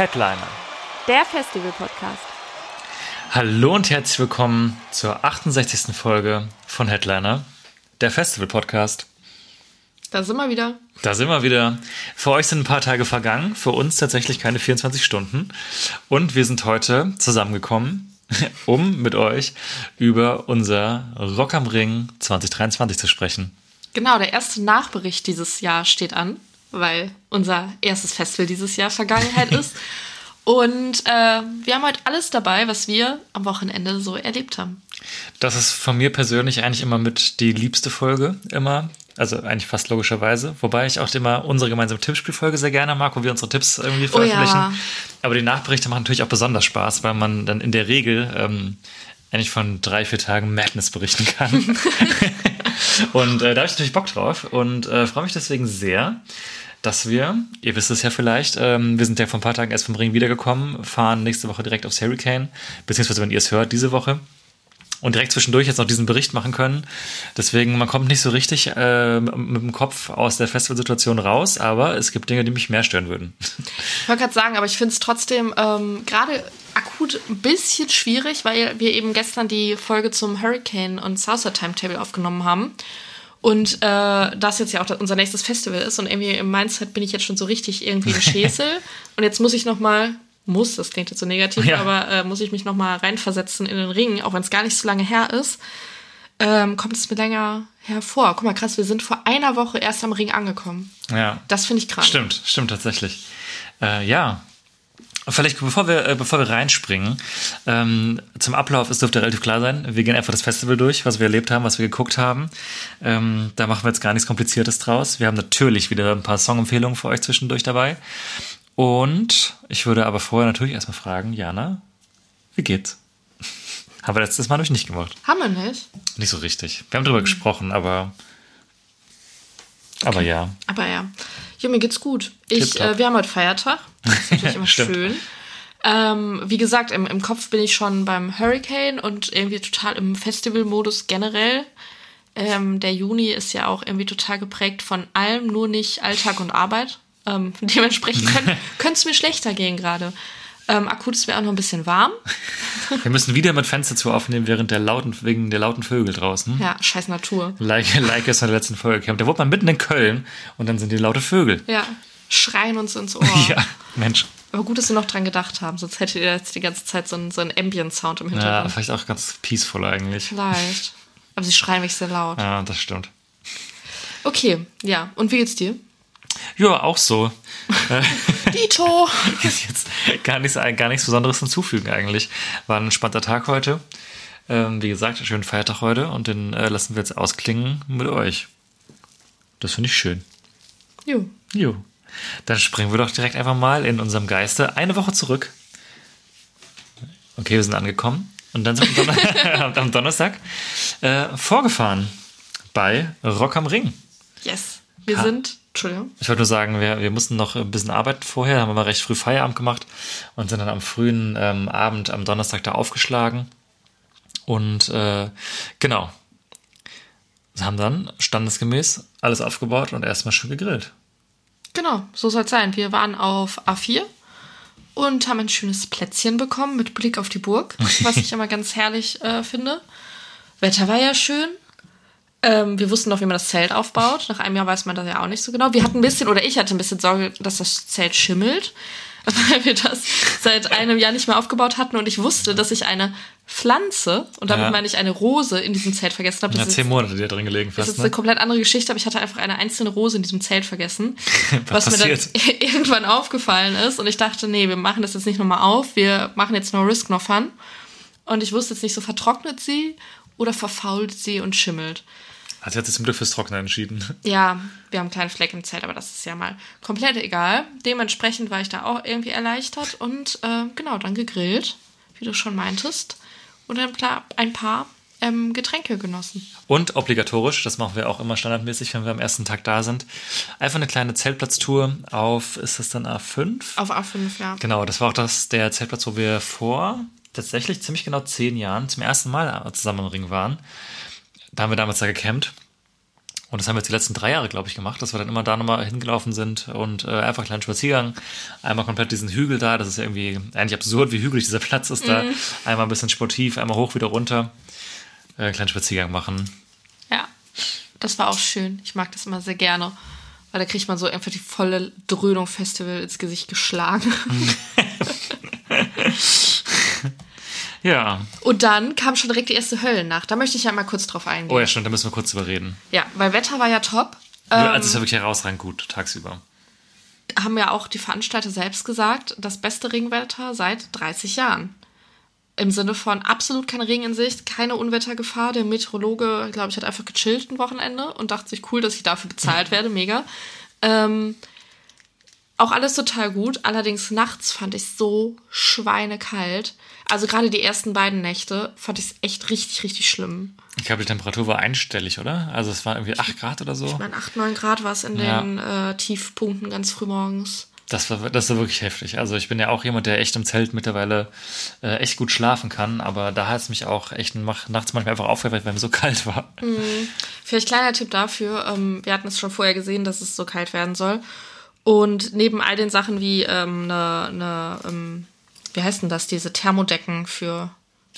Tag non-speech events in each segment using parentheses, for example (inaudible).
Headliner. Der Festival-Podcast. Hallo und herzlich willkommen zur 68. Folge von Headliner, der Festival-Podcast. Da sind wir wieder. Da sind wir wieder. Für euch sind ein paar Tage vergangen, für uns tatsächlich keine 24 Stunden. Und wir sind heute zusammengekommen, (laughs) um mit euch über unser Rock am Ring 2023 zu sprechen. Genau, der erste Nachbericht dieses Jahr steht an, weil unser erstes Festival dieses Jahr Vergangenheit (laughs) ist. Und äh, wir haben heute alles dabei, was wir am Wochenende so erlebt haben. Das ist von mir persönlich eigentlich immer mit die liebste Folge, immer. Also eigentlich fast logischerweise. Wobei ich auch immer unsere gemeinsame Tippspielfolge sehr gerne mag, wo wir unsere Tipps irgendwie Oh ja. veröffentlichen. Aber die Nachberichte machen natürlich auch besonders Spaß, weil man dann in der Regel ähm, eigentlich von drei, vier Tagen Madness berichten kann. (laughs) (laughs) und äh, da habe ich natürlich Bock drauf und äh, freue mich deswegen sehr, dass wir, ihr wisst es ja vielleicht, ähm, wir sind ja vor ein paar Tagen erst vom Ring wiedergekommen, fahren nächste Woche direkt aufs Hurricane, beziehungsweise wenn ihr es hört, diese Woche und direkt zwischendurch jetzt noch diesen Bericht machen können. Deswegen, man kommt nicht so richtig äh, mit dem Kopf aus der Festivalsituation raus, aber es gibt Dinge, die mich mehr stören würden. Ich wollte gerade sagen, aber ich finde es trotzdem ähm, gerade akut ein bisschen schwierig, weil wir eben gestern die Folge zum Hurricane und Southside Timetable aufgenommen haben. Und äh, das jetzt ja auch unser nächstes Festival ist. Und irgendwie im Mindset bin ich jetzt schon so richtig irgendwie ein Schäsel. (laughs) und jetzt muss ich noch mal muss, das klingt jetzt so negativ, Ja. aber äh, muss ich mich noch mal reinversetzen in den Ring, auch wenn es gar nicht so lange her ist, ähm, kommt es mir länger hervor. Guck mal, krass, wir sind vor einer Woche erst am Ring angekommen. Ja. Das finde ich krass. Stimmt, stimmt tatsächlich. Äh, ja. Vielleicht bevor wir, äh, bevor wir reinspringen, ähm, zum Ablauf, es dürfte relativ klar sein, wir gehen einfach das Festival durch, was wir erlebt haben, was wir geguckt haben. Ähm, da machen wir jetzt gar nichts Kompliziertes draus. Wir haben natürlich wieder ein paar Songempfehlungen für euch zwischendurch dabei. Und ich würde aber vorher natürlich erstmal fragen, Jana, wie geht's? (laughs) haben wir letztes Mal nämlich nicht gemacht. Haben wir nicht? Nicht so richtig. Wir haben drüber gesprochen, aber. Aber ja. Aber ja. Jo, mir geht's gut. Ich, äh, wir haben heute Feiertag. Das ist natürlich immer (laughs) schön. Ähm, wie gesagt, im, im Kopf bin ich schon beim Hurricane und irgendwie total im Festivalmodus generell. Ähm, der Juni ist ja auch irgendwie total geprägt von allem, nur nicht Alltag und Arbeit. Ähm, (laughs) dementsprechend könnte es (laughs) mir schlechter gehen gerade. Ähm, akut ist mir auch noch ein bisschen warm. Wir müssen wieder mit Fenster zu aufnehmen, während der lauten, wegen der lauten Vögel draußen. Ja, scheiß Natur. Like, like es in der letzten Folge. Da wurde man mitten in Köln und dann sind die laute Vögel. Ja, schreien uns ins Ohr. (laughs) Ja, Mensch. Aber gut, dass wir noch dran gedacht haben, sonst hättet ihr jetzt die ganze Zeit so einen, so einen Ambient-Sound im Ja, Hintergrund. vielleicht auch ganz peaceful eigentlich. Vielleicht. Aber sie schreien mich sehr laut. Ja, das stimmt. Okay, ja. Und wie geht's dir? Ja, auch so. (laughs) Dito! (laughs) Ist jetzt gar nichts, gar nichts Besonderes hinzufügen eigentlich. War ein entspannter Tag heute. Ähm, wie gesagt, schönen Feiertag heute und den äh, lassen wir jetzt ausklingen mit euch. Das finde ich schön. Jo. Jo. Dann springen wir doch direkt einfach mal in unserem Geiste eine Woche zurück. Okay, wir sind angekommen. Und dann sind wir am Donner- (laughs) (laughs) am Donnerstag äh, vorgefahren bei Rock am Ring. Yes. Wir Ha. sind. Entschuldigung. Ich wollte nur sagen, wir, wir mussten noch ein bisschen arbeiten vorher, haben wir mal recht früh Feierabend gemacht und sind dann am frühen ähm, Abend am Donnerstag da aufgeschlagen. Und äh, genau. Haben dann standesgemäß alles aufgebaut und erstmal schön gegrillt. Genau, so soll's sein. Wir waren auf A4 und haben ein schönes Plätzchen bekommen mit Blick auf die Burg, (laughs) was ich immer ganz herrlich äh, finde. Wetter war ja schön. Ähm, wir wussten noch, wie man das Zelt aufbaut. Nach einem Jahr weiß man das ja auch nicht so genau. Wir hatten ein bisschen, oder ich hatte ein bisschen Sorge, dass das Zelt schimmelt, (laughs) weil wir das seit einem Jahr nicht mehr aufgebaut hatten und ich wusste, dass ich eine Pflanze, und damit Ja. meine ich eine Rose, in diesem Zelt vergessen habe. Ja, Das zehn Monate, die da drin gelegen das fast. ist Ne? eine komplett andere Geschichte, aber ich hatte einfach eine einzelne Rose in diesem Zelt vergessen. (laughs) Was was mir dann (laughs) irgendwann aufgefallen ist. Und ich dachte, nee, wir machen das jetzt nicht nochmal auf. Wir machen jetzt no risk, no fun. Und ich wusste jetzt nicht, so vertrocknet sie oder verfault sie und schimmelt. Also sie hat sich zum Glück fürs Trockene entschieden. Ja, wir haben einen kleinen Fleck im Zelt, aber das ist ja mal komplett egal. Dementsprechend war ich da auch irgendwie erleichtert und äh, genau, dann gegrillt, wie du schon meintest. Und dann klar ein paar ähm, Getränke genossen. Und obligatorisch, das machen wir auch immer standardmäßig, wenn wir am ersten Tag da sind, einfach eine kleine Zeltplatztour auf, ist das dann A5? Auf A5, ja. Genau, das war auch das, der Zeltplatz, wo wir vor tatsächlich ziemlich genau zehn Jahren zum ersten Mal zusammen im Ring waren. Da haben wir damals da gecampt. Und das haben wir jetzt die letzten drei Jahre, glaube ich, gemacht, dass wir dann immer da nochmal hingelaufen sind und äh, einfach einen kleinen Spaziergang. Einmal komplett diesen Hügel da, das ist ja irgendwie eigentlich absurd, wie hügelig dieser Platz ist da. Einmal ein bisschen sportiv, einmal hoch, wieder runter. Äh, einen kleinen Spaziergang machen. Ja, das war auch schön. Ich mag das immer sehr gerne. Weil da kriegt man so einfach die volle Dröhnung Festival ins Gesicht geschlagen. (laughs) (laughs) Ja. Und dann kam schon direkt die erste Höllennacht. Da möchte ich ja mal kurz drauf eingehen. Oh ja, stimmt, da müssen wir kurz drüber reden. Ja, weil Wetter war ja top. also es ist ja wirklich herausragend gut, tagsüber. Haben ja auch die Veranstalter selbst gesagt, das beste Regenwetter seit 30 Jahren. Im Sinne von absolut kein Regen in Sicht, keine Unwettergefahr. Der Meteorologe, glaube ich, hat einfach gechillt ein Wochenende und dachte sich, cool, dass ich dafür bezahlt (laughs) werde, mega. Ähm, auch alles total gut. Allerdings nachts fand ich so schweinekalt. Also gerade die ersten beiden Nächte fand ich es echt richtig, richtig schlimm. Ich glaube, die Temperatur war einstellig, oder? Also es war irgendwie 8 Grad oder so. Ich meine, 8, 9 Grad war es in Ja. den äh, Tiefpunkten ganz früh morgens. Das war, das war wirklich heftig. Also ich bin ja auch jemand, der echt im Zelt mittlerweile äh, echt gut schlafen kann, aber da hat es mich auch echt nachts manchmal einfach aufgeweckt, weil mir so (laughs) kalt war. Vielleicht kleiner Tipp dafür. Ähm, wir hatten es schon vorher gesehen, dass es so kalt werden soll. Und neben all den Sachen wie ähm, eine, ne, ähm, wie heißt denn das, diese Thermodecken für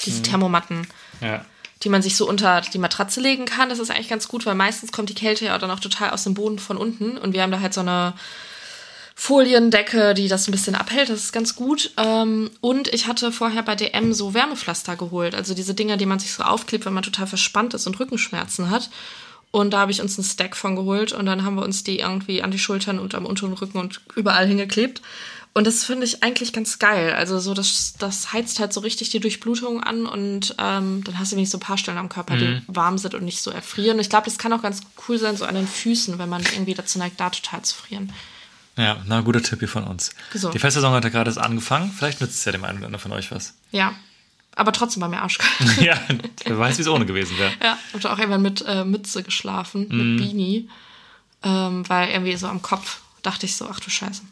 diese Thermomatten, Ja. die man sich so unter die Matratze legen kann, das ist eigentlich ganz gut, weil meistens kommt die Kälte ja dann auch total aus dem Boden von unten und wir haben da halt so eine Foliendecke, die das ein bisschen abhält. Das ist ganz gut. Ähm, und ich hatte vorher bei DM so Wärmepflaster geholt. Also diese Dinger, die man sich so aufklebt, wenn man total verspannt ist und Rückenschmerzen hat. Und da habe ich uns einen Stack von geholt und dann haben wir uns die irgendwie an die Schultern und am unteren Rücken und überall hingeklebt. Und das finde ich eigentlich ganz geil. Also so, das, das heizt halt so richtig die Durchblutung an und ähm, dann hast du wenigstens so ein paar Stellen am Körper, die warm sind und nicht so erfrieren. Ich glaube, das kann auch ganz cool sein, so an den Füßen, wenn man irgendwie dazu neigt, da total zu frieren. Ja, na, guter Tipp hier von uns. So. Die Festsaison hat ja gerade erst angefangen. Vielleicht nützt es ja dem einen oder anderen von euch was. Ja. Aber trotzdem war mir arschkalt. (laughs) ja, wer weiß, wie es ohne gewesen wäre. ja. Und auch irgendwann mit äh, Mütze geschlafen, mit Beanie. Ähm, weil irgendwie so am Kopf dachte ich so, ach du Scheiße.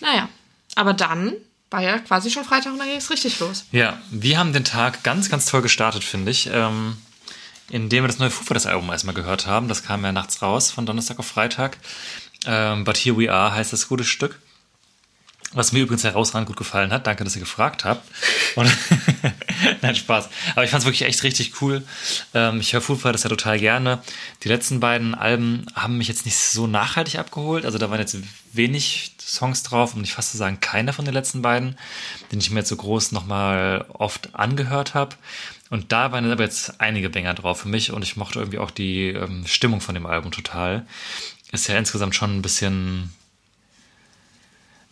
Naja. Aber dann war ja quasi schon Freitag und dann ging es richtig los. Ja, wir haben den Tag ganz, ganz toll gestartet, finde ich. Ähm, indem wir das neue Foo Fighters Album erstmal gehört haben. Das kam ja nachts raus, von Donnerstag auf Freitag. Ähm, But Here We Are heißt das gute Stück. Was mir übrigens herausragend gut gefallen hat. Danke, dass ihr gefragt habt. (laughs) Nein, Spaß. Aber ich fand es wirklich echt richtig cool. Ähm, ich höre Foo Fighters ja total gerne. Die letzten beiden Alben haben mich jetzt nicht so nachhaltig abgeholt. Also da waren jetzt wenig Songs drauf, um nicht fast zu sagen, keiner von den letzten beiden, den ich mir jetzt so groß nochmal oft angehört habe. Und da waren aber jetzt einige Banger drauf für mich und ich mochte irgendwie auch die ähm, Stimmung von dem Album total. Ist ja insgesamt schon ein bisschen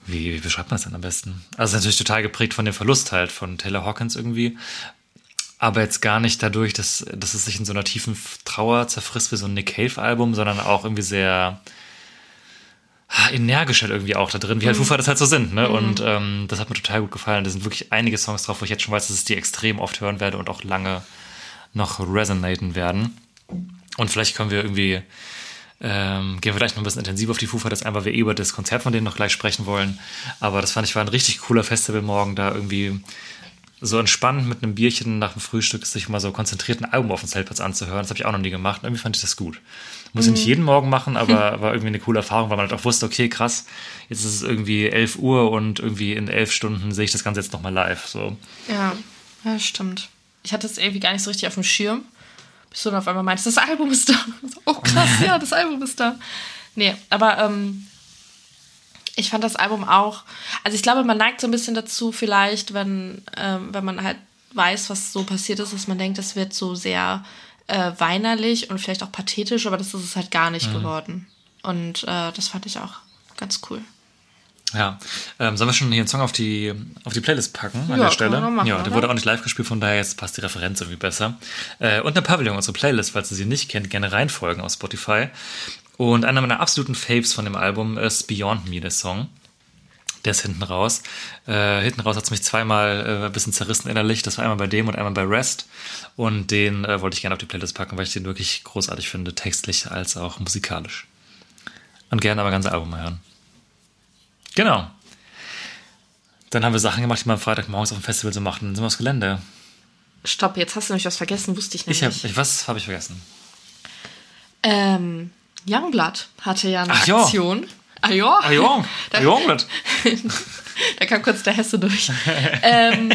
wie, wie beschreibt man das denn am besten? Also natürlich total geprägt von dem Verlust halt von Taylor Hawkins irgendwie. Aber jetzt gar nicht dadurch, dass, dass es sich in so einer tiefen Trauer zerfrisst wie so ein Nick Cave-Album, sondern auch irgendwie sehr ah, energisch halt irgendwie auch da drin, wie halt Foo Fighters halt so sind. Ne? Und ähm, das hat mir total gut gefallen. Da sind wirklich einige Songs drauf, wo ich jetzt schon weiß, dass ich die extrem oft hören werde und auch lange noch resonaten werden. Und vielleicht können wir irgendwie ähm, gehen wir gleich noch ein bisschen intensiver auf die Foo Fighters ein, weil wir eh über das Konzert von denen noch gleich sprechen wollen. Aber das fand ich war ein richtig cooler Festivalmorgen, da irgendwie so entspannt mit einem Bierchen nach dem Frühstück sich mal so konzentriert ein Album auf dem Zeltplatz anzuhören. Das habe ich auch noch nie gemacht. Irgendwie fand ich das gut. Muss ich nicht jeden Morgen machen, aber war irgendwie eine coole Erfahrung, weil man halt auch wusste, okay, krass, jetzt ist es irgendwie 11 Uhr und irgendwie in 11 Stunden sehe ich das Ganze jetzt nochmal live. So. Ja, ja, stimmt. Ich hatte es irgendwie gar nicht so richtig auf dem Schirm. Bis du dann auf einmal meinst, das Album ist da. (laughs) Oh krass, (laughs) ja, das Album ist da. Nee, aber ähm, ich fand das Album auch. Also ich glaube, man neigt so ein bisschen dazu, vielleicht, wenn, ähm, wenn man halt weiß, was so passiert ist, dass man denkt, das wird so sehr äh, weinerlich und vielleicht auch pathetisch, aber das ist es halt gar nicht geworden. Und äh, das fand ich auch ganz cool. Ja, ähm, sollen wir schon hier einen Song auf die, auf die Playlist packen an Ja, der Stelle? machen, ja, der oder? wurde auch nicht live gespielt, von daher jetzt passt die Referenz irgendwie besser. Äh, und eine Pavillon, unsere Playlist, falls ihr sie nicht kennt, gerne reinfolgen auf Spotify. Und einer meiner absoluten Faves von dem Album ist Beyond Me, der Song. Der ist hinten raus. Äh, hinten raus hat es mich zweimal äh, ein bisschen zerrissen innerlich. Das war einmal bei dem und einmal bei Rest. Und den äh, wollte ich gerne auf die Playlist packen, weil ich den wirklich großartig finde, textlich als auch musikalisch. Und gerne aber ganze Album hören. Genau. Dann haben wir Sachen gemacht, die man Freitagmorgens auf dem Festival so machen. Dann sind wir aufs Gelände. Stopp, jetzt hast du nämlich was vergessen, wusste ich Ich nämlich. hab, ich, was habe ich vergessen? ähm, Youngblood hatte ja eine Ach ja. Aktion. Ah ja. Ah, Jung. (laughs) Da- kam kurz der Hesse durch. ähm,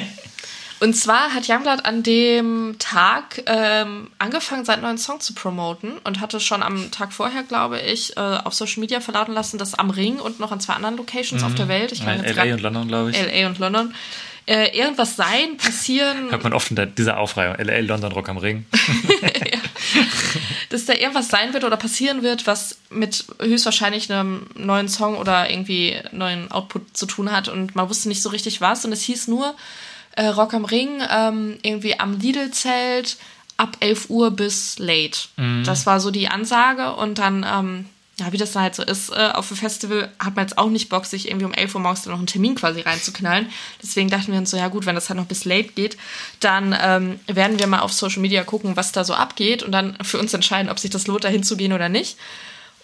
und zwar hat Youngblood an dem Tag ähm, angefangen, seinen neuen Song zu promoten und hatte schon am Tag vorher, glaube ich, äh, auf Social Media verlauten lassen, dass am Ring und noch an zwei anderen Locations auf der Welt, ich kann jetzt LA und London, glaube ich. LA und London, äh, irgendwas sein, passieren, Hört man oft in der, dieser Aufreihung. LA, London, Rock am Ring. (laughs) (laughs) dass da irgendwas sein wird oder passieren wird, was mit höchstwahrscheinlich einem neuen Song oder irgendwie neuen Output zu tun hat. Und man wusste nicht so richtig was. Und es hieß nur äh, Rock am Ring ähm, irgendwie am Lidl-Zelt ab 11 Uhr bis late. Das war so die Ansage. Und dann, ähm, ja, wie das dann halt so ist, äh, auf dem Festival hat man jetzt auch nicht Bock, sich irgendwie um 11 Uhr morgens dann noch einen Termin quasi reinzuknallen. Deswegen dachten wir uns so, ja gut, wenn das halt noch bis late geht, dann ähm, werden wir mal auf Social Media gucken, was da so abgeht und dann für uns entscheiden, ob sich das lohnt, da hinzugehen oder nicht.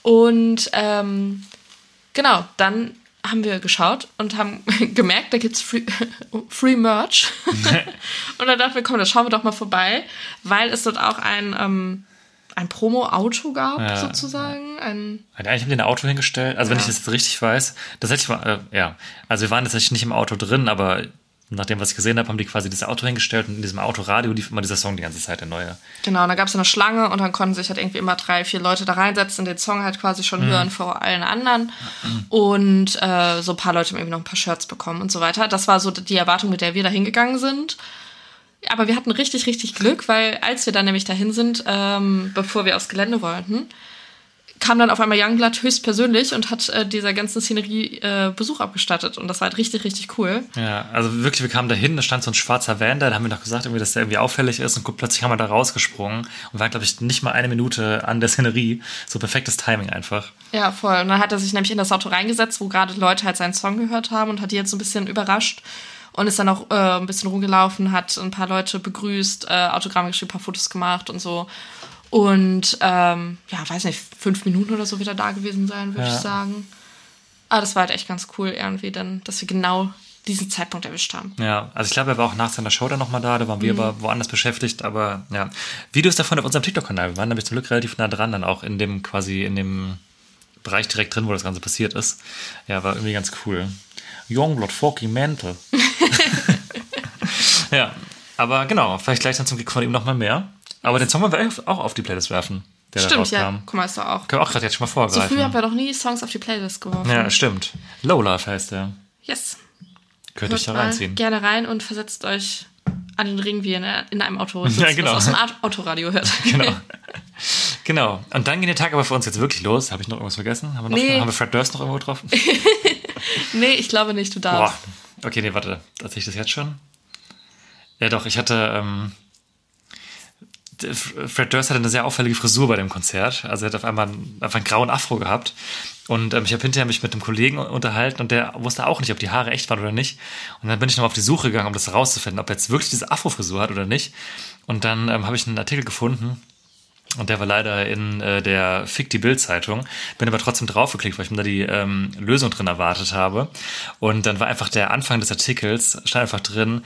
Und ähm, genau, dann haben wir geschaut und haben (laughs) gemerkt, da gibt's Free, (laughs) Free Merch. (laughs) und dann dachten wir, komm, da schauen wir doch mal vorbei, weil es dort auch ein, ähm, ein Promo-Auto gab, Ja. sozusagen. Ein, Eigentlich haben die ein Auto hingestellt. Also, wenn ich das jetzt richtig weiß, das hätte ich mal, äh, ja. Also, wir waren tatsächlich nicht im Auto drin, aber nach dem, was ich gesehen habe, haben die quasi dieses Auto hingestellt und in diesem Autoradio lief immer dieser Song die ganze Zeit, der neue. genau, und da gab es eine Schlange und dann konnten sich halt irgendwie immer drei, vier Leute da reinsetzen, den Song halt quasi schon hören vor allen anderen. Und äh, so ein paar Leute haben irgendwie noch ein paar Shirts bekommen und so weiter. Das war so die Erwartung, mit der wir da hingegangen sind. Aber wir hatten richtig, richtig Glück, weil als wir dann nämlich dahin sind, ähm, bevor wir aufs Gelände wollten, kam dann auf einmal Youngblood höchstpersönlich und hat äh, dieser ganzen Szenerie äh, Besuch abgestattet. Und das war halt richtig, richtig cool. Ja, also wirklich, wir kamen da hin, da stand so ein schwarzer Van da, da haben wir noch gesagt, irgendwie, dass der irgendwie auffällig ist und plötzlich haben wir da rausgesprungen und waren, glaube ich, nicht mal eine Minute an der Szenerie. So perfektes Timing einfach. Ja, voll. Und dann hat er sich nämlich in das Auto reingesetzt, wo gerade Leute halt seinen Song gehört haben und hat die jetzt so ein bisschen überrascht. Und ist dann auch äh, ein bisschen rumgelaufen, hat ein paar Leute begrüßt, äh, Autogramme geschrieben, ein paar Fotos gemacht und so. Und ähm, ja, weiß nicht, fünf Minuten oder so wieder da gewesen sein, würde Ja. ich sagen. Aber das war halt echt ganz cool irgendwie dann, dass wir genau diesen Zeitpunkt erwischt haben. Ja, also ich glaube, er war auch nach seiner Show dann nochmal da, da waren wir aber woanders beschäftigt, aber ja. Videos davon auf unserem TikTok-Kanal, wir waren nämlich zum Glück relativ nah dran, dann auch in dem quasi, in dem Bereich direkt drin, wo das Ganze passiert ist. Ja, war irgendwie ganz cool. Youngblood, Forky Mantle. (laughs) ja, aber genau, vielleicht gleich dann zum Glück von ihm nochmal mehr. Aber den Song wollen wir auch auf die Playlist werfen, der Stimmt, ja. Guck mal, ist doch auch. Können wir auch gerade jetzt schon mal So vorgreifen. früh haben wir doch nie Songs auf die Playlist geworfen. ja, stimmt. Low Life heißt der. Yes. Könnt ihr euch da reinziehen. gerne rein und versetzt euch an den Ring, wie ihr in, in einem Auto sitzt, (laughs) Ja, genau. was aus dem Autoradio hört. (laughs) Genau. genau. Und dann gehen die Tage aber für uns jetzt wirklich los. Habe ich noch irgendwas vergessen? Haben wir, noch, Nee. haben wir Fred Durst noch irgendwo getroffen? Nee, ich glaube nicht, du Boah. darfst. Okay, nee, warte. Erzähl ich das jetzt schon? Ja, doch. Ich hatte. Ähm, Fred Durst hatte eine sehr auffällige Frisur bei dem Konzert. Also er hat auf einmal einen, einfach einen grauen Afro gehabt. Und ähm, ich habe hinterher mich mit einem Kollegen unterhalten und der wusste auch nicht, ob die Haare echt waren oder nicht. Und dann bin ich nochmal auf die Suche gegangen, um das herauszufinden, ob er jetzt wirklich diese Afro-Frisur hat oder nicht. Und dann ähm, habe ich einen Artikel gefunden, und der war leider in äh, der Fick die Bild-Zeitung. Bin aber trotzdem draufgeklickt, weil ich mir da die ähm, Lösung drin erwartet habe. Und dann war einfach der Anfang des Artikels, stand einfach drin,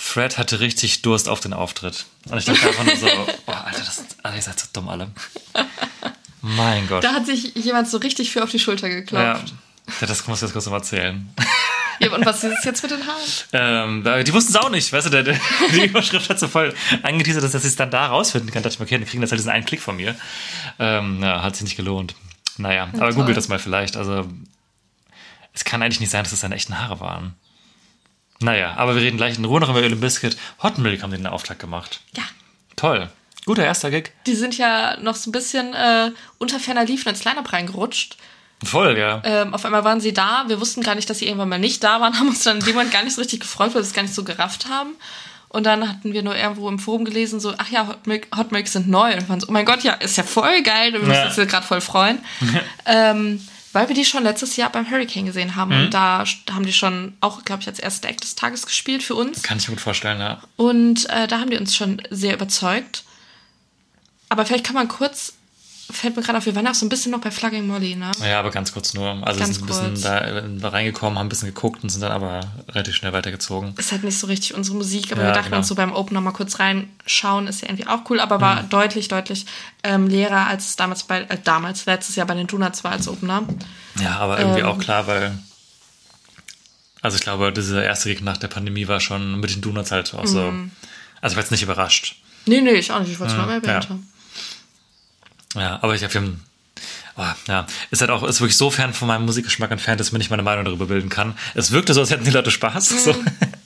Fred hatte richtig Durst auf den Auftritt. Und ich dachte einfach nur so, (laughs) oh, Alter, das, Alter, ihr seid so dumm alle. Mein Gott. Da hat sich jemand so richtig für auf die Schulter geklopft. Ja, das muss ich jetzt kurz noch mal erzählen. Ja. und was ist jetzt mit den Haaren? Ähm, die wussten es auch nicht, weißt du, der, der, (laughs) die Überschrift hat so voll angeteasert, dass, dass ich es dann da rausfinden kann. Da dachte ich mir, okay, dann kriegen das halt diesen einen Klick von mir. Ähm, ja, hat sich nicht gelohnt. Naja, aber toll. googelt das mal vielleicht. Also, es kann eigentlich nicht sein, dass es seine echten Haare waren. Naja, aber wir reden gleich in Ruhe noch über Öl und Biscuit. Hot Milk haben den Auftrag gemacht. Ja. Toll. Guter erster Gig. Die sind ja noch so ein bisschen äh, unter ferner Liefen ins Line-Up reingerutscht. Voll, ja. Ähm, auf einmal waren sie da. Wir wussten gar nicht, dass sie irgendwann mal nicht da waren, (laughs) haben uns dann in dem Moment gar nicht so richtig gefreut, weil wir es gar nicht so gerafft haben. Und dann hatten wir nur irgendwo im Forum gelesen, so, ach ja, Hot Milk, Hot Milk sind neu. Und wir waren so, oh mein Gott, ja, ist ja voll geil. Wir müssen Ja. uns jetzt gerade voll freuen. (laughs) ähm, weil wir die schon letztes Jahr beim Hurricane gesehen haben. Und da haben die schon auch, glaube ich, als erster Act des Tages gespielt für uns. Kann ich mir gut vorstellen, ja. Und äh, da haben die uns schon sehr überzeugt. Aber vielleicht kann man kurz, fällt mir gerade auf, wir waren auch so ein bisschen noch bei Flagging Molly, ne? Ja, aber ganz kurz nur. Also Ganz sind ein bisschen kurz. da, äh, da reingekommen, haben ein bisschen geguckt und sind dann aber relativ schnell weitergezogen. Ist halt nicht so richtig unsere Musik, aber Ja, wir dachten genau. uns so beim Open noch mal kurz reinschauen, ist ja irgendwie auch cool, aber war deutlich, deutlich ähm, leerer, als es damals bei, äh, damals, letztes Jahr bei den Donuts war als Opener. Ja, aber irgendwie Ähm. auch klar, weil. Also ich glaube, dieser erste Gig nach der Pandemie war schon mit den Donuts halt auch so. Also ich war jetzt nicht überrascht. Nee, nee, ich auch nicht, ich wollte es nur mal erwähnt ja. haben. Ja, aber ich habe haben- oh, ja, ist halt auch ist wirklich so fern von meinem Musikgeschmack entfernt, dass mir nicht meine Meinung darüber bilden kann. Es wirkte so, als hätten die Leute Spaß. So.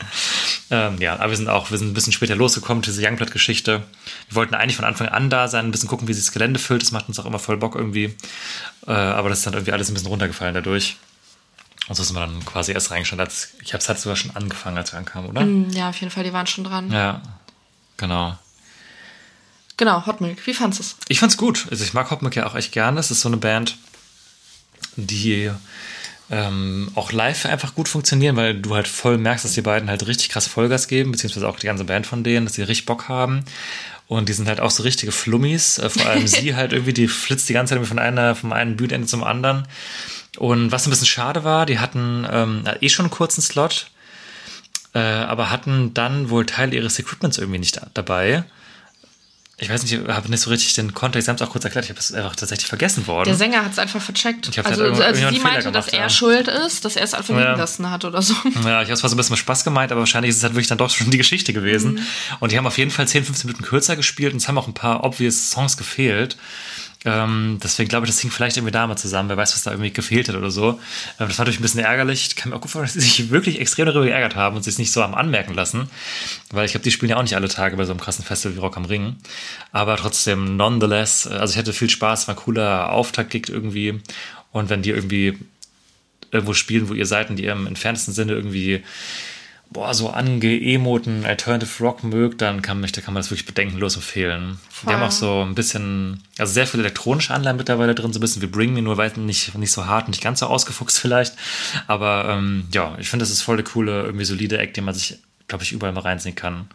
(laughs) ähm, ja, aber wir sind auch, wir sind ein bisschen später losgekommen, diese Youngblood-Geschichte. Wir wollten eigentlich von Anfang an da sein, ein bisschen gucken, wie sich das Gelände füllt. Das macht uns auch immer voll Bock irgendwie. Äh, aber das ist dann irgendwie alles ein bisschen runtergefallen dadurch. Und so sind wir dann quasi erst reingeschaut. Ich habe es halt sogar schon angefangen, als wir ankamen, oder? Hm, Ja, auf jeden Fall, die waren schon dran. Ja, genau. Genau, Hot Milk, wie fandest du es? Ich fand's gut. Also ich mag Hopmilk ja auch echt gerne. Es ist so eine Band, die ähm, auch live einfach gut funktionieren, weil du halt voll merkst, dass die beiden halt richtig krass Vollgas geben, beziehungsweise auch die ganze Band von denen, dass die richtig Bock haben. Und die sind halt auch so richtige Flummis. Äh, vor allem (laughs) sie halt irgendwie, die flitzt die ganze Zeit irgendwie von einer, vom einen Bühnenende zum anderen. Und was ein bisschen schade war, die hatten ähm, eh schon einen kurzen Slot, äh, aber hatten dann wohl Teil ihres Equipments irgendwie nicht da, dabei. Ich weiß nicht, ich habe nicht so richtig den Kontext, sie haben es auch kurz erklärt, ich habe es einfach tatsächlich vergessen worden. Der Sänger hat es einfach vercheckt. Ich Also, halt also irgendjemand sie meinte, dass gemacht, er ja. schuld ist, dass er es einfach liegen Ja. lassen hat oder so. Ja, ich habe zwar so ein bisschen mit Spaß gemeint, aber wahrscheinlich ist es halt wirklich dann doch schon die Geschichte gewesen. Und die haben auf jeden Fall 10, 15 Minuten kürzer gespielt und es haben auch ein paar obvious Songs gefehlt. Ähm, deswegen glaube ich, das hing vielleicht irgendwie damit zusammen. Wer weiß, was da irgendwie gefehlt hat oder so. Ähm, das war natürlich ein bisschen ärgerlich. Ich kann mir auch gut vorstellen, dass sie sich wirklich extrem darüber geärgert haben und sich nicht so haben anmerken lassen. Weil ich glaube, die spielen ja auch nicht alle Tage bei so einem krassen Festival wie Rock am Ring. Aber trotzdem, nonetheless, also ich hatte viel Spaß, war ein cooler Auftakt irgendwie. Und wenn die irgendwie irgendwo spielen, wo ihr seid und die im entferntesten Sinne irgendwie boah, so angeemoten Alternative Rock mögt, dann kann, mich, da kann man das wirklich bedenkenlos empfehlen. Die haben auch so ein bisschen, also sehr viele elektronische Anleihen mittlerweile drin, so ein bisschen wie Bring Me, nur weit nicht, nicht so hart, nicht ganz so ausgefuchst (laughs) vielleicht. Aber ähm, ja, ich finde, das ist voll eine coole, irgendwie solide Act, den man sich, glaube ich, überall mal reinziehen kann.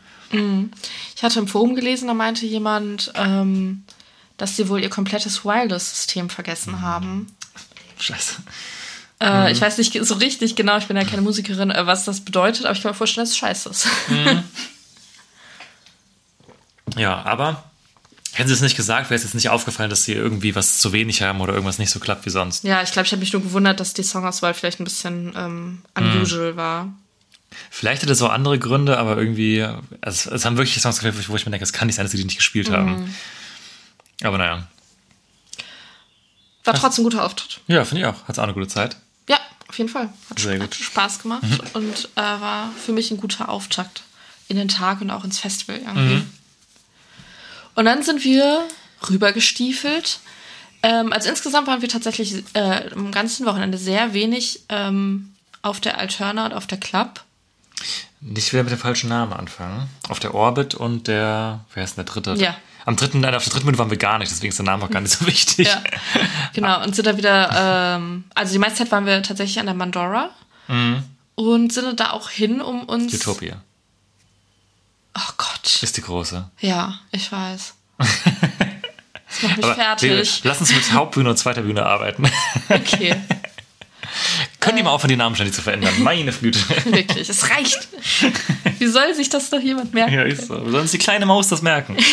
Ich hatte im Forum gelesen, da meinte jemand, ähm, dass sie wohl ihr komplettes Wireless-System vergessen haben. Scheiße. Äh, Ich weiß nicht so richtig genau, ich bin ja keine Musikerin, äh, was das bedeutet, aber ich kann mir vorstellen, dass es scheiße ist. (laughs) Ja, aber hätten sie es nicht gesagt, wäre es jetzt nicht aufgefallen, dass sie irgendwie was zu wenig haben oder irgendwas nicht so klappt wie sonst. ja, ich glaube, ich habe mich nur gewundert, dass die Songauswahl vielleicht ein bisschen ähm, unusual war. Vielleicht hat es auch andere Gründe, aber irgendwie, also, es haben wirklich Songs gefällt, wo ich mir denke, es kann nicht sein, dass sie die nicht gespielt haben. Aber naja. War trotzdem ein guter Auftritt. Ja, finde ich auch. Hat's auch eine gute Zeit. Ja, auf jeden Fall. Hat, Sehr gut. Spaß gemacht und äh, war für mich ein guter Auftakt in den Tag und auch ins Festival irgendwie. Und dann sind wir rübergestiefelt. Ähm, also insgesamt waren wir tatsächlich äh, am ganzen Wochenende sehr wenig ähm, auf der Alterna und auf der Club. Nicht wieder mit dem falschen Namen anfangen. Auf der Orbit und der, wer ist denn der dritte? Ja. Am dritten, nein, auf der dritten Minute waren wir gar nicht, deswegen ist der Name auch gar nicht so wichtig. Ja, genau. Und sind da wieder, ähm, also die meiste Zeit waren wir tatsächlich an der Mandora und sind da auch hin, um uns. Utopia Oh Gott. ist die große. Ja, ich weiß. (laughs) Das macht mich Aber fertig. lass uns mit Hauptbühne und zweiter Bühne arbeiten. Okay, (laughs) Können die mal aufhören, die Namen ständig zu verändern? (laughs) Meine Güte. wirklich. Es reicht. (laughs) Wie soll sich das doch jemand merken? ja, ist so. Soll uns die kleine Maus das merken? (laughs)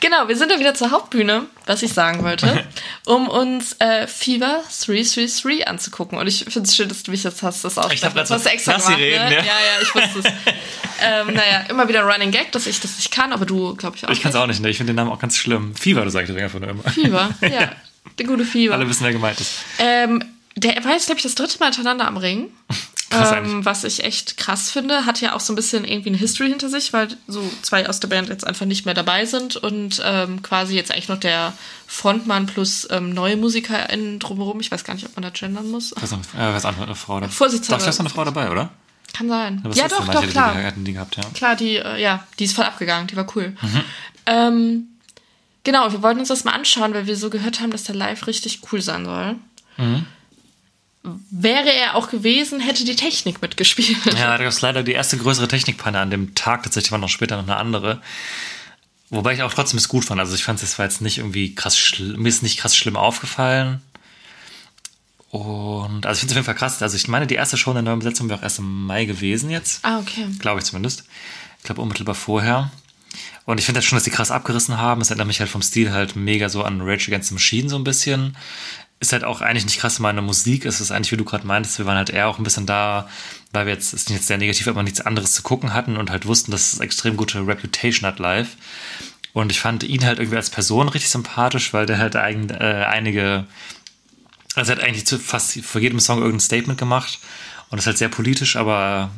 Genau, wir sind ja wieder zur Hauptbühne, was ich sagen wollte, um uns äh, Fever 333 anzugucken. Und ich finde es schön, dass du mich jetzt hast, das auch Ich hab grad das so, hast du extra lass sie gemacht. reden, ne? ja. ja, ja, ich wusste es. ähm, naja, immer wieder Running Gag, dass ich das nicht kann, aber du, glaube ich, auch Ich kann es auch nicht, ne? Ich finde den Namen auch ganz schlimm. Fieber, du sagst einfach nur immer. Fever, ja. (laughs) Der gute Fever. Alle wissen, wer gemeint ist. Ähm, der war jetzt, glaube ich, das dritte Mal hintereinander am Ring. (laughs) Krass ähm, was ich echt krass finde, hat ja auch so ein bisschen irgendwie eine History hinter sich, weil so zwei aus der Band jetzt einfach nicht mehr dabei sind und ähm, quasi jetzt eigentlich noch der Frontmann plus ähm, neue MusikerInnen drumherum. Ich weiß gar nicht, ob man da gendern muss. Was äh, eine Frau da. Vorsichtshalber. Doch, ist eine Frau dabei, oder? Kann sein. Ja, letzte doch, doch, klar. Die, die gehabt, ja. Klar, die, äh, ja, die ist voll abgegangen, die war cool. Ähm, genau, wir wollten uns das mal anschauen, weil wir so gehört haben, dass der live richtig cool sein soll. Wäre er auch gewesen, hätte die Technik mitgespielt. Ja, da gab es leider die erste größere Technikpanne an dem Tag. Tatsächlich war noch später noch eine andere. Wobei ich auch trotzdem es gut fand. Also ich fand es war jetzt nicht irgendwie krass schlimm, mir ist nicht krass schlimm aufgefallen. Und also ich finde es auf jeden Fall krass. Also ich meine, die erste Show in der neuen Besetzung wäre auch erst im Mai gewesen jetzt. Ah, okay. Glaube ich zumindest. Ich glaube unmittelbar vorher. Und ich finde das schon, dass die krass abgerissen haben. Es erinnert mich halt vom Stil halt mega so an Rage Against the Machine so ein bisschen. Ist halt auch eigentlich nicht krass meine Musik. Es ist eigentlich, wie du gerade meintest, wir waren halt eher auch ein bisschen da, weil wir jetzt, ist nicht jetzt sehr negativ, aber nichts anderes zu gucken hatten und halt wussten, dass es extrem gute Reputation hat live. Und ich fand ihn halt irgendwie als Person richtig sympathisch, weil der halt eigen, äh, einige, also er hat eigentlich zu fast vor jedem Song irgendein Statement gemacht und ist halt sehr politisch, aber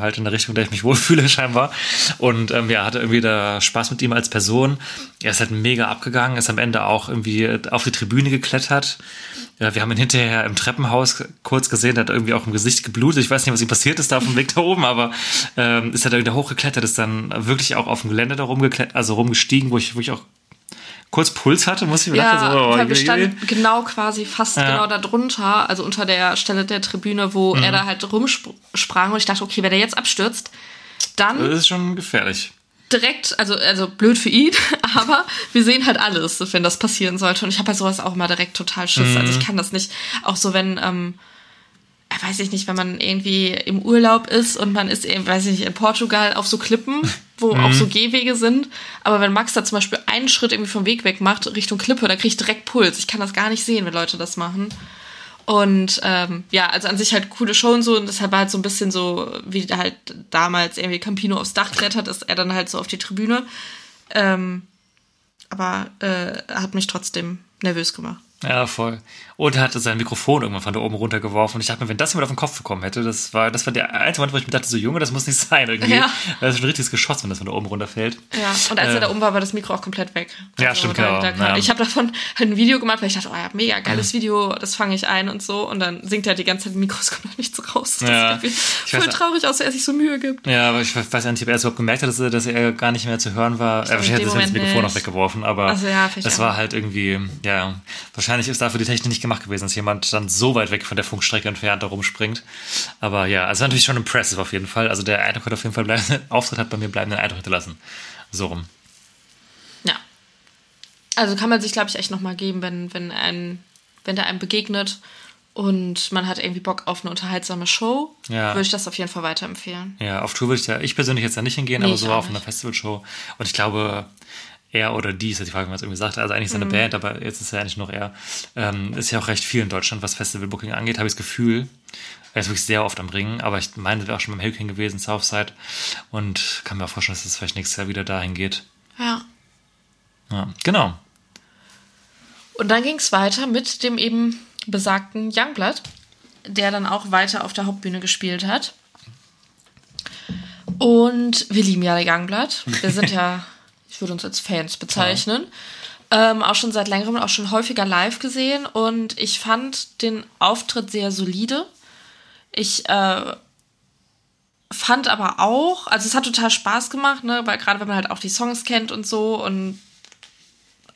halt in der Richtung, in der ich mich (laughs) wohlfühle scheinbar. Und ähm, ja, hatte irgendwie da Spaß mit ihm als Person. Er ist halt mega abgegangen, ist am Ende auch irgendwie auf die Tribüne geklettert. Ja, wir haben ihn hinterher im Treppenhaus kurz gesehen, hat irgendwie auch im Gesicht geblutet. Ich weiß nicht, was ihm passiert ist da auf dem Weg da oben, aber ähm, ist halt irgendwie hochgeklettert, ist dann wirklich auch auf dem Gelände da rumgeklettert, also rumgestiegen, wo ich, wo ich auch kurz Puls hatte, muss ich mir Ja, dachte, so, oh, wir standen genau quasi fast Ja. genau da drunter, also unter der Stelle der Tribüne, wo Mhm. er da halt rumsprang und ich dachte, okay, wenn der jetzt abstürzt, dann Das ist schon gefährlich. direkt, also, also blöd für ihn, (laughs) aber wir sehen halt alles, wenn das passieren sollte. Und ich habe bei sowas auch immer direkt total Schiss. Also Mhm. ich kann das nicht. Auch so, wenn, ähm, äh, weiß ich nicht, wenn man irgendwie im Urlaub ist und man ist eben, weiß ich nicht, in Portugal auf so Klippen, wo (laughs) Mhm. auch so Gehwege sind. Aber wenn Max da zum Beispiel einen Schritt irgendwie vom Weg weg macht, Richtung Klippe, da kriege ich direkt Puls. Ich kann das gar nicht sehen, wenn Leute das machen. Und ähm, ja, also an sich halt coole Show und so. Und deshalb war halt so ein bisschen so, wie halt damals irgendwie Campino aufs Dach klettert, ist er dann halt so auf die Tribüne. Ähm, aber äh, hat mich trotzdem nervös gemacht. Ja, voll. Und er hatte sein Mikrofon irgendwann von da oben runtergeworfen. Und ich dachte mir, wenn das jemand auf den Kopf bekommen hätte, das war, das war der einzige Moment, wo ich mir dachte, so Junge, das muss nicht sein irgendwie. Ja. Das ist ein richtiges Geschoss, wenn das von da oben runterfällt. Ja, und als er Äh, da oben war, war das Mikro auch komplett weg. Also Ja, stimmt, genau, Da ja. Ich habe davon ein Video gemacht, weil ich dachte, oh ja, mega geiles Video, das fange ich ein und so. Und dann singt er die ganze Zeit im Mikro, es kommt noch nichts raus. Das Ja. sieht voll weiß- traurig aus, dass er sich so Mühe gibt. Ja, aber ich weiß ja nicht, ob er es überhaupt gemerkt hat, dass er, dass er gar nicht mehr zu hören war. glaub, Er in hätte dem das Mikrofon nicht. noch weggeworfen, aber Ach so, ja, auch. war halt irgendwie, ja, wahrscheinlich ist dafür die Technik nicht gemacht gewesen, dass jemand dann so weit weg von der Funkstrecke entfernt da rumspringt. Aber ja, also natürlich schon impressive auf jeden Fall. Also der Eindruck hat auf jeden Fall bleibenden (laughs) Auftritt hat bei mir bleibenden Eindruck hinterlassen. So rum. Ja. Also kann man sich, glaube ich, echt nochmal geben, wenn, wenn, ein, wenn der einem begegnet und man hat irgendwie Bock auf eine unterhaltsame Show, Ja. würde ich das auf jeden Fall weiterempfehlen. Ja, auf Tour würde ich da, ich persönlich jetzt da nicht hingehen, Nee, aber so auf einer nicht. Festivalshow. Und ich glaube, er oder die, ist ja die Frage, wie man es irgendwie sagt, also eigentlich seine Mhm. Band, aber jetzt ist er eigentlich noch er, ähm, ist ja auch recht viel in Deutschland, was Festivalbooking angeht, habe ich das Gefühl. Er ist wirklich sehr oft am Ringen, aber ich meine, wäre auch schon beim Hurricane gewesen, Southside. Und kann mir auch vorstellen, dass es vielleicht nächstes Jahr wieder dahin geht. Ja. Ja, genau. Und dann ging es weiter mit dem eben besagten Youngblood, der dann auch weiter auf der Hauptbühne gespielt hat. Und wir lieben ja Youngblood. Wir sind (laughs) ja, ich würde uns als Fans bezeichnen. Ähm, auch schon seit längerem, auch schon häufiger live gesehen. Und ich fand den Auftritt sehr solide. Ich äh, fand aber auch, also es hat total Spaß gemacht, ne, weil gerade wenn man halt auch die Songs kennt und so und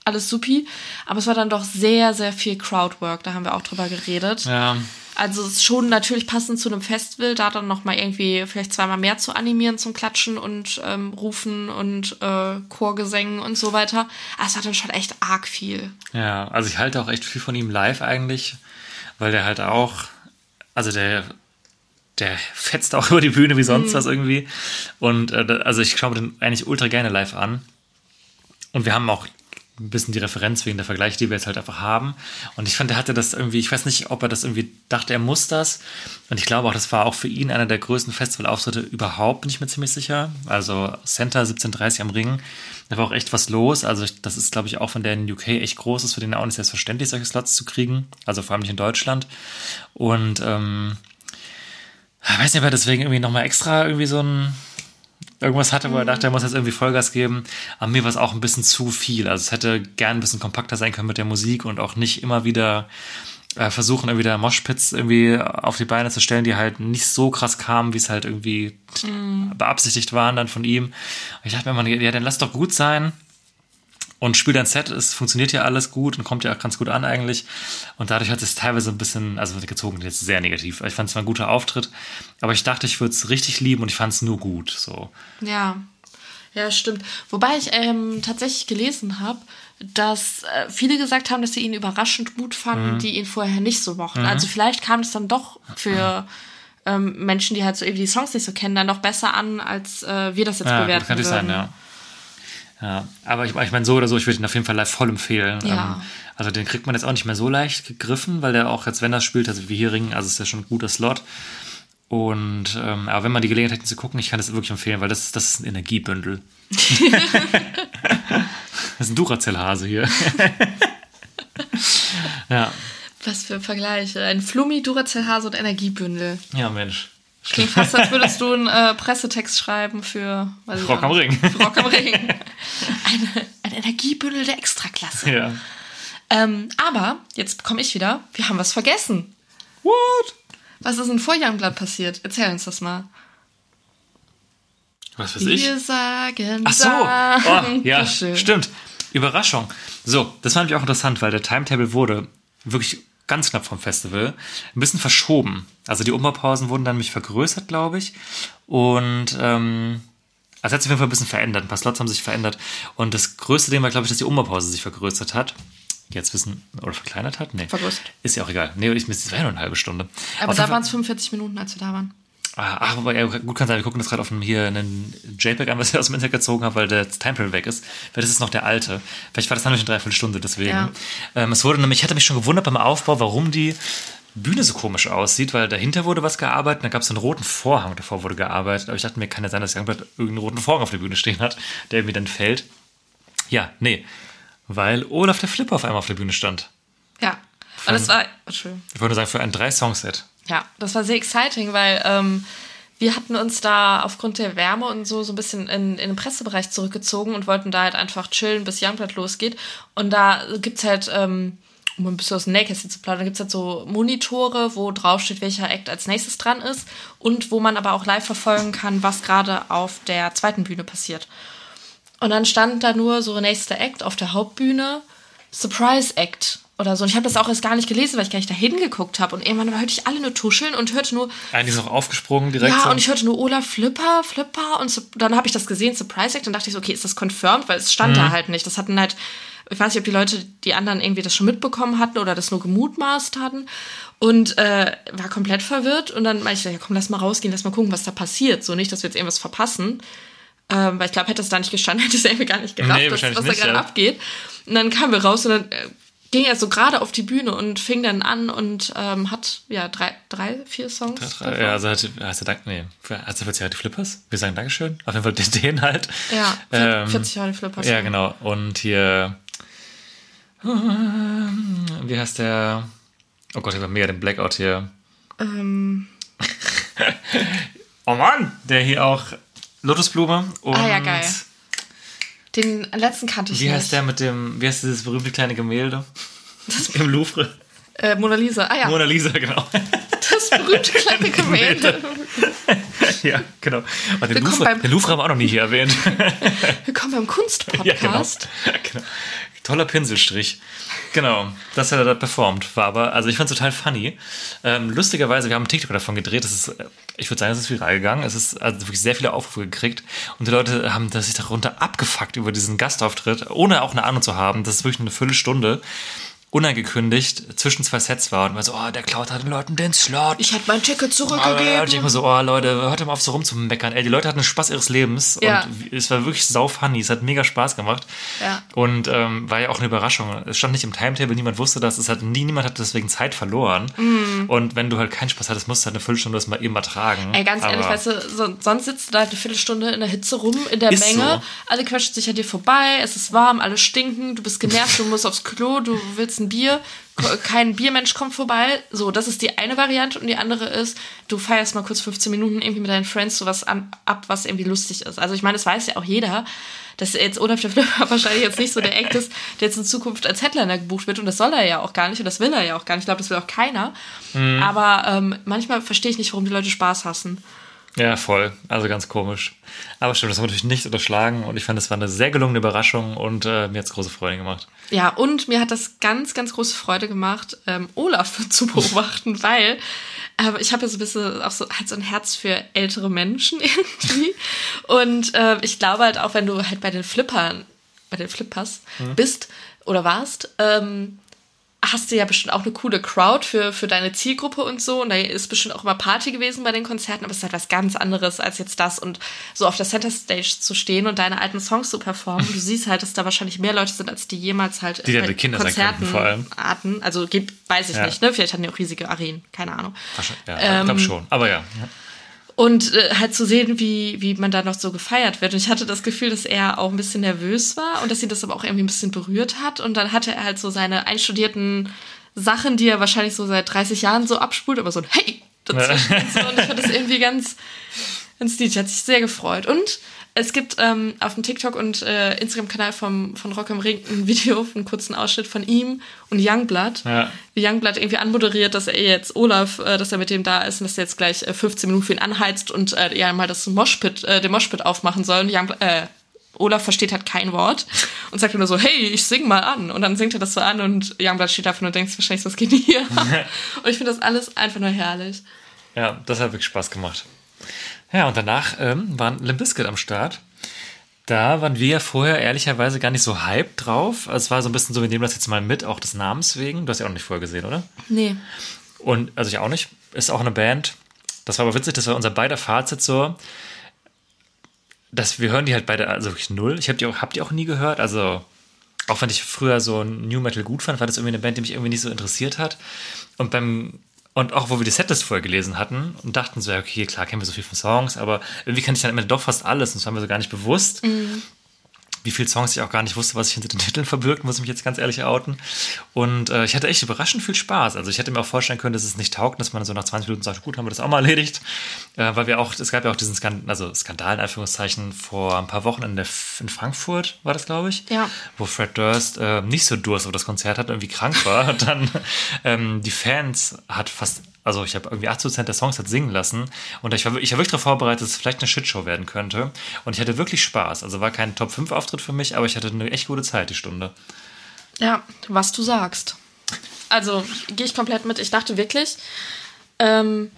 alles supi. Aber es war dann doch sehr, sehr viel Crowdwork. Da haben wir auch drüber geredet. Ja, Also es ist schon natürlich passend zu einem Festival, da dann noch mal irgendwie vielleicht zweimal mehr zu animieren zum Klatschen und ähm, Rufen und äh, Chorgesängen und so weiter. Aber es war dann schon echt arg viel. Ja, also ich halte auch echt viel von ihm live eigentlich, weil der halt auch, also der, der fetzt auch (laughs) über die Bühne wie sonst was irgendwie. Und äh, also ich schaue mir den eigentlich ultra gerne live an. Und wir haben auch ein bisschen die Referenz wegen der Vergleiche, die wir jetzt halt einfach haben. Und ich fand, er hatte das irgendwie, ich weiß nicht, ob er das irgendwie dachte, er muss das. Und ich glaube auch, das war auch für ihn einer der größten Festivalauftritte überhaupt, bin ich mir ziemlich sicher. Also Center 1730 am Ring, da war auch echt was los. Also das ist, glaube ich, auch von der in UK echt groß ist, für den auch nicht selbstverständlich, solche Slots zu kriegen. Also vor allem nicht in Deutschland. Und ähm, Ich weiß nicht, ob er deswegen irgendwie nochmal extra irgendwie so ein irgendwas hatte, wo er dachte, er muss jetzt irgendwie Vollgas geben. Aber mir war es auch ein bisschen zu viel. Also es hätte gern ein bisschen kompakter sein können mit der Musik und auch nicht immer wieder äh, versuchen, irgendwie der Moshpits irgendwie auf die Beine zu stellen, die halt nicht so krass kamen, wie es halt irgendwie beabsichtigt waren dann von ihm. Und ich dachte mir immer, ja, dann lass doch gut sein und spiel dein Set, es funktioniert ja alles gut und kommt ja auch ganz gut an eigentlich. Und dadurch hat es teilweise ein bisschen, also gezogen jetzt sehr negativ. Ich fand es war ein guter Auftritt, aber ich dachte, ich würde es richtig lieben und ich fand es nur gut. So. Ja, ja, stimmt. Wobei ich ähm, tatsächlich gelesen habe, dass äh, viele gesagt haben, dass sie ihn überraschend gut fanden, die ihn vorher nicht so mochten. Also vielleicht kam es dann doch für ähm, Menschen, die halt so eben die Songs nicht so kennen, dann doch besser an, als äh, wir das jetzt Ja, bewerten kann würden. sein, ja. Ja, aber ich, ich meine, so oder so, ich würde ihn auf jeden Fall live voll empfehlen. Ja. Ähm, also den kriegt man jetzt auch nicht mehr so leicht gegriffen, weil der auch jetzt, wenn er spielt, also wie hier ringen, also ist ja schon ein guter Slot. Und ähm, aber wenn man die Gelegenheit hat, zu gucken, ich kann das wirklich empfehlen, weil das, das ist ein Energiebündel. (laughs) das ist ein Duracell-Hase hier. (laughs) ja, Was für Vergleiche. Ein Flummi, Duracell-Hase und Energiebündel. ja, Mensch. Klingt fast, als würdest du einen äh, Pressetext schreiben für weiß ich Rock am Ring. für Rock am Ring. (laughs) Eine, ein Energiebündel der Extraklasse. Ja. Ähm, aber, jetzt komme ich wieder. Wir haben was vergessen. What? Was ist in Vorjahrblatt passiert? Erzähl uns das mal. Was weiß ich? Wir sagen Ach so, oh, ja, stimmt. Überraschung. So, das fand ich auch interessant, weil der Timetable wurde wirklich ganz knapp vom Festival ein bisschen verschoben. Also die Umbaupausen wurden dann mich vergrößert, glaube ich. Und ähm, also es hat sich auf jeden Fall ein bisschen verändert. Ein paar Slots haben sich verändert. Und das größte Ding war, glaube ich, dass die Umbaupause sich vergrößert hat. Jetzt wissen, oder verkleinert hat? Nee. Vergrößert. Ist ja auch egal. Nee, ich, es war ja nur eine halbe Stunde. Aber Auf da waren es 45 Minuten, als wir da waren. Ah, Ach, aber ja, gut kann sein, wir gucken das gerade auf dem, hier einen JPEG an, was ich aus dem Internet gezogen habe, weil der Timeplan weg ist. Weil das ist noch der alte. Vielleicht war das nämlich eine Dreiviertelstunde, deswegen. Ja. Ähm, es wurde nämlich, ich hatte mich schon gewundert beim Aufbau, warum die Bühne so komisch aussieht, weil dahinter wurde was gearbeitet, dann gab es einen roten Vorhang, davor wurde gearbeitet, aber ich dachte mir, kann ja sein, dass Youngblood irgendeinen roten Vorhang auf der Bühne stehen hat, der irgendwie dann fällt. Ja, nee. Weil Olaf der Flipper auf einmal auf der Bühne stand. Ja. Und das war. Entschuldigung. Ich würde sagen, für ein Drei-Song-Set. Ja, das war sehr exciting, weil ähm, wir hatten uns da aufgrund der Wärme und so so ein bisschen in, in den Pressebereich zurückgezogen und wollten da halt einfach chillen, bis Youngblood losgeht. Und da gibt's halt, ähm, um ein bisschen aus dem Nähkästchen zu plaudern, gibt's halt so Monitore, wo draufsteht, welcher Act als nächstes dran ist und wo man aber auch live verfolgen kann, was gerade auf der zweiten Bühne passiert. Und dann stand da nur so nächster Act auf der Hauptbühne, Surprise Act oder so. Und ich habe das auch erst gar nicht gelesen, weil ich gar nicht da hingeguckt habe. Und irgendwann hörte ich alle nur tuscheln und hörte nur, Eigentlich ist noch aufgesprungen direkt. ja, so. und ich hörte nur Olaf Flipper, Flipper. Und so, dann habe ich das gesehen, Surprise Act. Und dachte ich so, okay, ist das confirmed? Weil es stand Mhm. da halt nicht. Das hatten halt, ich weiß nicht, ob die Leute, die anderen irgendwie das schon mitbekommen hatten oder das nur gemutmaßt hatten. Und äh, war komplett verwirrt. Und dann meinte ich, ja komm, lass mal rausgehen, lass mal gucken, was da passiert. So nicht, dass wir jetzt irgendwas verpassen. Ähm, weil ich glaube, hätte es da nicht gestanden, (laughs) hätte es irgendwie gar nicht gerafft, Nee, was, was da nicht, gerade ja. abgeht. Und dann kamen wir raus und dann äh, ging er so gerade auf die Bühne und fing dann an und ähm, hat ja drei, drei, vier Songs. davon. Ja, also hat, heißt er Dank, nee, hat er plötzlich die Flippers? Wir sagen Dankeschön. Auf jeden Fall den, den halt. Ja, Ähm, 40 Jahre Flippers. Ja, genau. Und hier, wie heißt der? Oh Gott, ich habe mega den Blackout hier. Ähm, (laughs) Oh Mann, der hier auch Lotusblume und ah ja, geil. Den letzten kannte ich wie nicht. heißt der mit dem, wie heißt dieses berühmte kleine Gemälde? Im Louvre. Äh, Mona Lisa. Ah ja, Mona Lisa, genau. das berühmte (laughs) kleine Gemälde. (laughs) ja, genau. Und den, Louvre, beim- den Louvre haben wir auch noch nie hier erwähnt. (laughs) Willkommen beim Kunstpodcast. Ja, genau. genau. Toller Pinselstrich. Genau, das hat er da performt. War aber, also ich fand es total funny. Ähm, lustigerweise, wir haben einen TikTok davon gedreht. Das ist, äh, ich würde sagen, es ist viral gegangen. Es ist also wirklich sehr viele Aufrufe gekriegt. Und die Leute haben sich darunter abgefuckt über diesen Gastauftritt, ohne auch eine Ahnung zu haben. Das ist wirklich eine Viertelstunde unangekündigt zwischen zwei Sets war und war so, oh, der klaut hat den Leuten den Slot. Ich hatte mein Ticket zurückgegeben. ich immer so, oh Leute, hört mal auf so rumzumeckern. Ey, die Leute hatten den Spaß ihres Lebens Ja. und es war wirklich sau funny. Es hat mega Spaß gemacht. Ja. Und ähm, war ja auch eine Überraschung. Es stand nicht im Timetable, niemand wusste das. Es hat nie, niemand hat deswegen Zeit verloren. Mhm. Und wenn du halt keinen Spaß hattest, musst du halt eine Viertelstunde das mal eben ertragen. Ey, ganz ehrlich, Aber weißt du, so, sonst sitzt du da halt eine Viertelstunde in der Hitze rum, in der Menge. so. Alle quetschen sich an dir vorbei, es ist warm, alle stinken, du bist genervt, du musst aufs Klo, du willst ein Bier. (laughs) Kein Biermensch kommt vorbei. So, das ist die eine Variante und die andere ist, du feierst mal kurz 15 Minuten irgendwie mit deinen Friends sowas an, ab, was irgendwie lustig ist. Also ich meine, das weiß ja auch jeder, dass jetzt Olaf der Flipper (laughs) wahrscheinlich jetzt nicht so der Act ist, der jetzt in Zukunft als Headliner gebucht wird und das soll er ja auch gar nicht und das will er ja auch gar nicht. Ich glaube, das will auch keiner. Aber ähm, manchmal verstehe ich nicht, warum die Leute Spaß hassen. Ja, voll. Also ganz komisch. Aber stimmt, das haben wir natürlich nicht unterschlagen und ich fand, es war eine sehr gelungene Überraschung und äh, mir hat es große Freude gemacht. Ja, und mir hat das ganz, ganz große Freude gemacht, ähm, Olaf (laughs) zu beobachten, (laughs) weil äh, ich habe ja so ein bisschen auch so halt so ein Herz für ältere Menschen (laughs) irgendwie. Und äh, ich glaube halt auch, wenn du halt bei den Flippern, bei den Flippers bist oder warst, ähm, hast du ja bestimmt auch eine coole Crowd für, für deine Zielgruppe und so. Und da ist bestimmt auch immer Party gewesen bei den Konzerten, aber es ist halt was ganz anderes als jetzt das und so auf der Center Stage zu stehen und deine alten Songs zu performen. Du siehst halt, dass da wahrscheinlich mehr Leute sind, als die jemals halt Die bei Kinder könnten, vor allem. hatten. Also geht, weiß ich Ja. nicht, ne? Vielleicht hatten die auch riesige Arenen, keine Ahnung. Ja, Ähm, ich glaube schon. Aber ja. Und äh, halt zu sehen, wie, wie man da noch so gefeiert wird. Und ich hatte das Gefühl, dass er auch ein bisschen nervös war und dass ihn das aber auch irgendwie ein bisschen berührt hat. Und dann hatte er halt so seine einstudierten Sachen, die er wahrscheinlich so seit 30 Jahren so abspult, aber so ein Hey! (laughs) Dazwischen und, so. und ich fand das irgendwie ganz, ganz niedlich. Hat sich sehr gefreut. Und es gibt ähm, auf dem TikTok und äh, Instagram-Kanal vom, von Rock am Ring ein (laughs) Video, einen kurzen Ausschnitt von ihm und Youngblood. Ja. Wie Youngblood irgendwie anmoderiert, dass er jetzt Olaf, äh, dass er mit dem da ist und dass er jetzt gleich äh, 15 Minuten für ihn anheizt und äh, ja mal das Moshpit, äh, den Moshpit aufmachen soll. Und Youngblood, äh, Olaf versteht halt kein Wort und sagt nur so, hey, ich sing mal an. Und dann singt er das so an und Youngblood steht davon und denkt wahrscheinlich, was geht hier? (laughs) und ich finde das alles einfach nur herrlich. Ja, das hat wirklich Spaß gemacht. Ja, und danach ähm, waren Limp Bizkit am Start. Da waren wir ja vorher ehrlicherweise gar nicht so hyped drauf. Also es war so ein bisschen so, wir nehmen das jetzt mal mit, auch des Namens wegen. Du hast ja auch noch nicht vorher gesehen, oder? Nee. Und, also ich auch nicht. Ist auch eine Band. Das war aber witzig, das war unser beider Fazit so, dass wir hören die halt beide, also wirklich null. Ich habe die auch, hab die auch nie gehört. Also, auch wenn ich früher so New Metal gut fand, war das irgendwie eine Band, die mich irgendwie nicht so interessiert hat. Und beim, und auch wo wir die Setlist vorher gelesen hatten und dachten so, ja, okay, klar kennen wir so viel von Songs, aber irgendwie kannte ich dann immer doch fast alles und das war mir so gar nicht bewusst wie viele Songs ich auch gar nicht wusste, was sich hinter den Titeln verbirgt, muss ich mich jetzt ganz ehrlich outen. Und äh, ich hatte echt überraschend viel Spaß. Also ich hätte mir auch vorstellen können, dass es nicht taugt, dass man so nach 20 Minuten sagt, gut, haben wir das auch mal erledigt. Äh, weil wir auch, es gab ja auch diesen Skandal, also Skandal in Anführungszeichen vor ein paar Wochen in, der, in Frankfurt, war das, glaube ich. Ja. Wo Fred Durst äh, nicht so Durst auf das Konzert hat, irgendwie krank war. Und dann (laughs) ähm, die Fans hat fast also ich habe irgendwie 80% der Songs hat singen lassen und ich war, ich war wirklich darauf vorbereitet, dass es vielleicht eine Shitshow werden könnte. Und ich hatte wirklich Spaß. Also war kein Top-5-Auftritt für mich, aber ich hatte eine echt gute Zeit, die Stunde. Ja, was du sagst. Also gehe ich komplett mit. Ich dachte wirklich, ähm,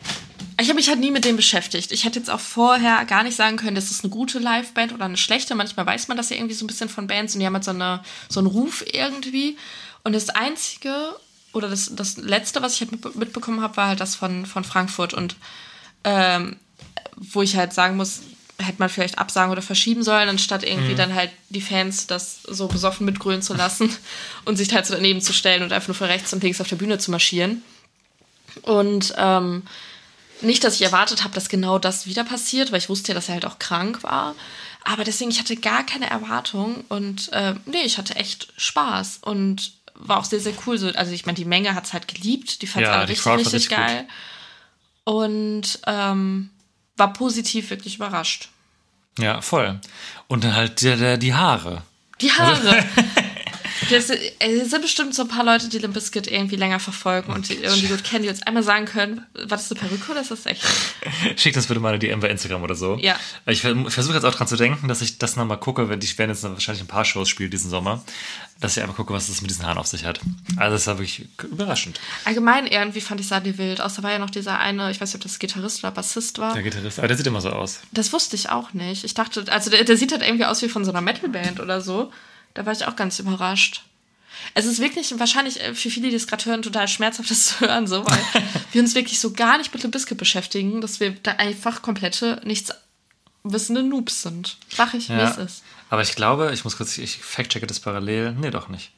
ich habe mich halt nie mit dem beschäftigt. Ich hätte jetzt auch vorher gar nicht sagen können, das ist eine gute Liveband oder eine schlechte. Manchmal weiß man das ja irgendwie so ein bisschen von Bands und die haben halt so, eine, so einen Ruf irgendwie. Und das Einzige oder das, das Letzte, was ich halt mit- mitbekommen habe, war halt das von, von Frankfurt. Und ähm, wo ich halt sagen muss, hätte man vielleicht absagen oder verschieben sollen, anstatt irgendwie dann halt die Fans das so besoffen mitgrölen zu lassen (laughs) und sich halt so daneben zu stellen und einfach nur von rechts und links auf der Bühne zu marschieren. Und ähm, nicht, dass ich erwartet habe, dass genau das wieder passiert, weil ich wusste ja, dass er halt auch krank war. Aber deswegen, ich hatte gar keine Erwartung und äh, nee, ich hatte echt Spaß und war auch sehr, sehr cool. So, also ich meine, die Menge hat es halt geliebt, die fand es Ja, alle die richtig, richtig richtig gut. geil. Und ähm, war positiv wirklich überrascht. Ja, voll. Und dann halt der, der, die Haare. Die Haare. Das, äh, es sind bestimmt so ein paar Leute, die Limp Bizkit irgendwie länger verfolgen und die, und die gut kennen, die uns einmal sagen können, war das eine Perücke oder ist das echt? (laughs) Schickt uns bitte mal eine DM bei Instagram oder so. Ja. Ich ver- versuche jetzt auch dran zu denken, dass ich das nochmal gucke, wenn ich werden jetzt wahrscheinlich ein paar Shows spielen diesen Sommer, dass ich einfach gucke, was es mit diesen Haaren auf sich hat. Also das war wirklich überraschend. Allgemein irgendwie fand ich Sandy wild. Außer war ja noch dieser eine, ich weiß nicht, ob das Gitarrist oder Bassist war. Der Gitarrist, aber der sieht immer so aus. Das wusste ich auch nicht. Ich dachte, also der, der sieht halt irgendwie aus wie von so einer Metalband oder so. Da war ich auch ganz überrascht. Es ist wirklich wahrscheinlich äh, für viele, die das gerade hören, total schmerzhaft, (laughs) das zu hören, so, weil (laughs) wir uns wirklich so gar nicht mit Limp Bizkit beschäftigen, dass wir da einfach komplette, nichts wissende Noobs sind. Sag ich, wie es ist. Aber ich glaube, ich muss kurz, ich fact-checke das parallel. Nee, doch nicht.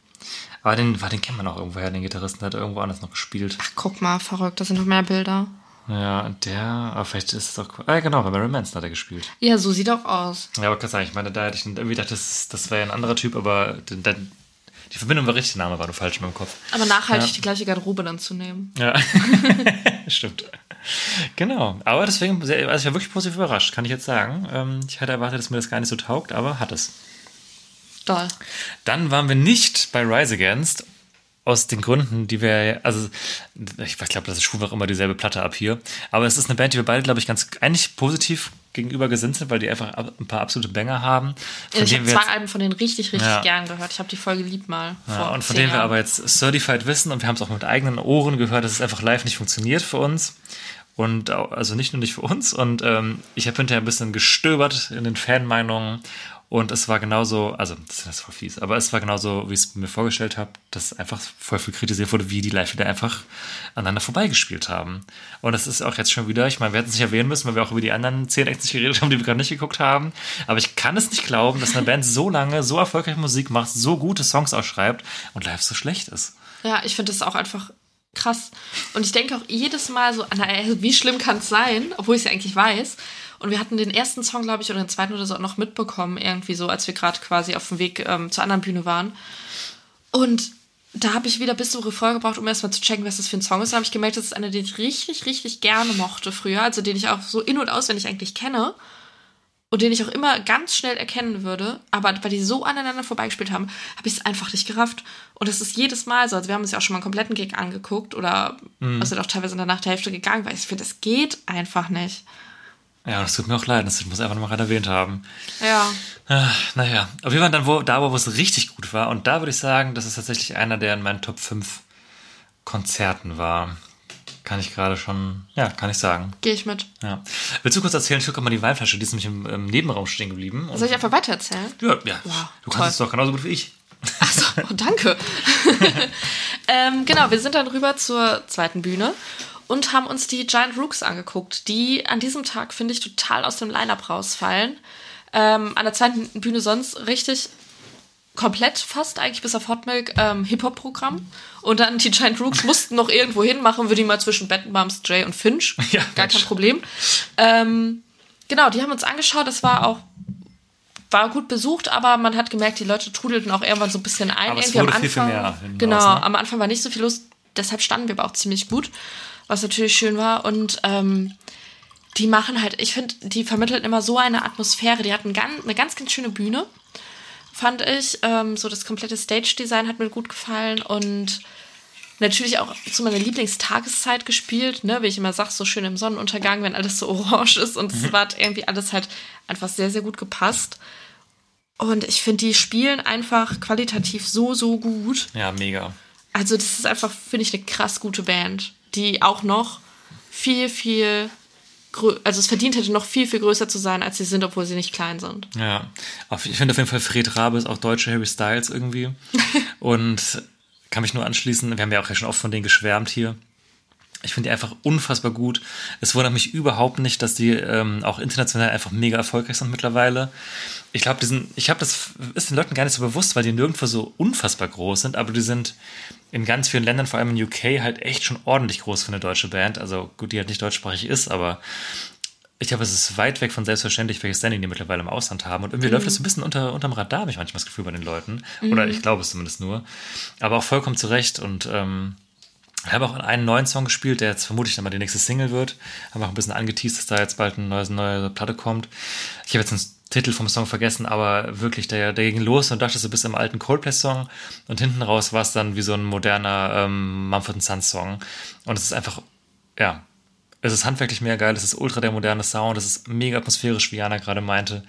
Aber den, den kennt man auch irgendwoher, den Gitarristen, der hat irgendwo anders noch gespielt. Ach, guck mal, verrückt, da sind noch mehr Bilder. Ja, und der, aber vielleicht ist es auch, ah, genau, bei Marilyn Manson hat er gespielt. Ja, so sieht auch aus. Ja, aber kann sagen, ich meine, da hätte ich irgendwie gedacht, das, das wäre ein anderer Typ, aber den, den, Die Verbindung war richtig, der Name war nur falsch in meinem Kopf. Aber nachhaltig Ja. die gleiche Garderobe dann zu nehmen. Ja, (laughs) stimmt. Genau. Aber deswegen, also ich war wirklich positiv überrascht, kann ich jetzt sagen. Ähm, Ich hatte erwartet, dass mir das gar nicht so taugt, aber hat es. Doll. Dann waren wir nicht bei Rise Against. Aus den Gründen, die wir, also ich glaube, das ist schwul auch immer dieselbe Platte ab hier. Aber es ist eine Band, die wir beide, glaube ich, ganz eigentlich positiv gegenüber gesinnt sind, weil die einfach ein paar absolute Banger haben. Ich habe wir zwei Alben von denen richtig, richtig Ja. gern gehört. Ich habe die Folge lieb mal. Ja, und von denen wir Jahren. aber jetzt certified wissen und wir haben es auch mit eigenen Ohren gehört, dass es einfach live nicht funktioniert für uns. Und also nicht nur nicht für uns. Und ähm, ich habe hinterher ein bisschen gestöbert in den Fanmeinungen. Und es war genauso, also das ist voll fies, aber es war genauso, wie ich es mir vorgestellt habe, dass einfach voll viel kritisiert wurde, wie die live wieder einfach aneinander vorbeigespielt haben. Und das ist auch jetzt schon wieder, ich meine, wir hätten es nicht erwähnen müssen, weil wir auch über die anderen zehn Acts nicht geredet haben, die wir gerade nicht geguckt haben. Aber ich kann es nicht glauben, dass eine Band so lange, so erfolgreich Musik macht, so gute Songs ausschreibt und live so schlecht ist. Ja, ich finde das auch einfach krass. Und ich denke auch jedes Mal so, na, ey, wie schlimm kann es sein, obwohl ich es ja eigentlich weiß. Und wir hatten den ersten Song, glaube ich, oder den zweiten oder so noch mitbekommen, irgendwie so, als wir gerade quasi auf dem Weg ähm, zur anderen Bühne waren. Und da habe ich wieder bis zum Refrain gebraucht, um erstmal zu checken, was das für ein Song ist. Da habe ich gemerkt, das ist einer, den ich richtig, richtig gerne mochte früher, also den ich auch so in- und auswendig eigentlich kenne und den ich auch immer ganz schnell erkennen würde, aber weil die so aneinander vorbeigespielt haben, habe ich es einfach nicht gerafft. Und das ist jedes Mal so. Also wir haben uns ja auch schon mal einen kompletten Gig angeguckt oder Mhm. also auch teilweise in der Nacht der Hälfte gegangen, weil ich finde, das geht einfach nicht. Ja, das tut mir auch leid, das muss ich einfach nochmal gerade erwähnt haben. Ja. Ah, naja, auf jeden Fall dann wo, da, wo es richtig gut war. Und da würde ich sagen, das ist tatsächlich einer, der in meinen Top 5 Konzerten war. Kann ich gerade schon, ja, kann ich sagen. Gehe ich mit. Ja. Willst du kurz erzählen? Ich gucke mal die Weinflasche, die ist nämlich im, im Nebenraum stehen geblieben. Soll ich einfach weitererzählen? ja, ja. Wow, du toll. kannst es doch genauso gut wie ich. Achso, oh, danke. (laughs) (laughs) ähm, genau, wir sind dann rüber zur zweiten Bühne und haben uns die Giant Rooks angeguckt, die an diesem Tag, finde ich, total aus dem Line-Up rausfallen. Ähm, an der zweiten Bühne sonst richtig komplett fast eigentlich bis auf Hot Milk ähm, Hip-Hop-Programm. Und dann die Giant Rooks mussten noch irgendwo hinmachen, würde ich mal zwischen Battenbums, Jay und Finch. (laughs) Ja, Gar kein Mensch. Problem. Ähm, genau, die haben uns angeschaut. Das war auch war gut besucht, aber man hat gemerkt, die Leute trudelten auch irgendwann so ein bisschen ein. Aber es wurde am viel, viel Anfang, mehr Genau, raus, ne? am Anfang war nicht so viel los, deshalb standen wir aber auch ziemlich gut, was natürlich schön war. Und ähm, die machen halt, ich finde, die vermitteln immer so eine Atmosphäre. Die hatten ganz, eine ganz, ganz schöne Bühne, fand ich. Ähm, so das komplette Stage-Design hat mir gut gefallen und natürlich auch zu meiner Lieblingstageszeit gespielt, ne, wie ich immer sag, so schön im Sonnenuntergang, wenn alles so orange ist und es hat irgendwie alles halt einfach sehr, sehr gut gepasst. Und ich finde, die spielen einfach qualitativ so, so gut. Ja, mega. Also das ist einfach, finde ich, eine krass gute Band, die auch noch viel, viel, also es verdient hätte, noch viel, viel größer zu sein, als sie sind, obwohl sie nicht klein sind. Ja, ich finde auf jeden Fall Fred Rabe ist auch deutsche Harry Styles irgendwie. (laughs) Und kann mich nur anschließen, wir haben ja auch ja schon oft von denen geschwärmt hier. Ich finde die einfach unfassbar gut. Es wundert mich überhaupt nicht, dass die ähm, auch international einfach mega erfolgreich sind mittlerweile. Ich glaube, diesen, ich habe das ist den Leuten gar nicht so bewusst, weil die nirgendwo so unfassbar groß sind, aber die sind in ganz vielen Ländern, vor allem in UK, halt echt schon ordentlich groß für eine deutsche Band. Also gut, die halt nicht deutschsprachig ist, aber ich glaube, es ist weit weg von selbstverständlich, welches Standing die mittlerweile im Ausland haben. Und irgendwie läuft das so ein bisschen unter, unterm Radar, habe ich manchmal das Gefühl bei den Leuten. Oder ich glaube es zumindest nur. Aber auch vollkommen zurecht. Und ähm, habe auch einen neuen Song gespielt, der jetzt vermutlich dann mal die nächste Single wird. Haben auch ein bisschen angeteased, dass da jetzt bald eine neue, neue Platte kommt. Ich habe jetzt den Titel vom Song vergessen, aber wirklich, der, der ging los und dachte, du bist im alten Coldplay-Song. Und hinten raus war es dann wie so ein moderner ähm, Mumford Sons-Song. Und es ist einfach, ja, es ist handwerklich mega geil, es ist ultra der moderne Sound, es ist mega atmosphärisch, wie Jana gerade meinte.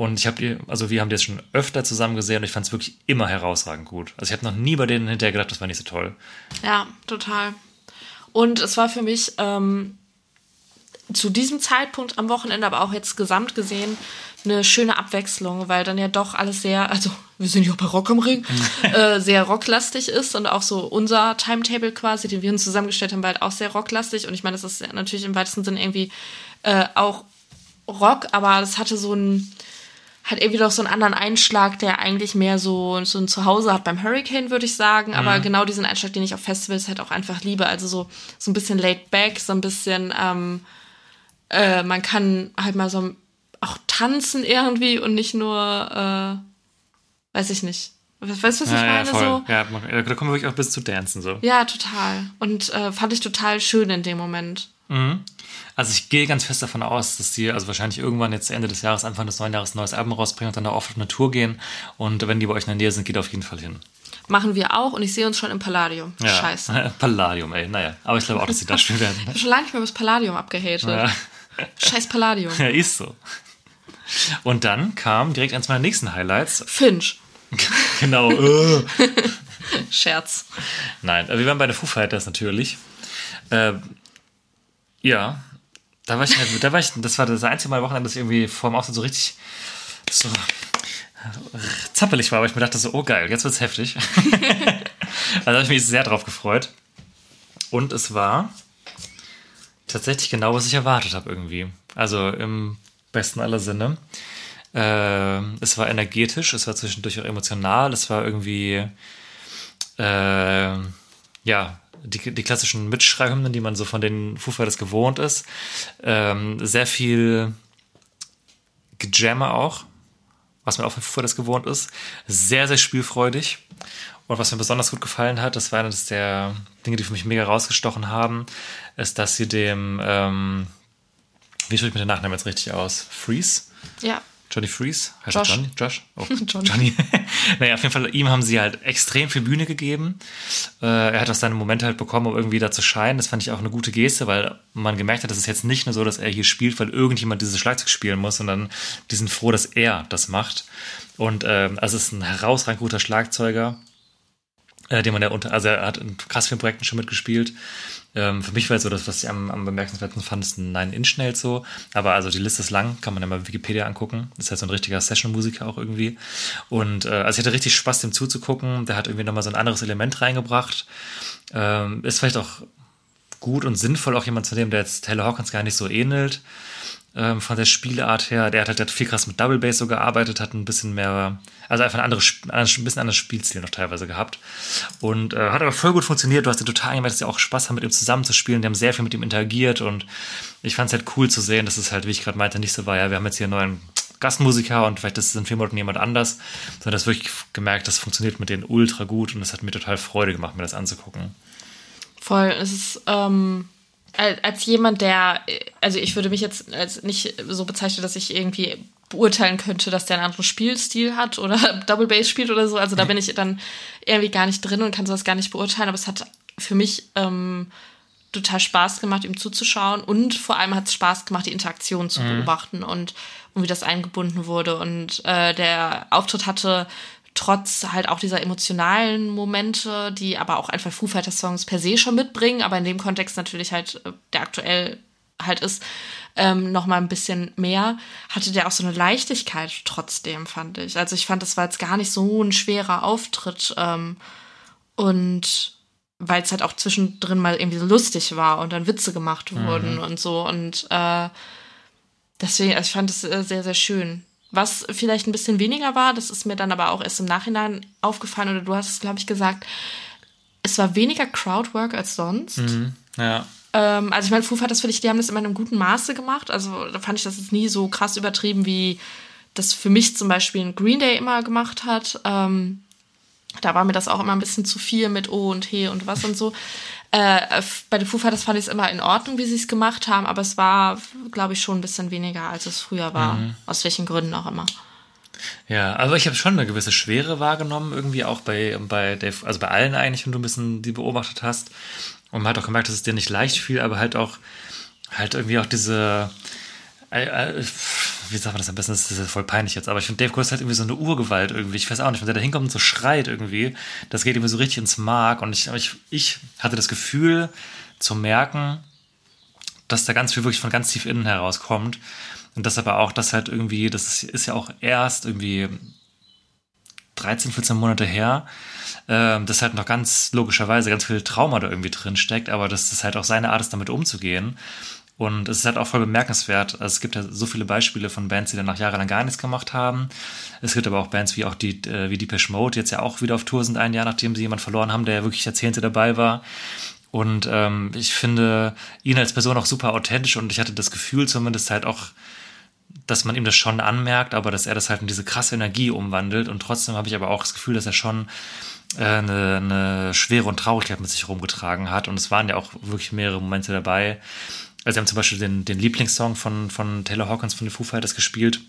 Und ich habe die, also wir haben die jetzt schon öfter zusammen gesehen und ich fand es wirklich immer herausragend gut. Also ich habe noch nie bei denen hinterher gedacht, das war nicht so toll. Ja, total. Und es war für mich ähm, zu diesem Zeitpunkt am Wochenende, aber auch jetzt gesamt gesehen, eine schöne Abwechslung, weil dann ja doch alles sehr, also wir sind ja auch bei Rock am Ring, (laughs) äh, sehr rocklastig ist und auch so unser Timetable quasi, den wir uns zusammengestellt haben, war halt auch sehr rocklastig. Und ich meine, das ist natürlich im weitesten Sinne irgendwie äh, auch Rock, aber das hatte so ein hat irgendwie doch so einen anderen Einschlag, der eigentlich mehr so, so ein Zuhause hat beim Hurricane, würde ich sagen. Aber genau diesen Einschlag, den ich auf Festivals halt auch einfach liebe. Also so, so ein bisschen laid back, so ein bisschen, ähm, äh, man kann halt mal so auch tanzen irgendwie und nicht nur, äh, weiß ich nicht, Weißt du, was ich Ja, ja, meine? voll. so, Ja, da kommen wir wirklich auch bis zu Dancen so. ja, total. Und äh, fand ich total schön in dem Moment. Also ich gehe ganz fest davon aus, dass die also wahrscheinlich irgendwann jetzt Ende des Jahres, Anfang des neuen Jahres ein neues Album rausbringen und dann da oft auf eine Tour gehen. Und wenn die bei euch in der Nähe sind, geht auf jeden Fall hin. Machen wir auch und ich sehe uns schon im Palladium. Ja. Scheiße. (laughs) Palladium, ey. Naja, aber ich glaube auch, dass sie da (laughs) spielen werden. Ich habe schon lange nicht mehr über das Palladium abgehatet. Ja. Scheiß Palladium. (laughs) ja, ist so. Und dann kam direkt eins meiner nächsten Highlights. Finch. Genau. äh. Scherz. Nein, wir waren bei den Foo Fighters natürlich. Äh, ja, da war ich, da war ich, das war das einzige Mal Wochenende, dass ich irgendwie vor dem Auftritt so richtig so zappelig war, aber ich mir dachte so, oh geil, jetzt wird's heftig. (laughs) also habe ich mich sehr drauf gefreut. Und es war tatsächlich genau, was ich erwartet habe irgendwie. Also im besten aller Sinne. Äh, es war energetisch, es war zwischendurch auch emotional, es war irgendwie äh, ja, die, die klassischen Mitschreihymnen, die man so von den Foo Fighters gewohnt ist. Ähm, sehr viel Gejammer auch, was man auch von Foo Fighters gewohnt ist. Sehr, sehr spielfreudig. Und was mir besonders gut gefallen hat, das war eines der Dinge, die für mich mega rausgestochen haben, ist, dass sie dem, ähm, wie spricht man den Nachnamen jetzt richtig aus? Freeze? Ja. Johnny Freeze? Heißt Josh. Johnny? Josh? Oh, (laughs) Johnny. Johnny. (laughs) naja, auf jeden Fall, ihm haben sie halt extrem viel Bühne gegeben. Äh, er hat auch seine Momente halt bekommen, um irgendwie da zu scheinen. Das fand ich auch eine gute Geste, weil man gemerkt hat, dass es jetzt nicht nur so, dass er hier spielt, weil irgendjemand dieses Schlagzeug spielen muss, sondern die sind froh, dass er das macht. Und ähm, also es ist ein herausragend guter Schlagzeuger äh, den man ja unter, also er hat in krass vielen Projekten schon mitgespielt. Ähm, für mich war jetzt so das, was ich am, am bemerkenswertesten fand, ist ein Nine Inch Nails so. Aber also die Liste ist lang, kann man ja mal Wikipedia angucken. Ist halt so ein richtiger Session-Musiker auch irgendwie. Und äh, also ich hatte richtig Spaß, dem zuzugucken. Der hat irgendwie nochmal so ein anderes Element reingebracht. Ähm, ist vielleicht auch gut und sinnvoll, auch jemand zu nehmen, der jetzt Taylor Hawkins gar nicht so ähnelt. Ähm, von der Spielart her. Der hat halt der hat viel krass mit Double Bass so gearbeitet, hat ein bisschen mehr, also einfach ein, anderes, ein bisschen anderes Spielstil noch teilweise gehabt. Und äh, hat aber voll gut funktioniert. Du hast ja total gemerkt, dass sie auch Spaß haben, mit ihm zusammenzuspielen. Die haben sehr viel mit ihm interagiert und ich fand es halt cool zu sehen, dass es halt, wie ich gerade meinte, nicht so war, ja, wir haben jetzt hier einen neuen Gastmusiker und vielleicht ist es in vier Monaten jemand anders, sondern das wirklich gemerkt, das funktioniert mit denen ultra gut und es hat mir total Freude gemacht, mir das anzugucken. Voll. Es ist ähm, als als jemand, der, also ich würde mich jetzt als nicht so bezeichnen, dass ich irgendwie beurteilen könnte, dass der einen anderen Spielstil hat oder (laughs) Double Bass spielt oder so. Also da bin ich dann irgendwie gar nicht drin und kann sowas gar nicht beurteilen. Aber es hat für mich ähm, total Spaß gemacht, ihm zuzuschauen und vor allem hat es Spaß gemacht, die Interaktion zu beobachten und, und wie das eingebunden wurde. Und äh, der Auftritt hatte trotz halt auch dieser emotionalen Momente, die aber auch einfach Foo Fighters Songs per se schon mitbringen, aber in dem Kontext natürlich halt, äh, der aktuell halt ist, ähm, noch mal ein bisschen mehr, hatte der auch so eine Leichtigkeit trotzdem, fand ich. Also ich fand, das war jetzt gar nicht so ein schwerer Auftritt ähm, und weil es halt auch zwischendrin mal irgendwie so lustig war und dann Witze gemacht wurden und so und äh, deswegen, also ich fand es äh, sehr, sehr schön. Was vielleicht ein bisschen weniger war, das ist mir dann aber auch erst im Nachhinein aufgefallen, oder du hast es, glaube ich, gesagt, es war weniger Crowdwork als sonst. Ja. Ähm, also ich meine, Foo Fighters, finde ich, die haben das immer in einem guten Maße gemacht. Also da fand ich das jetzt nie so krass übertrieben, wie das für mich zum Beispiel ein Green Day immer gemacht hat. Ähm, da war mir das auch immer ein bisschen zu viel mit O und He und was und so. Äh, bei den Foo Fighters fand ich es immer in Ordnung, wie sie es gemacht haben, aber es war, glaube ich, schon ein bisschen weniger, als es früher war. Aus welchen Gründen auch immer. Ja, also ich habe schon eine gewisse Schwere wahrgenommen, irgendwie auch bei, bei Dave, also bei allen eigentlich, wenn du ein bisschen die beobachtet hast. Und man hat auch gemerkt, dass es dir nicht leicht fiel, aber halt auch, halt irgendwie auch diese, wie sagt man das am besten, das ist ja voll peinlich jetzt, aber ich finde Dave Grohl ist halt irgendwie so eine Urgewalt irgendwie, ich weiß auch nicht, wenn der da hinkommt und so schreit irgendwie, das geht irgendwie so richtig ins Mark und ich, ich, ich hatte das Gefühl zu merken, dass da ganz viel wirklich von ganz tief innen herauskommt. Und das aber auch, dass halt irgendwie, das ist, ist ja auch erst irgendwie 13, 14 Monate her, ähm, dass halt noch ganz logischerweise ganz viel Trauma da irgendwie drin steckt, aber dass das halt auch seine Art ist, damit umzugehen. Und es ist halt auch voll bemerkenswert. Also es gibt ja so viele Beispiele von Bands, die dann nach jahrelang gar nichts gemacht haben. Es gibt aber auch Bands wie auch die, äh, wie Depeche Mode, die jetzt ja auch wieder auf Tour sind, ein Jahr nachdem sie jemand verloren haben, der ja wirklich Jahrzehnte dabei war. Und ähm, ich finde ihn als Person auch super authentisch und ich hatte das Gefühl zumindest halt auch, dass man ihm das schon anmerkt, aber dass er das halt in diese krasse Energie umwandelt. Und trotzdem habe ich aber auch das Gefühl, dass er schon äh, eine, eine Schwere und Traurigkeit mit sich rumgetragen hat. Und es waren ja auch wirklich mehrere Momente dabei. Also sie haben zum Beispiel den, den Lieblingssong von, von Taylor Hawkins von den Foo Fighters gespielt.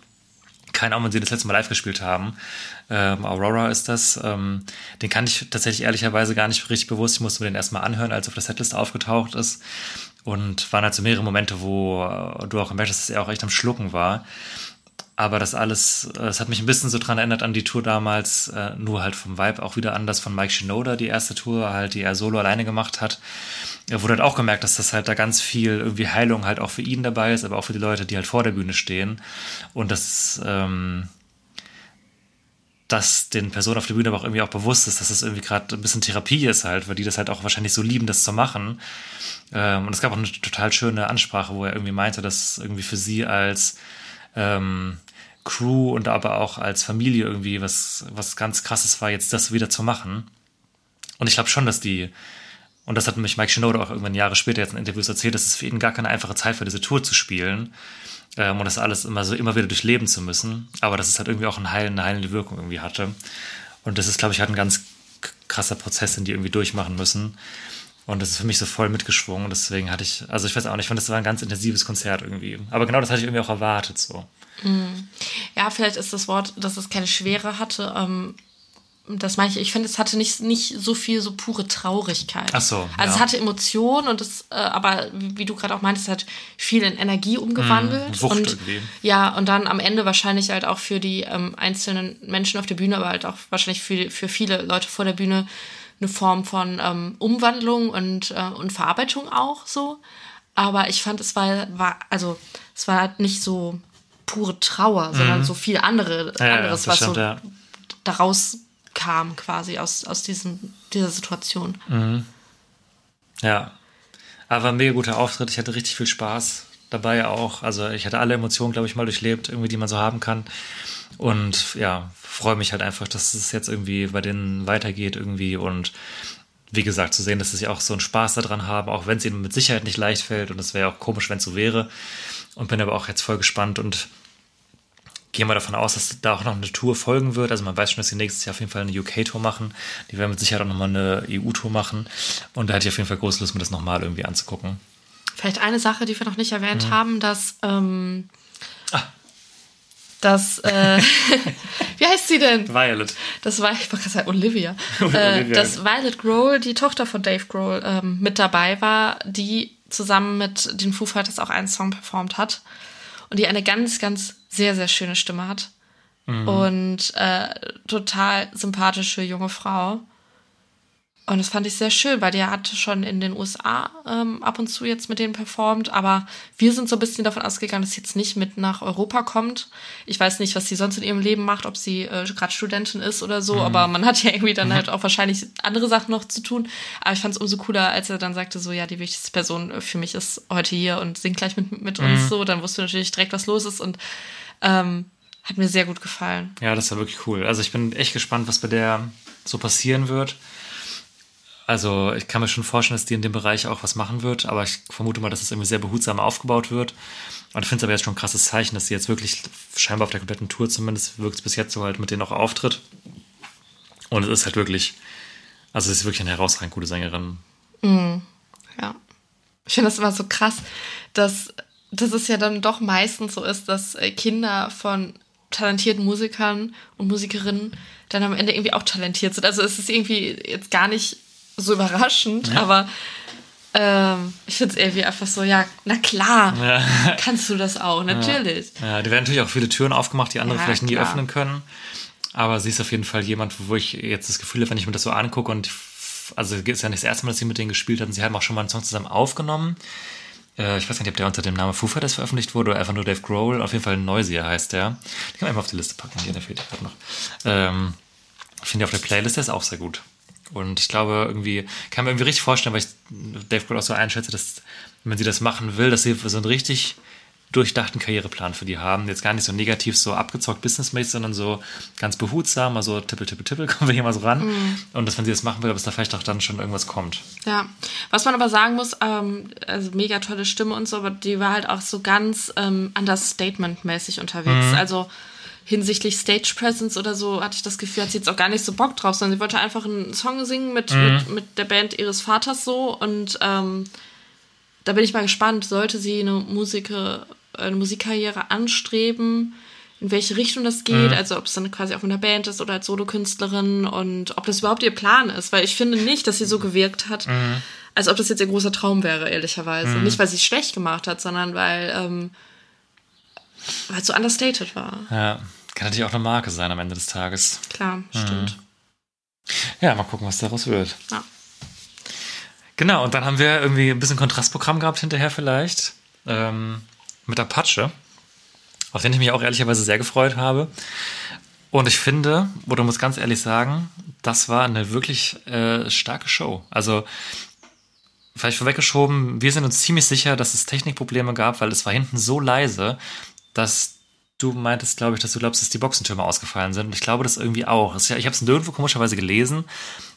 Keine Ahnung, wann sie das letzte Mal live gespielt haben. Ähm, Aurora ist das. Ähm, den kann ich tatsächlich ehrlicherweise gar nicht richtig bewusst. Ich musste mir den erstmal anhören, als er auf der Setlist aufgetaucht ist. Und waren halt so mehrere Momente, wo äh, du auch gemerkt hast, dass er auch echt am Schlucken war. Aber das alles, es hat mich ein bisschen so dran erinnert an die Tour damals, äh, nur halt vom Vibe auch wieder anders von Mike Shinoda, die erste Tour, halt, die er solo alleine gemacht hat. Er wurde halt auch gemerkt, dass das halt da ganz viel irgendwie Heilung halt auch für ihn dabei ist, aber auch für die Leute, die halt vor der Bühne stehen. Und das, ähm, dass den Personen auf der Bühne aber auch irgendwie auch bewusst ist, dass das irgendwie gerade ein bisschen Therapie ist halt, weil die das halt auch wahrscheinlich so lieben, das zu machen. Ähm, und es gab auch eine total schöne Ansprache, wo er irgendwie meinte, dass irgendwie für sie als ähm, Crew und aber auch als Familie irgendwie was, was ganz krasses war, jetzt das wieder zu machen. Und ich glaube schon, dass die, und das hat mich Mike Shinoda auch irgendwann Jahre später jetzt in Interviews erzählt, dass es für ihn gar keine einfache Zeit für diese Tour zu spielen. Ähm, und das alles immer so immer wieder durchleben zu müssen. Aber dass es halt irgendwie auch eine heilende, heilende Wirkung irgendwie hatte. Und das ist, glaube ich, halt ein ganz krasser Prozess, den die irgendwie durchmachen müssen. Und das ist für mich so voll mitgeschwungen. Deswegen hatte ich, also ich weiß auch nicht, ich fand, das war ein ganz intensives Konzert irgendwie. Aber genau das hatte ich irgendwie auch erwartet so. Ja, vielleicht ist das Wort, dass es keine Schwere hatte. Ähm, das meine ich, ich finde, es hatte nicht, nicht so viel so pure Traurigkeit. Ach so, Also es ja. hatte Emotionen und es, äh, aber wie du gerade auch meintest, es hat viel in Energie umgewandelt. Mm, und irgendwie. ja, und dann am Ende wahrscheinlich halt auch für die ähm, einzelnen Menschen auf der Bühne, aber halt auch wahrscheinlich für, für viele Leute vor der Bühne eine Form von ähm, Umwandlung und, äh, und Verarbeitung auch so. Aber ich fand, es war, war also es war halt nicht so pure Trauer, sondern so viel andere. Ja, anderes, was stimmt, so ja. daraus kam quasi aus, aus diesem, dieser Situation. Ja. Aber ein mega guter Auftritt. Ich hatte richtig viel Spaß dabei auch. Also ich hatte alle Emotionen, glaube ich, mal durchlebt, irgendwie, die man so haben kann. Und ja, freue mich halt einfach, dass es jetzt irgendwie bei denen weitergeht irgendwie und wie gesagt, zu sehen, dass sie auch so einen Spaß daran haben, auch wenn es ihnen mit Sicherheit nicht leicht fällt und es wäre auch komisch, wenn es so wäre. Und bin aber auch jetzt voll gespannt und gehe mal davon aus, dass da auch noch eine Tour folgen wird. Also man weiß schon, dass sie nächstes Jahr auf jeden Fall eine UK-Tour machen. Die werden mit Sicherheit auch nochmal eine EU-Tour machen. Und da hätte ich auf jeden Fall große Lust, mir das nochmal irgendwie anzugucken. Vielleicht eine Sache, die wir noch nicht erwähnt Mhm. haben, dass, ähm, Ah. dass, äh, (laughs) wie heißt sie denn? Violet. Das war, ich wollte gerade Olivia. (laughs) Olivia. äh, dass Violet Grohl, die Tochter von Dave Grohl, ähm, mit dabei war, die zusammen mit den Foo Fighters auch einen Song performt hat. Und die eine ganz, ganz sehr, sehr schöne Stimme hat. Und äh, total sympathische junge Frau. Und das fand ich sehr schön, weil der hatte schon in den USA ähm, ab und zu jetzt mit denen performt, aber wir sind so ein bisschen davon ausgegangen, dass sie jetzt nicht mit nach Europa kommt. Ich weiß nicht, was sie sonst in ihrem Leben macht, ob sie äh, gerade Studentin ist oder so, aber man hat ja irgendwie dann halt auch wahrscheinlich andere Sachen noch zu tun. Aber ich fand es umso cooler, als er dann sagte, so ja, die wichtigste Person für mich ist heute hier und singt gleich mit, mit uns so. Dann wusste natürlich direkt, was los ist und ähm, hat mir sehr gut gefallen. Ja, das war wirklich cool. Also ich bin echt gespannt, was bei der so passieren wird. Also ich kann mir schon vorstellen, dass die in dem Bereich auch was machen wird, aber ich vermute mal, dass es irgendwie sehr behutsam aufgebaut wird. Und ich finde es aber jetzt schon ein krasses Zeichen, dass sie jetzt wirklich scheinbar auf der kompletten Tour zumindest wirkt es bis jetzt so halt mit denen auch auftritt. Und es ist halt wirklich, also es ist wirklich eine herausragend gute Sängerin. Ja. Ich finde das immer so krass, dass, dass es ja dann doch meistens so ist, dass äh, Kinder von talentierten Musikern und Musikerinnen dann am Ende irgendwie auch talentiert sind. Also es ist irgendwie jetzt gar nicht so überraschend, aber ähm, ich finde es irgendwie einfach so, ja, na klar, Ja. (laughs) kannst du das auch, natürlich. Ja, die werden natürlich auch viele Türen aufgemacht, die andere Ja, vielleicht nie klar. öffnen können. Aber sie ist auf jeden Fall jemand, wo ich jetzt das Gefühl habe, wenn ich mir das so angucke und also es ist ja nicht das erste Mal, dass sie mit denen gespielt hat und sie haben auch schon mal einen Song zusammen aufgenommen. Äh, ich weiß nicht, ob der unter dem Namen Foo Fighters veröffentlicht wurde oder einfach nur Dave Grohl. Auf jeden Fall Noisier heißt der. Den kann man einfach auf die Liste packen. Hier, der fehlt ja gerade noch. Ähm, ich finde auf der Playlist der ist auch sehr gut. Und ich glaube, irgendwie, kann mir irgendwie richtig vorstellen, weil ich Dave Grohl auch so einschätze, dass wenn sie das machen will, dass sie so ein richtig durchdachten Karriereplan für die haben. Jetzt gar nicht so negativ, so abgezockt businessmäßig, sondern so ganz behutsam, also tippel, tippel, tippel, (laughs) kommen wir hier mal so ran. Mhm. Und dass, wenn sie das machen will, dass da vielleicht auch dann schon irgendwas kommt. Ja, was man aber sagen muss, ähm, also mega tolle Stimme und so, aber die war halt auch so ganz ähm, understatement-mäßig unterwegs. Mhm. Also hinsichtlich Stage Presence oder so hatte ich das Gefühl, hat sie jetzt auch gar nicht so Bock drauf, sondern sie wollte einfach einen Song singen mit, Mhm. mit, mit der Band ihres Vaters so und ähm, da bin ich mal gespannt, sollte sie eine, Musiker, eine Musikkarriere anstreben, in welche Richtung das geht, also ob es dann quasi auch mit einer Band ist oder als Solokünstlerin und ob das überhaupt ihr Plan ist, weil ich finde nicht, dass sie so gewirkt hat, als ob das jetzt ihr großer Traum wäre, ehrlicherweise. Nicht, weil sie es schlecht gemacht hat, sondern weil ähm, weil es so understated war. Ja, kann natürlich auch eine Marke sein am Ende des Tages. Klar, stimmt. Ja, mal gucken, was daraus wird. Ja. Genau, und dann haben wir irgendwie ein bisschen Kontrastprogramm gehabt hinterher vielleicht. Ähm, mit Apache, auf den ich mich auch ehrlicherweise sehr gefreut habe. Und ich finde, oder muss ganz ehrlich sagen, das war eine wirklich äh, starke Show. Also, vielleicht vorweggeschoben, wir sind uns ziemlich sicher, dass es Technikprobleme gab, weil es war hinten so leise, dass du meintest, glaube ich, dass du glaubst, dass die Boxentürme ausgefallen sind. Und ich glaube das irgendwie auch. Ich habe es nirgendwo komischerweise gelesen,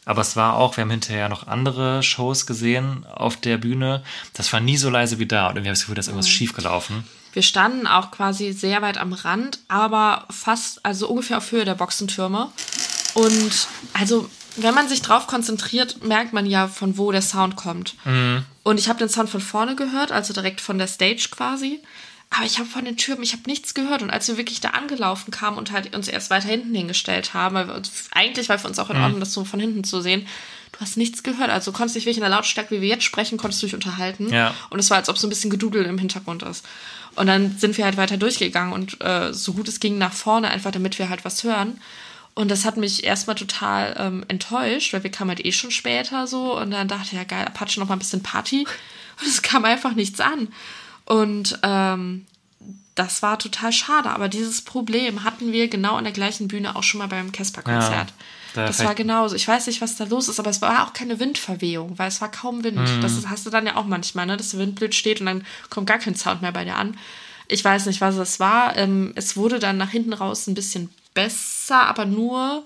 aber es war auch, wir haben hinterher noch andere Shows gesehen auf der Bühne. Das war nie so leise wie da. Und irgendwie habe ich das Gefühl, da ist irgendwas schief gelaufen. Wir standen auch quasi sehr weit am Rand, aber fast, also ungefähr auf Höhe der Boxentürme. Und also, wenn man sich drauf konzentriert, merkt man ja, von wo der Sound kommt. Und ich habe den Sound von vorne gehört, also direkt von der Stage quasi. Aber ich habe von den Türmen, ich habe nichts gehört. Und als wir wirklich da angelaufen kamen und halt uns erst weiter hinten hingestellt haben, weil wir uns, eigentlich war für uns auch in Ordnung, das so von hinten zu sehen, du hast nichts gehört. Also du konntest dich wirklich in der Lautstärke, wie wir jetzt sprechen, konntest du dich unterhalten. Ja. Und es war, als ob so ein bisschen Gedudel im Hintergrund ist. Und dann sind wir halt weiter durchgegangen und äh, so gut es ging nach vorne, einfach damit wir halt was hören. Und das hat mich erstmal total ähm, enttäuscht, weil wir kamen halt eh schon später so und dann dachte ich, ja geil, Apache noch mal ein bisschen Party. (laughs) Und es kam einfach nichts an. Und ähm, das war total schade. Aber dieses Problem hatten wir genau an der gleichen Bühne auch schon mal beim Casper-Konzert. Ja, da das war genauso. Ich weiß nicht, was da los ist, aber es war auch keine Windverwehung, weil es war kaum Wind. Mhm. Das hast du dann ja auch manchmal, ne? dass der Wind blöd steht und dann kommt gar kein Sound mehr bei dir an. Ich weiß nicht, was es war. Ähm, es wurde dann nach hinten raus ein bisschen besser, aber nur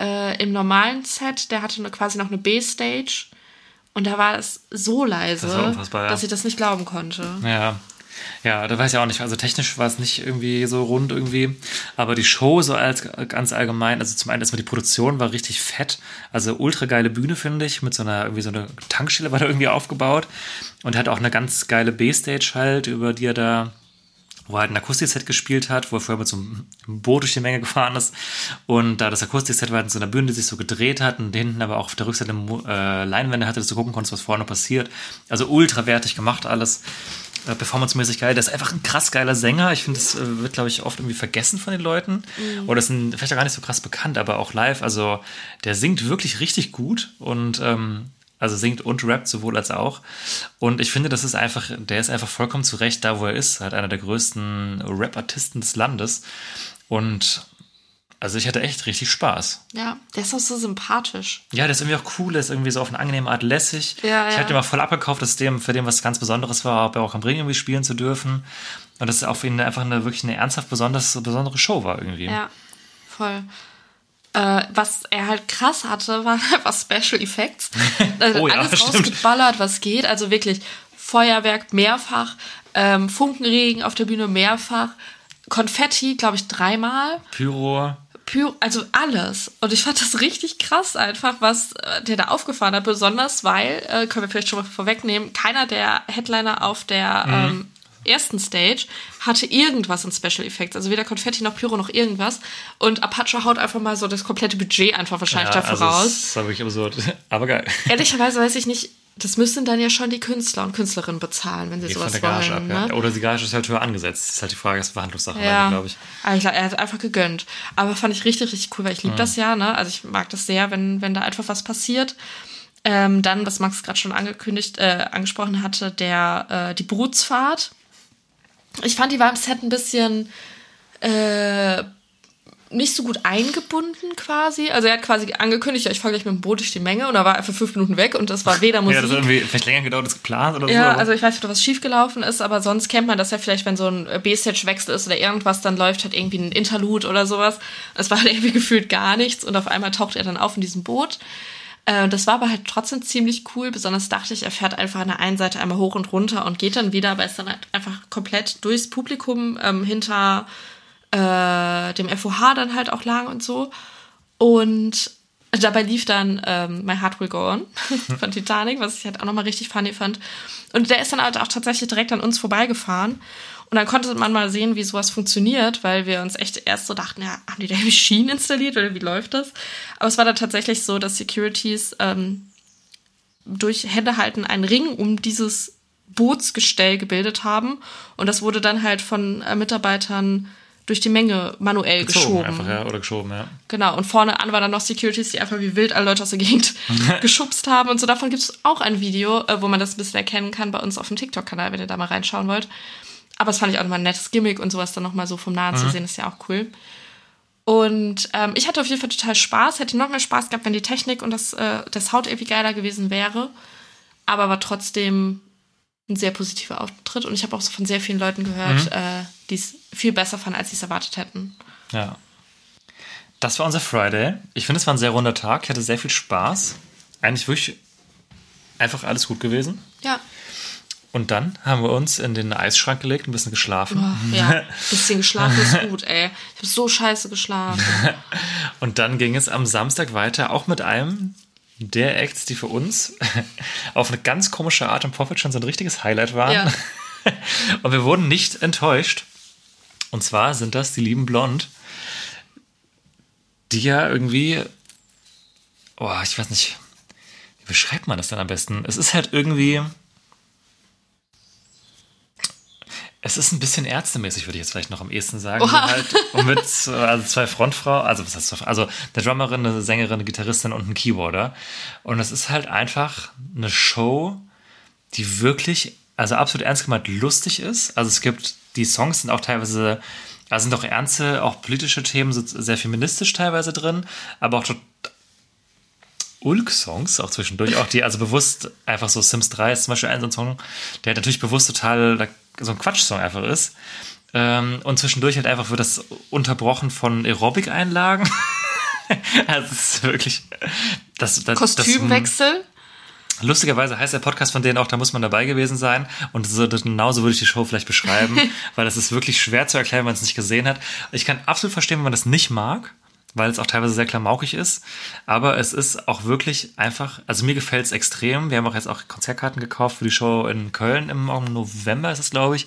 äh, im normalen Set. Der hatte quasi noch eine B-Stage. Und da war es so leise, Das ja. dass ich das nicht glauben konnte. Ja. Ja, da weiß ich auch nicht. Also technisch war es nicht irgendwie so rund irgendwie. Aber die Show so als ganz allgemein, also zum einen erstmal die Produktion war richtig fett. Also ultra geile Bühne, finde ich. Mit so einer, irgendwie so eine Tankstelle war da irgendwie aufgebaut. Und hat auch eine ganz geile B-Stage halt, über die er da wo er halt ein Akustikset gespielt hat, wo er vorher mit so einem Boot durch die Menge gefahren ist. Und da das Akustikset war in so einer Bühne, die sich so gedreht hat und hinten aber auch auf der Rückseite äh, Leinwände hatte, dass du gucken konntest, was vorne passiert. Also ultra wertig gemacht alles. Äh, Performancemäßig geil. Der ist einfach ein krass geiler Sänger. Ich finde, das äh, wird, glaube ich, oft irgendwie vergessen von den Leuten. Oder ist ein, vielleicht auch gar nicht so krass bekannt, aber auch live. Also der singt wirklich richtig gut und ähm, also singt und rappt sowohl als auch. Und ich finde, das ist einfach, der ist einfach vollkommen zu Recht da, wo er ist. Halt einer der größten Rap-Artisten des Landes. Und also ich hatte echt richtig Spaß. Ja, der ist auch so sympathisch. Ja, der ist irgendwie auch cool, der ist irgendwie so auf eine angenehme Art lässig. Ja, ich ja. hatte immer voll abgekauft, dass dem für den was ganz Besonderes war, bei Rock am Ring irgendwie spielen zu dürfen. Und dass es auch für ihn einfach eine wirklich eine ernsthaft besonders, besondere Show war irgendwie. Ja, voll. Äh, was er halt krass hatte, waren (laughs) einfach Special Effects. Also (laughs) Oh ja, alles stimmt. rausgeballert, was geht. Also wirklich Feuerwerk mehrfach, ähm, Funkenregen auf der Bühne mehrfach, Konfetti, glaube ich, dreimal. Pyro. Pyro, also alles. Und ich fand das richtig krass einfach, was äh, der da aufgefahren hat. Besonders, weil, äh, können wir vielleicht schon mal vorwegnehmen, keiner der Headliner auf der ähm, ersten Stage hatte irgendwas in Special Effects. Also weder Konfetti noch Pyro noch irgendwas. Und Apache haut einfach mal so das komplette Budget einfach wahrscheinlich dafür also raus. Das war wirklich absurd. (laughs) Aber geil. Ehrlicherweise weiß ich nicht, das müssten dann ja schon die Künstler und Künstlerinnen bezahlen, wenn sie Geht von sowas der Gage wollen. ab, ja. ne? Oder die Gage ist halt höher angesetzt. Das ist halt die Frage, das ist Verhandlungssache, Ja, glaube ich. Glaub, er hat einfach gegönnt. Aber fand ich richtig, richtig cool, weil ich liebe das ja, ne? Also ich mag das sehr, wenn, wenn da einfach was passiert. Ähm, dann, was Max gerade schon angekündigt, äh, angesprochen hatte, der, äh, die Brutsfahrt. Ich fand, die war im Set ein bisschen, äh, nicht so gut eingebunden quasi. Also er hat quasi angekündigt, ja, ich fahre gleich mit dem Boot durch die Menge und er war einfach fünf Minuten weg und das war weder Musik. Ja, das hat irgendwie vielleicht länger gedauert als geplant oder Ja, so. also ich weiß nicht, ob was schiefgelaufen ist, aber sonst kennt man das ja vielleicht, wenn so ein B-Stage-Wechsel ist oder irgendwas, dann läuft halt irgendwie ein Interlude oder sowas. Es war halt (laughs) irgendwie gefühlt gar nichts und auf einmal taucht er dann auf in diesem Boot. Äh, Das war aber halt trotzdem ziemlich cool. Besonders dachte ich, er fährt einfach an der einen Seite einmal hoch und runter und geht dann wieder, aber ist dann halt einfach komplett durchs Publikum ähm, hinter äh, dem FOH dann halt auch lang und so. Und dabei lief dann ähm, My Heart Will Go On (laughs) von Titanic, was ich halt auch nochmal richtig funny fand. Und der ist dann halt auch tatsächlich direkt an uns vorbeigefahren. Und dann konnte man mal sehen, wie sowas funktioniert, weil wir uns echt erst so dachten, ja, haben die da irgendwie Schienen installiert oder wie läuft das? Aber es war dann tatsächlich so, dass Securities ähm, durch Händehalten einen Ring um dieses Bootsgestell gebildet haben. Und das wurde dann halt von äh, Mitarbeitern durch die Menge manuell Gezogen geschoben. einfach, ja, oder geschoben, ja. Genau, und vorne an waren dann noch Securities, die einfach wie wild alle Leute aus der Gegend (laughs) geschubst haben. Und so davon gibt es auch ein Video, äh, wo man das ein bisschen erkennen kann bei uns auf dem TikTok-Kanal, wenn ihr da mal reinschauen wollt. Aber das fand ich auch nochmal ein nettes Gimmick und sowas dann nochmal so vom Nahen zu sehen, ist ja auch cool. Und ähm, ich hatte auf jeden Fall total Spaß, hätte noch mehr Spaß gehabt, wenn die Technik und das, äh, der Sound irgendwie geiler gewesen wäre. Aber war trotzdem ein sehr positiver Auftritt. Und ich habe auch so von sehr vielen Leuten gehört, äh, die es viel besser fanden, als sie es erwartet hätten. Ja. Das war unser Friday. Ich finde, es war ein sehr runder Tag. Ich hatte sehr viel Spaß. Eigentlich wirklich einfach alles gut gewesen. Ja. Und dann haben wir uns in den Eisschrank gelegt, ein bisschen geschlafen. Oh, ja, bisschen geschlafen ist gut, ey. Ich habe so scheiße geschlafen. (laughs) Und dann ging es am Samstag weiter, auch mit einem der Acts, die für uns (laughs) auf eine ganz komische Art im Vorfeld schon so ein richtiges Highlight waren. Ja. (laughs) Und wir wurden nicht enttäuscht. Und zwar sind das die lieben Blond, die ja irgendwie, oh, ich weiß nicht, wie beschreibt man das denn am besten? Es ist halt irgendwie, es ist ein bisschen ärztemäßig, würde ich jetzt vielleicht noch am ehesten sagen. Oha. Halt, und mit also zwei Frontfrauen, also was heißt also eine Drummerin, eine Sängerin, eine Gitarristin und ein Keyboarder. Und es ist halt einfach eine Show, die wirklich, also absolut ernst gemeint lustig ist. Also es gibt, die Songs sind auch teilweise, also sind auch ernste, auch politische Themen, sehr feministisch teilweise drin, aber auch Ulk-Songs auch zwischendurch, auch die, also bewusst einfach so Sims 3 ist zum Beispiel ein so ein Song, der natürlich bewusst total so ein Quatsch-Song einfach ist. Ähm, und zwischendurch halt einfach wird das unterbrochen von Aerobic-Einlagen. (laughs) also es ist wirklich das, das, Kostümwechsel. Das, lustigerweise heißt der Podcast von denen auch, da muss man dabei gewesen sein. Und so, genauso würde ich die Show vielleicht beschreiben, (laughs) weil das ist wirklich schwer zu erklären, wenn man es nicht gesehen hat. Ich kann absolut verstehen, wenn man das nicht mag weil es auch teilweise sehr klamaukig ist. Aber es ist auch wirklich einfach, also mir gefällt es extrem. Wir haben auch jetzt auch Konzertkarten gekauft für die Show in Köln im November ist es, glaube ich.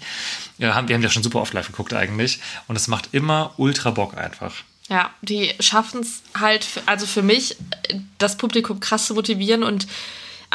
Wir haben, wir haben ja schon super oft live geguckt eigentlich. Und es macht immer ultra Bock einfach. Ja, die schaffen es halt, also für mich, das Publikum krass zu motivieren und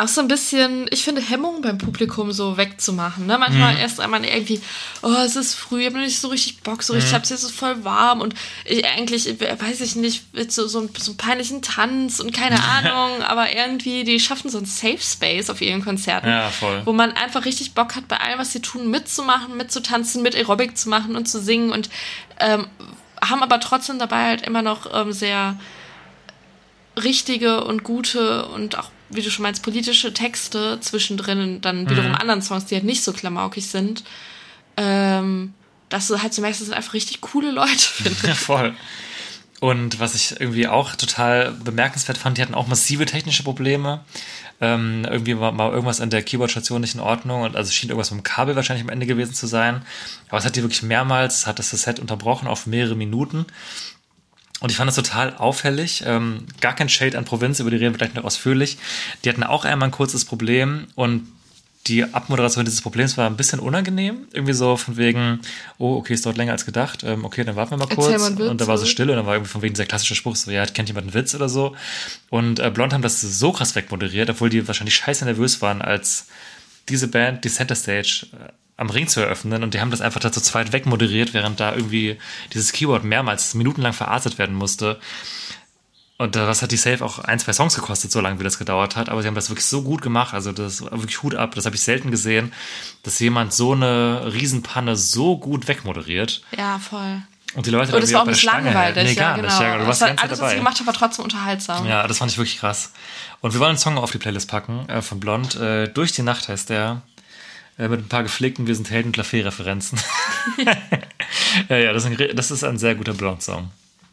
auch so ein bisschen, ich finde, Hemmungen beim Publikum so wegzumachen. Ne? Manchmal Mhm. erst einmal irgendwie, oh, es ist früh, ich habe noch nicht so richtig Bock, so Mhm. richtig, ich hab's jetzt so voll warm und ich eigentlich, weiß ich nicht, mit so, so, einen- so einen peinlichen Tanz und keine (laughs) Ahnung, aber irgendwie, die schaffen so einen Safe Space auf ihren Konzerten, Ja, voll. wo man einfach richtig Bock hat, bei allem, was sie tun, mitzumachen, mitzutanzen, mit Aerobic zu machen und zu singen und ähm, haben aber trotzdem dabei halt immer noch ähm, sehr richtige und gute und auch, wie du schon meinst, politische Texte zwischendrin und dann wiederum anderen Songs, die halt nicht so klamaukig sind. Ähm, dass du halt so merkst, das sind einfach richtig coole Leute, (laughs) finde ich. Ja, voll. Und was ich irgendwie auch total bemerkenswert fand, die hatten auch massive technische Probleme. Ähm, irgendwie war mal irgendwas an der Keyboard-Station nicht in Ordnung und also schien irgendwas mit dem Kabel wahrscheinlich am Ende gewesen zu sein. Aber es hat die wirklich mehrmals, hat das Set unterbrochen auf mehrere Minuten. Und ich fand das total auffällig. Ähm, gar kein Shade an Provinz, über die reden wir gleich noch ausführlich. Die hatten auch einmal ein kurzes Problem und die Abmoderation dieses Problems war ein bisschen unangenehm. Irgendwie so von wegen, oh, okay, es dauert länger als gedacht. Ähm, okay, dann warten wir mal kurz. mal und da war so still und dann war irgendwie von wegen dieser klassische Spruch so, ja, kennt jemand einen Witz oder so. Und äh, Blond haben das so krass wegmoderiert, obwohl die wahrscheinlich scheiße nervös waren, als diese Band die Center Stage äh, am Ring zu eröffnen und die haben das einfach da zu zweit wegmoderiert, während da irgendwie dieses Keyword mehrmals minutenlang verarztet werden musste. Und das hat die Safe auch ein, zwei Songs gekostet, so lange wie das gedauert hat. Aber sie haben das wirklich so gut gemacht. Also das war wirklich Hut ab. Das habe ich selten gesehen, dass jemand so eine Riesenpanne so gut wegmoderiert. Ja, voll. Und die Leute Und irgendwie war auch nicht langweilig. Nee, ja, gar genau. nicht. Ja, du warst war alles, was sie gemacht hat, war trotzdem unterhaltsam. Ja, das fand ich wirklich krass. Und wir wollen einen Song auf die Playlist packen äh, von Blond. Äh, Durch die Nacht heißt der. Äh, mit ein paar gepflegten Wir sind Helden und Lafayette-Referenzen. (laughs) ja, ja, das ist, ein, das ist ein sehr guter Blond-Song.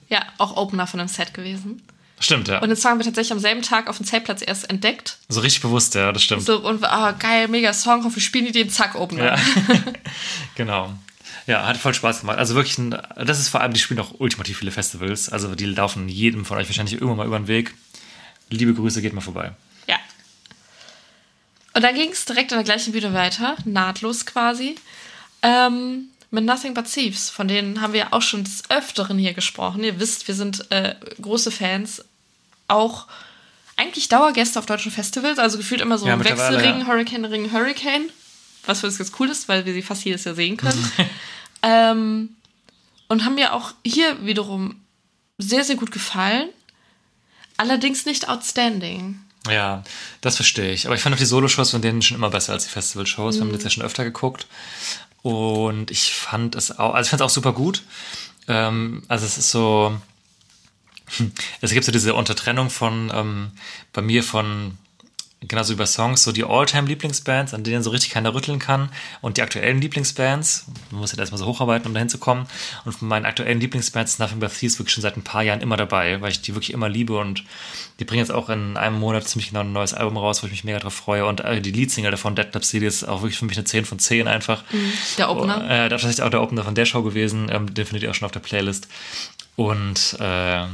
Ja, auch Opener von einem Set gewesen. Stimmt, ja. Und den Song haben wir tatsächlich am selben Tag auf dem Zeltplatz erst entdeckt. so richtig bewusst, ja, das stimmt. So, und ah, geil, mega Song, hoffe, wir spielen die den, zack, Opener. Ja. (laughs) (laughs) genau. Ja, hat voll Spaß gemacht. Also wirklich, ein, das ist vor allem, die spielen auch ultimativ viele Festivals. Also die laufen jedem von euch wahrscheinlich irgendwann mal über den Weg. Liebe Grüße, geht mal vorbei. Und dann ging es direkt an der gleichen Bühne weiter, nahtlos quasi, ähm, mit Nothing But Thieves. Von denen haben wir ja auch schon des Öfteren hier gesprochen. Ihr wisst, wir sind äh, große Fans. Auch eigentlich Dauergäste auf deutschen Festivals, also gefühlt immer so Ja, Wechselring, ja. Hurricane, Ring, Hurricane. Was für uns ganz cool ist, weil wir sie fast jedes Jahr sehen können. (laughs) ähm, und haben mir auch hier wiederum sehr, sehr gut gefallen. Allerdings nicht outstanding. Ja, das verstehe ich. Aber ich fand auch die Solo-Shows von denen schon immer besser als die Festival-Shows. Wir haben das ja schon öfter geguckt. Und ich fand es auch, also ich fand es auch super gut. Ähm, also es ist so, es gibt so diese Untertrennung von, ähm, bei mir von, genauso bei Songs, so die All-Time-Lieblingsbands, an denen so richtig keiner rütteln kann und die aktuellen Lieblingsbands. Man muss ja erstmal so hocharbeiten, um dahin zu kommen. Und von meinen aktuellen Lieblingsbands ist Nothing But Thieves wirklich schon seit ein paar Jahren immer dabei, weil ich die wirklich immer liebe und die bringen jetzt auch in einem Monat ziemlich genau ein neues Album raus, wo ich mich mega drauf freue. Und äh, die Leadsingle davon, Dead Club City, ist auch wirklich für mich eine 10 von 10 einfach. Der Opener. Oh, äh, das ist auch der Opener von der Show gewesen. Ähm, den findet ihr auch schon auf der Playlist. Und äh,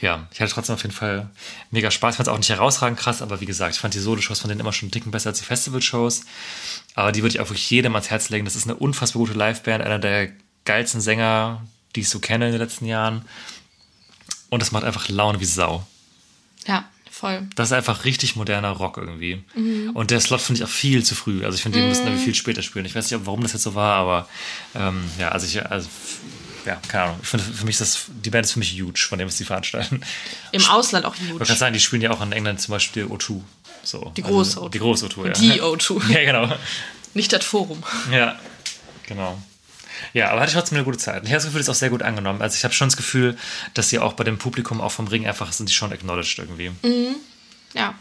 ja, ich hatte trotzdem auf jeden Fall mega Spaß. Ich fand es auch nicht herausragend krass, aber wie gesagt, ich fand die Solo-Shows von denen immer schon einen Ticken besser als die Festival-Shows. Aber die würde ich auch wirklich jedem ans Herz legen. Das ist eine unfassbar gute Liveband, einer der geilsten Sänger, die ich so kenne in den letzten Jahren. Und es macht einfach Laune wie Sau. Ja, voll. Das ist einfach richtig moderner Rock irgendwie. Und der Slot finde ich auch viel zu früh. Also ich finde, den müssten irgendwie viel später spielen. Ich weiß nicht, warum das jetzt so war, aber ähm, ja, also ich, also, ja, keine Ahnung. Ich finde, für mich ist das, die Band ist für mich huge, von dem, was die veranstalten. Im Ausland auch Man huge. kann sagen, die spielen ja auch in England zum Beispiel O2. So. Die große also, O2. Die große O2, ja. Die O2. (laughs) Ja, genau. Nicht das Forum. Ja, genau. Ja, aber hatte ich trotzdem eine gute Zeit. Ich habe das Gefühl, das ist auch sehr gut angenommen. Also ich habe schon das Gefühl, dass sie auch bei dem Publikum, auch vom Ring, einfach sind die schon acknowledged irgendwie. Ja.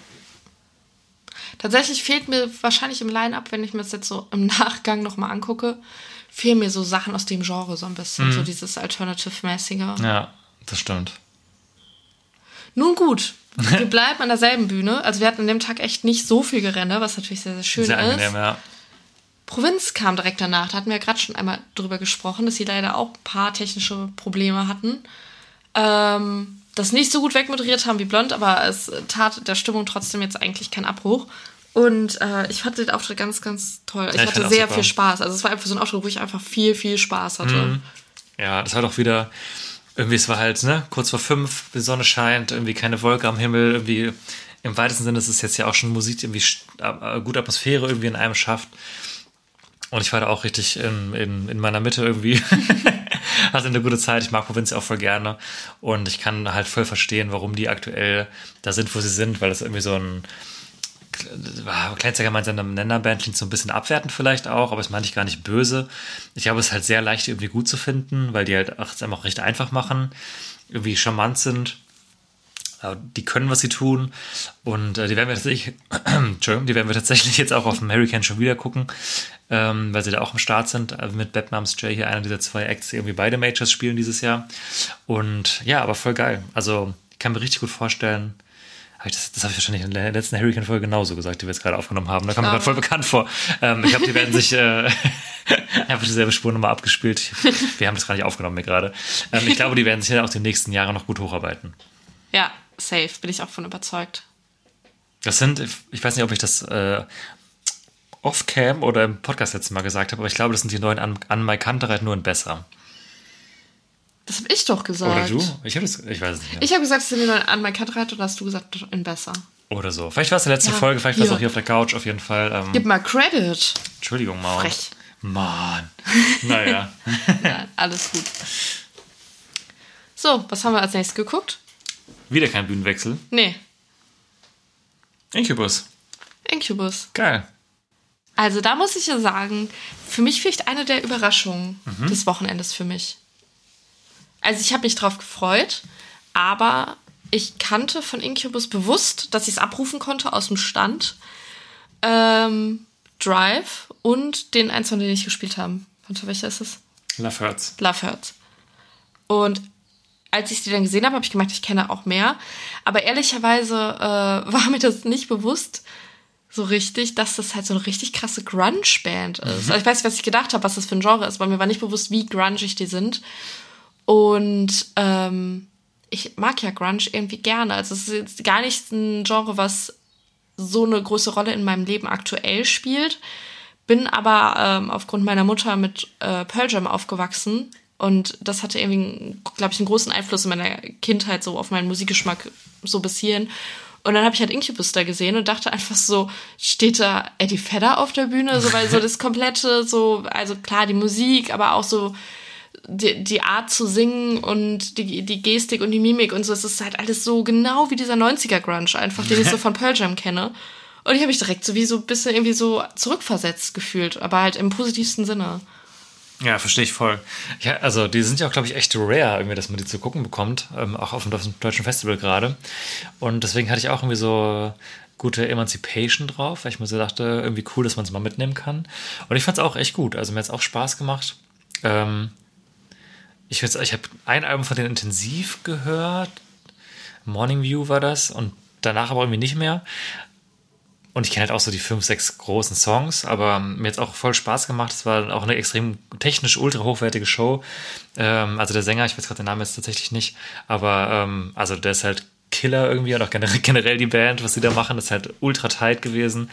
Tatsächlich fehlt mir wahrscheinlich im Line-Up, wenn ich mir das jetzt so im Nachgang nochmal angucke, fehlen mir so Sachen aus dem Genre so ein bisschen. So dieses Alternative-mäßige. Ja, das stimmt. Nun gut, (laughs) wir bleiben an derselben Bühne. Also wir hatten an dem Tag echt nicht so viel Gerenne, was natürlich sehr, sehr schön Sehr ist. angenehm, ja. Provinz kam direkt danach. Da hatten wir ja gerade schon einmal drüber gesprochen, dass sie leider auch ein paar technische Probleme hatten. Ähm, das nicht so gut wegmoderiert haben wie Blond, aber es tat der Stimmung trotzdem jetzt eigentlich keinen Abbruch. Und äh, ich fand den Auftritt ganz, ganz toll. Ich Ja, ich hatte sehr viel Spaß. Also es war einfach so ein Auftritt, wo ich einfach viel, viel Spaß hatte. Ja, das war doch wieder, irgendwie, es war halt, ne, kurz vor fünf, die Sonne scheint, irgendwie keine Wolke am Himmel, irgendwie, im weitesten Sinne ist es jetzt ja auch schon Musik, die irgendwie st- äh, gute Atmosphäre irgendwie in einem schafft. Und ich war da auch richtig in, in, in meiner Mitte irgendwie. (laughs) Hatte eine gute Zeit. Ich mag Provinz auch voll gerne. Und ich kann halt voll verstehen, warum die aktuell da sind, wo sie sind, weil das irgendwie so ein kleinster gemeinsamer Nennerband klingt so ein bisschen abwertend vielleicht auch, aber das meine ich gar nicht böse. Ich glaube, es halt sehr leicht, irgendwie gut zu finden, weil die halt es einfach recht einfach machen, irgendwie charmant sind. Die können, was sie tun. Und äh, die werden wir tatsächlich, (clears throat) Entschuldigung, die werden wir tatsächlich jetzt auch auf dem Hurricane schon wieder gucken, ähm, weil sie da auch am Start sind. Äh, mit Bad Moms Jay hier, einer dieser zwei Acts, die irgendwie beide Majors spielen dieses Jahr. Und ja, aber voll geil. Also, ich kann mir richtig gut vorstellen, das, das habe ich wahrscheinlich in der letzten Hurricane-Folge genauso gesagt, die wir jetzt gerade aufgenommen haben. Da kam mir gerade voll bekannt vor. Ähm, ich glaube, die werden sich äh, (laughs) einfach dieselbe Spur nochmal abgespielt. Wir haben das gar nicht aufgenommen mir gerade. Ähm, ich glaube, die werden sich ja auch die nächsten Jahre noch gut hocharbeiten. Ja, safe, bin ich auch von überzeugt. Das sind, ich weiß nicht, ob ich das äh, off-cam oder im Podcast letztes Mal gesagt habe, aber ich glaube, das sind die neuen an, an Mike Kantereit nur in besser. Das habe ich doch gesagt. Oder du? Ich habe das, ich weiß es nicht. Mehr. Ich habe gesagt, es sind an mein Katrad oder hast du gesagt, in besser? Oder so. Vielleicht war es in der letzten Ja, Folge, vielleicht war es auch hier auf der Couch auf jeden Fall. Ähm, Gib mal Credit. Entschuldigung, Maus. Frech. Mann. (laughs) Naja. Ja, alles gut. So, was haben wir als nächstes geguckt? Wieder kein Bühnenwechsel. Nee, Incubus. Incubus. Geil. Also da muss ich ja sagen, für mich vielleicht eine der Überraschungen Mhm. des Wochenendes für mich. Also ich habe mich drauf gefreut, aber ich kannte von Incubus bewusst, dass ich es abrufen konnte aus dem Stand. Ähm, Drive und den eins, von denen ich gespielt habe. Warte, welcher ist es? Love Hurts. Love Hurts. Und als ich die dann gesehen habe, habe ich gemerkt, ich kenne auch mehr. Aber ehrlicherweise äh, (laughs) war mir das nicht bewusst so richtig, dass das halt so eine richtig krasse Grunge-Band ist. Also ich weiß nicht, was ich gedacht habe, was das für ein Genre ist, weil mir war nicht bewusst, wie grungig die sind. Und ähm, ich mag ja Grunge irgendwie gerne. Also es ist jetzt gar nicht ein Genre, was so eine große Rolle in meinem Leben aktuell spielt. Bin aber ähm, aufgrund meiner Mutter mit äh, Pearl Jam aufgewachsen und das hatte irgendwie, glaube ich, einen großen Einfluss in meiner Kindheit so auf meinen Musikgeschmack so bis hierhin. Und dann habe ich halt Incubus da gesehen und dachte einfach so, steht da Eddie Vedder auf der Bühne? So, weil so (laughs) das komplette, so, also klar, die Musik, aber auch so die, die Art zu singen und die, die Gestik und die Mimik und so, es ist halt alles so genau wie dieser 90er Grunge einfach, den ich so (laughs) von Pearl Jam kenne. Und ich habe mich direkt so wie so ein bisschen irgendwie so zurückversetzt gefühlt, aber halt im positivsten Sinne. Ja, verstehe ich voll. Ja, also die sind ja auch, glaube ich, echt rare, irgendwie, dass man die zu gucken bekommt, ähm, auch auf dem deutschen Festival gerade. Und deswegen hatte ich auch irgendwie so gute Emancipation drauf, weil ich mir so dachte, irgendwie cool, dass man es mal mitnehmen kann. Und ich fand es auch echt gut. Also mir hat es auch Spaß gemacht. Ähm, ich ich habe ein Album von denen intensiv gehört. Morning View war das und danach aber irgendwie nicht mehr. Und ich kenne halt auch so die fünf, sechs großen Songs, aber mir hat es auch voll Spaß gemacht. Es war auch eine extrem technisch ultra hochwertige Show. Ähm, also der Sänger, ich weiß gerade den Namen jetzt tatsächlich nicht, aber ähm, also der ist halt Killer irgendwie und auch generell, (laughs) generell die Band, was sie da machen, ist halt ultra tight gewesen.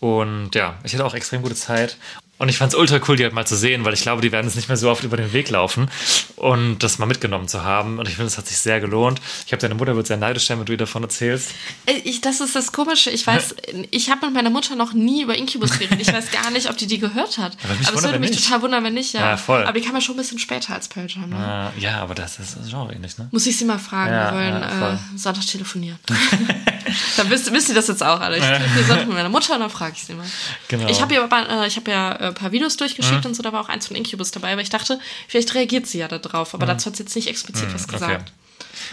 Und ja, ich hatte auch extrem gute Zeit. Und ich fand es ultra cool, die halt mal zu sehen, weil ich glaube, die werden es nicht mehr so oft über den Weg laufen und das mal mitgenommen zu haben. Und ich finde, es hat sich sehr gelohnt. Ich habe deine Mutter wird sehr neidisch sein, wenn du ihr davon erzählst. Äh, Ich, das ist das Komische. Ich weiß, ich habe mit meiner Mutter noch nie über Incubus geredet. Ich weiß gar nicht, ob die die gehört hat. Aber aber es würde mich nicht. total wundern, wenn nicht. Ja, Ja, voll. Aber die kam ja schon ein bisschen später als Pearl Jam. Ne? Äh, ja, aber das ist das ähnlich, ne? Muss ich sie mal fragen. Ja, Wir wollen ja, äh, Sonntag telefonieren. (laughs) dann wisst, wisst ihr das jetzt auch alle. Ich telefoniere Sonntag mit meiner Mutter und dann frage ich sie mal. Genau. Ich habe ja, aber, äh, hab ja äh, ein paar Videos durchgeschickt und so, da war auch eins von Incubus dabei, aber ich dachte, vielleicht reagiert sie ja da drauf. Aber dazu hat sie jetzt nicht explizit was gesagt.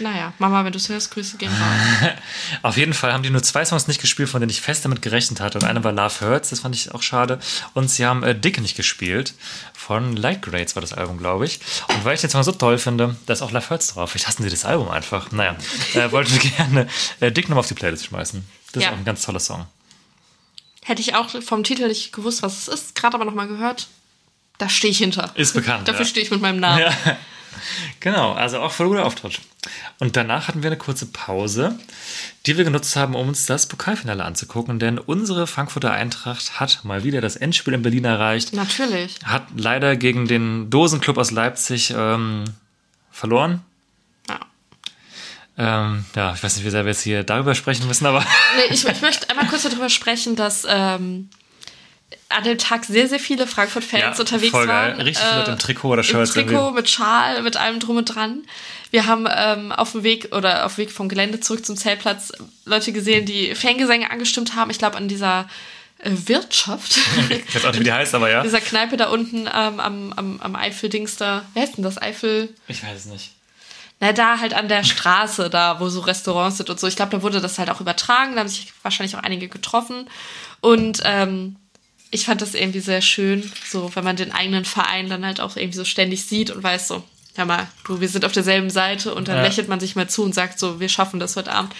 Naja, Mama, wenn du es hörst, Grüße gehen raus. (laughs) Auf jeden Fall haben die nur zwei Songs nicht gespielt, von denen ich fest damit gerechnet hatte. Und eine war Love Hurts, das fand ich auch schade. Und sie haben äh, Dick nicht gespielt. Von Light Grades war das Album, glaube ich. Und weil ich den Song so toll finde, da ist auch Love Hurts drauf. Vielleicht hassen sie das Album einfach. Naja, äh, (laughs) wollte gerne äh, Dick nochmal auf die Playlist schmeißen. Das Ja. ist auch ein ganz toller Song. Hätte ich auch vom Titel nicht gewusst, was es ist, gerade aber nochmal gehört. Da stehe ich hinter. Ist bekannt. (laughs) Dafür ja. stehe ich mit meinem Namen. Ja. Genau, also auch voll guter Auftritt. Und danach hatten wir eine kurze Pause, die wir genutzt haben, um uns das Pokalfinale anzugucken, denn unsere Frankfurter Eintracht hat mal wieder das Endspiel in Berlin erreicht. Natürlich. Hat leider gegen den Dosenclub aus Leipzig ähm, verloren. Ja. Ähm, ja, ich weiß nicht, wie sehr wir jetzt hier darüber sprechen müssen, aber Nee, ich, ich möchte einmal kurz darüber sprechen, dass ähm, an dem Tag sehr, sehr viele Frankfurt-Fans Ja, unterwegs voll geil. waren. Richtig viele Leute im Trikot oder Im Shirts Trikot, irgendwie. mit Schal, mit allem drum und dran. Wir haben ähm, auf dem Weg oder auf dem Weg vom Gelände zurück zum Zeltplatz Leute gesehen, die Fangesänge angestimmt haben. Ich glaube, an dieser äh, Wirtschaft. ich weiß auch nicht, wie die heißt, aber ja. (laughs) dieser Kneipe da unten ähm, am, am, am Eifel-Dings da. Wer heißt denn das? Eifel? Ich weiß es nicht. Na, da halt an der Straße, da wo so Restaurants sind und so. Ich glaube, da wurde das halt auch übertragen. Da haben sich wahrscheinlich auch einige getroffen. Und ähm, ich fand das irgendwie sehr schön, so wenn man den eigenen Verein dann halt auch irgendwie so ständig sieht und weiß so, hör mal, du, wir sind auf derselben Seite und dann Ja. lächelt man sich mal zu und sagt so, wir schaffen das heute Abend.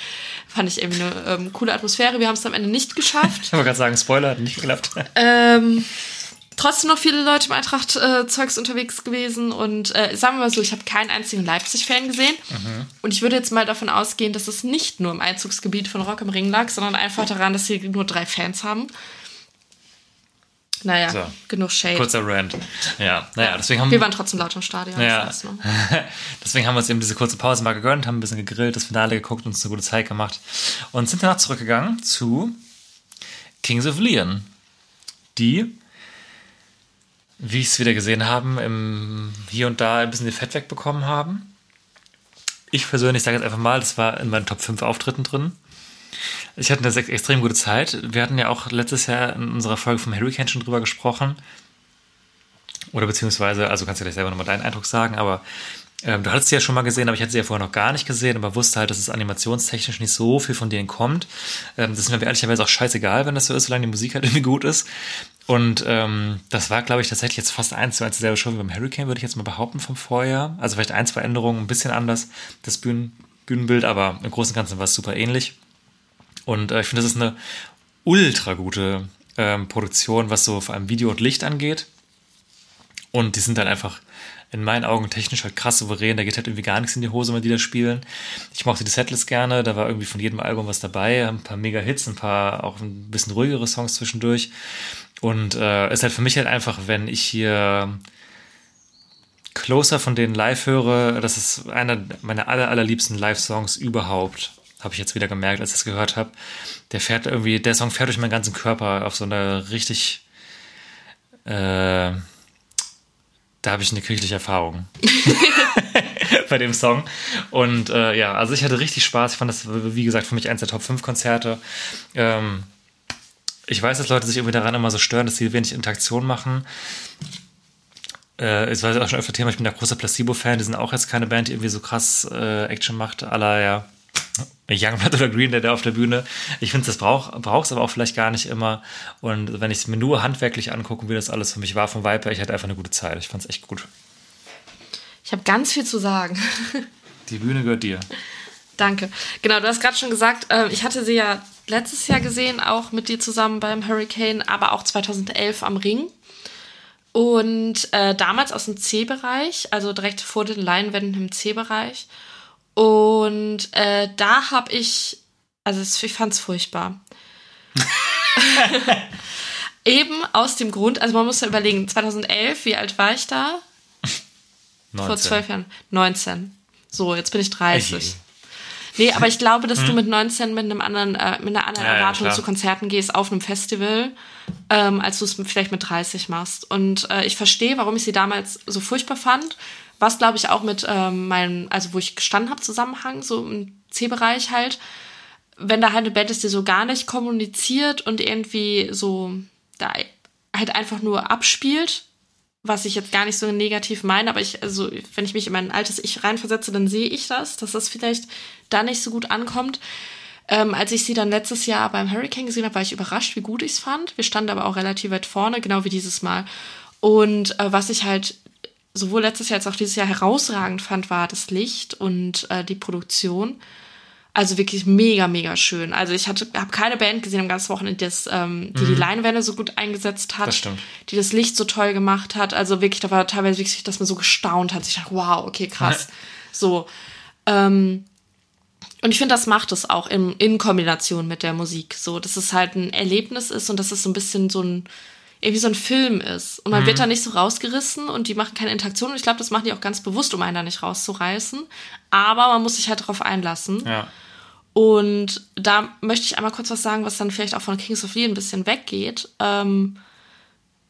Fand ich irgendwie eine ähm, coole Atmosphäre. Wir haben es am Ende nicht geschafft. (laughs) Ich wollte gerade sagen, Spoiler, hat nicht geklappt. Ähm, trotzdem noch viele Leute im Eintracht-Zeugs unterwegs gewesen und äh, sagen wir mal so, ich habe keinen einzigen Leipzig-Fan gesehen. Und ich würde jetzt mal davon ausgehen, dass es nicht nur im Einzugsgebiet von Rock am Ring lag, sondern einfach daran, dass sie nur drei Fans haben. Naja, So. genug Shade. Kurzer Rant. Ja, naja, deswegen haben wir waren trotzdem laut im Stadion. Ja. das heißt, ne? (laughs) Deswegen haben wir uns eben diese kurze Pause mal gegönnt, haben ein bisschen gegrillt, das Finale geguckt, uns eine gute Zeit gemacht und sind danach zurückgegangen zu Kings of Leon, die, wie ich es wieder gesehen haben, im, hier und da ein bisschen die Fett wegbekommen haben. Ich persönlich sage jetzt einfach mal, das war in meinen Top 5 Auftritten drin. Ich hatte eine extrem gute Zeit. Wir hatten ja auch letztes Jahr in unserer Folge vom Hurricane schon drüber gesprochen. Oder beziehungsweise, also kannst du gleich selber nochmal deinen Eindruck sagen, aber Ähm, du hattest sie ja schon mal gesehen, aber ich hatte sie ja vorher noch gar nicht gesehen, aber wusste halt, dass es animationstechnisch nicht so viel von denen kommt. Ähm, das ist mir ehrlicherweise auch scheißegal, wenn das so ist, solange die Musik halt (laughs) irgendwie gut ist. Und ähm, das war, glaube ich, tatsächlich jetzt fast eins zu eins dieselbe Show wie beim Hurricane, würde ich jetzt mal behaupten, vom Vorjahr. Also vielleicht ein, zwei Änderungen, ein bisschen anders, das Bühnen, Bühnenbild, aber im Großen und Ganzen war es super ähnlich. Und äh, ich finde, das ist eine ultra gute ähm, Produktion, was so vor allem Video und Licht angeht. Und die sind dann einfach in meinen Augen technisch halt krass souverän. Da geht halt irgendwie gar nichts in die Hose, wenn die das spielen. Ich mochte die Setlist gerne. Da war irgendwie von jedem Album was dabei. Ein paar Mega-Hits, ein paar auch ein bisschen ruhigere Songs zwischendurch. Und äh, ist halt für mich halt einfach, wenn ich hier Closer von denen live höre, das ist einer meiner aller, allerliebsten Live-Songs überhaupt. Habe ich jetzt wieder gemerkt, als ich das gehört habe. Der fährt irgendwie, der Song fährt durch meinen ganzen Körper auf so eine richtig, äh, da habe ich eine kirchliche Erfahrung (laughs) (laughs) bei dem Song. Und äh, ja, also ich hatte richtig Spaß. Ich fand das, wie gesagt, für mich eins der Top 5 Konzerte. Ähm, ich weiß, dass Leute sich irgendwie daran immer so stören, dass sie wenig Interaktion machen. Äh, es war auch schon öfter Thema, ich bin der große Placebo-Fan, die sind auch jetzt keine Band, die irgendwie so krass äh, Action macht, aller ja, Youngblood (laughs) oder Green Day da auf der Bühne. Ich finde, das braucht es aber auch vielleicht gar nicht immer. Und wenn ich es mir nur handwerklich angucke, wie das alles für mich war vom Viper, ich hatte einfach eine gute Zeit. Ich fand es echt gut. Ich habe ganz viel zu sagen. (laughs) Die Bühne gehört dir. Danke. Genau, du hast gerade schon gesagt, äh, ich hatte sie ja letztes Jahr gesehen, auch mit dir zusammen beim Hurricane, aber auch 2011 am Ring. Und äh, damals aus dem C-Bereich, also direkt vor den Leinwänden im C-Bereich. Und äh, da habe ich, also ich fand es furchtbar. (laughs) Eben aus dem Grund, also man muss ja überlegen, 2011, wie alt war ich da? 19. Vor zwölf Jahren. 19. So, jetzt bin ich 30. Okay. Nee, aber ich glaube, dass hm. du mit 19 mit einem anderen, äh, mit einer anderen ja, Erwartung ja, zu Konzerten gehst auf einem Festival, ähm, als du es vielleicht mit 30 machst. Und äh, ich verstehe, warum ich sie damals so furchtbar fand. Was, glaube ich, auch mit ähm, meinem, also wo ich gestanden habe, Zusammenhang, so im C-Bereich halt. Wenn da halt eine Band ist, die so gar nicht kommuniziert und irgendwie so da halt einfach nur abspielt, was ich jetzt gar nicht so negativ meine, aber ich, also, wenn ich mich in mein altes Ich reinversetze, dann sehe ich das, dass das vielleicht da nicht so gut ankommt. Ähm, als ich sie dann letztes Jahr beim Hurricane gesehen habe, war ich überrascht, wie gut ich es fand. Wir standen aber auch relativ weit vorne, genau wie dieses Mal. Und äh, was ich halt sowohl letztes Jahr als auch dieses Jahr herausragend fand, war das Licht und äh, die Produktion. Also wirklich mega, mega schön. Also ich hatte, habe keine Band gesehen am ganzen Wochenende, das, ähm, die mhm. die Leinwände so gut eingesetzt hat, das stimmt. die das Licht so toll gemacht hat. Also wirklich, da war teilweise wirklich, dass man so gestaunt hat. Ich dachte, wow, okay, krass. so. Ähm, und ich finde, das macht es auch in, in Kombination mit der Musik. So, dass es halt ein Erlebnis ist und dass es so ein bisschen so ein, irgendwie so ein Film ist. Und man mhm. wird da nicht so rausgerissen und die machen keine Interaktion. Und ich glaube, das machen die auch ganz bewusst, um einen da nicht rauszureißen. Aber man muss sich halt darauf einlassen. Ja. Und da möchte ich einmal kurz was sagen, was dann vielleicht auch von Kings of Leon ein bisschen weggeht. Ähm,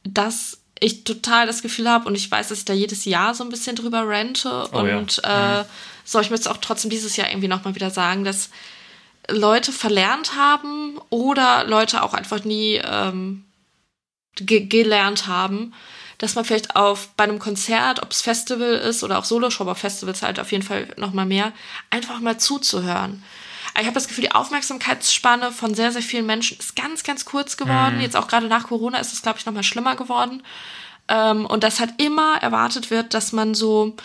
dass ich total das Gefühl habe, und ich weiß, dass ich da jedes Jahr so ein bisschen drüber rente. Oh, und ja. äh, mhm. so, ich möchte es auch trotzdem dieses Jahr irgendwie nochmal wieder sagen, dass Leute verlernt haben oder Leute auch einfach nie ähm, ge gelernt haben, dass man vielleicht auf bei einem Konzert, ob es Festival ist oder auch Solo-Show, aber Festivals halt auf jeden Fall nochmal mehr, einfach mal zuzuhören ich habe das Gefühl, die Aufmerksamkeitsspanne von sehr, sehr vielen Menschen ist ganz, ganz kurz geworden. Mhm. Jetzt auch gerade nach Corona ist es, glaube ich, nochmal schlimmer geworden. Ähm, und dass halt immer erwartet wird, dass man so,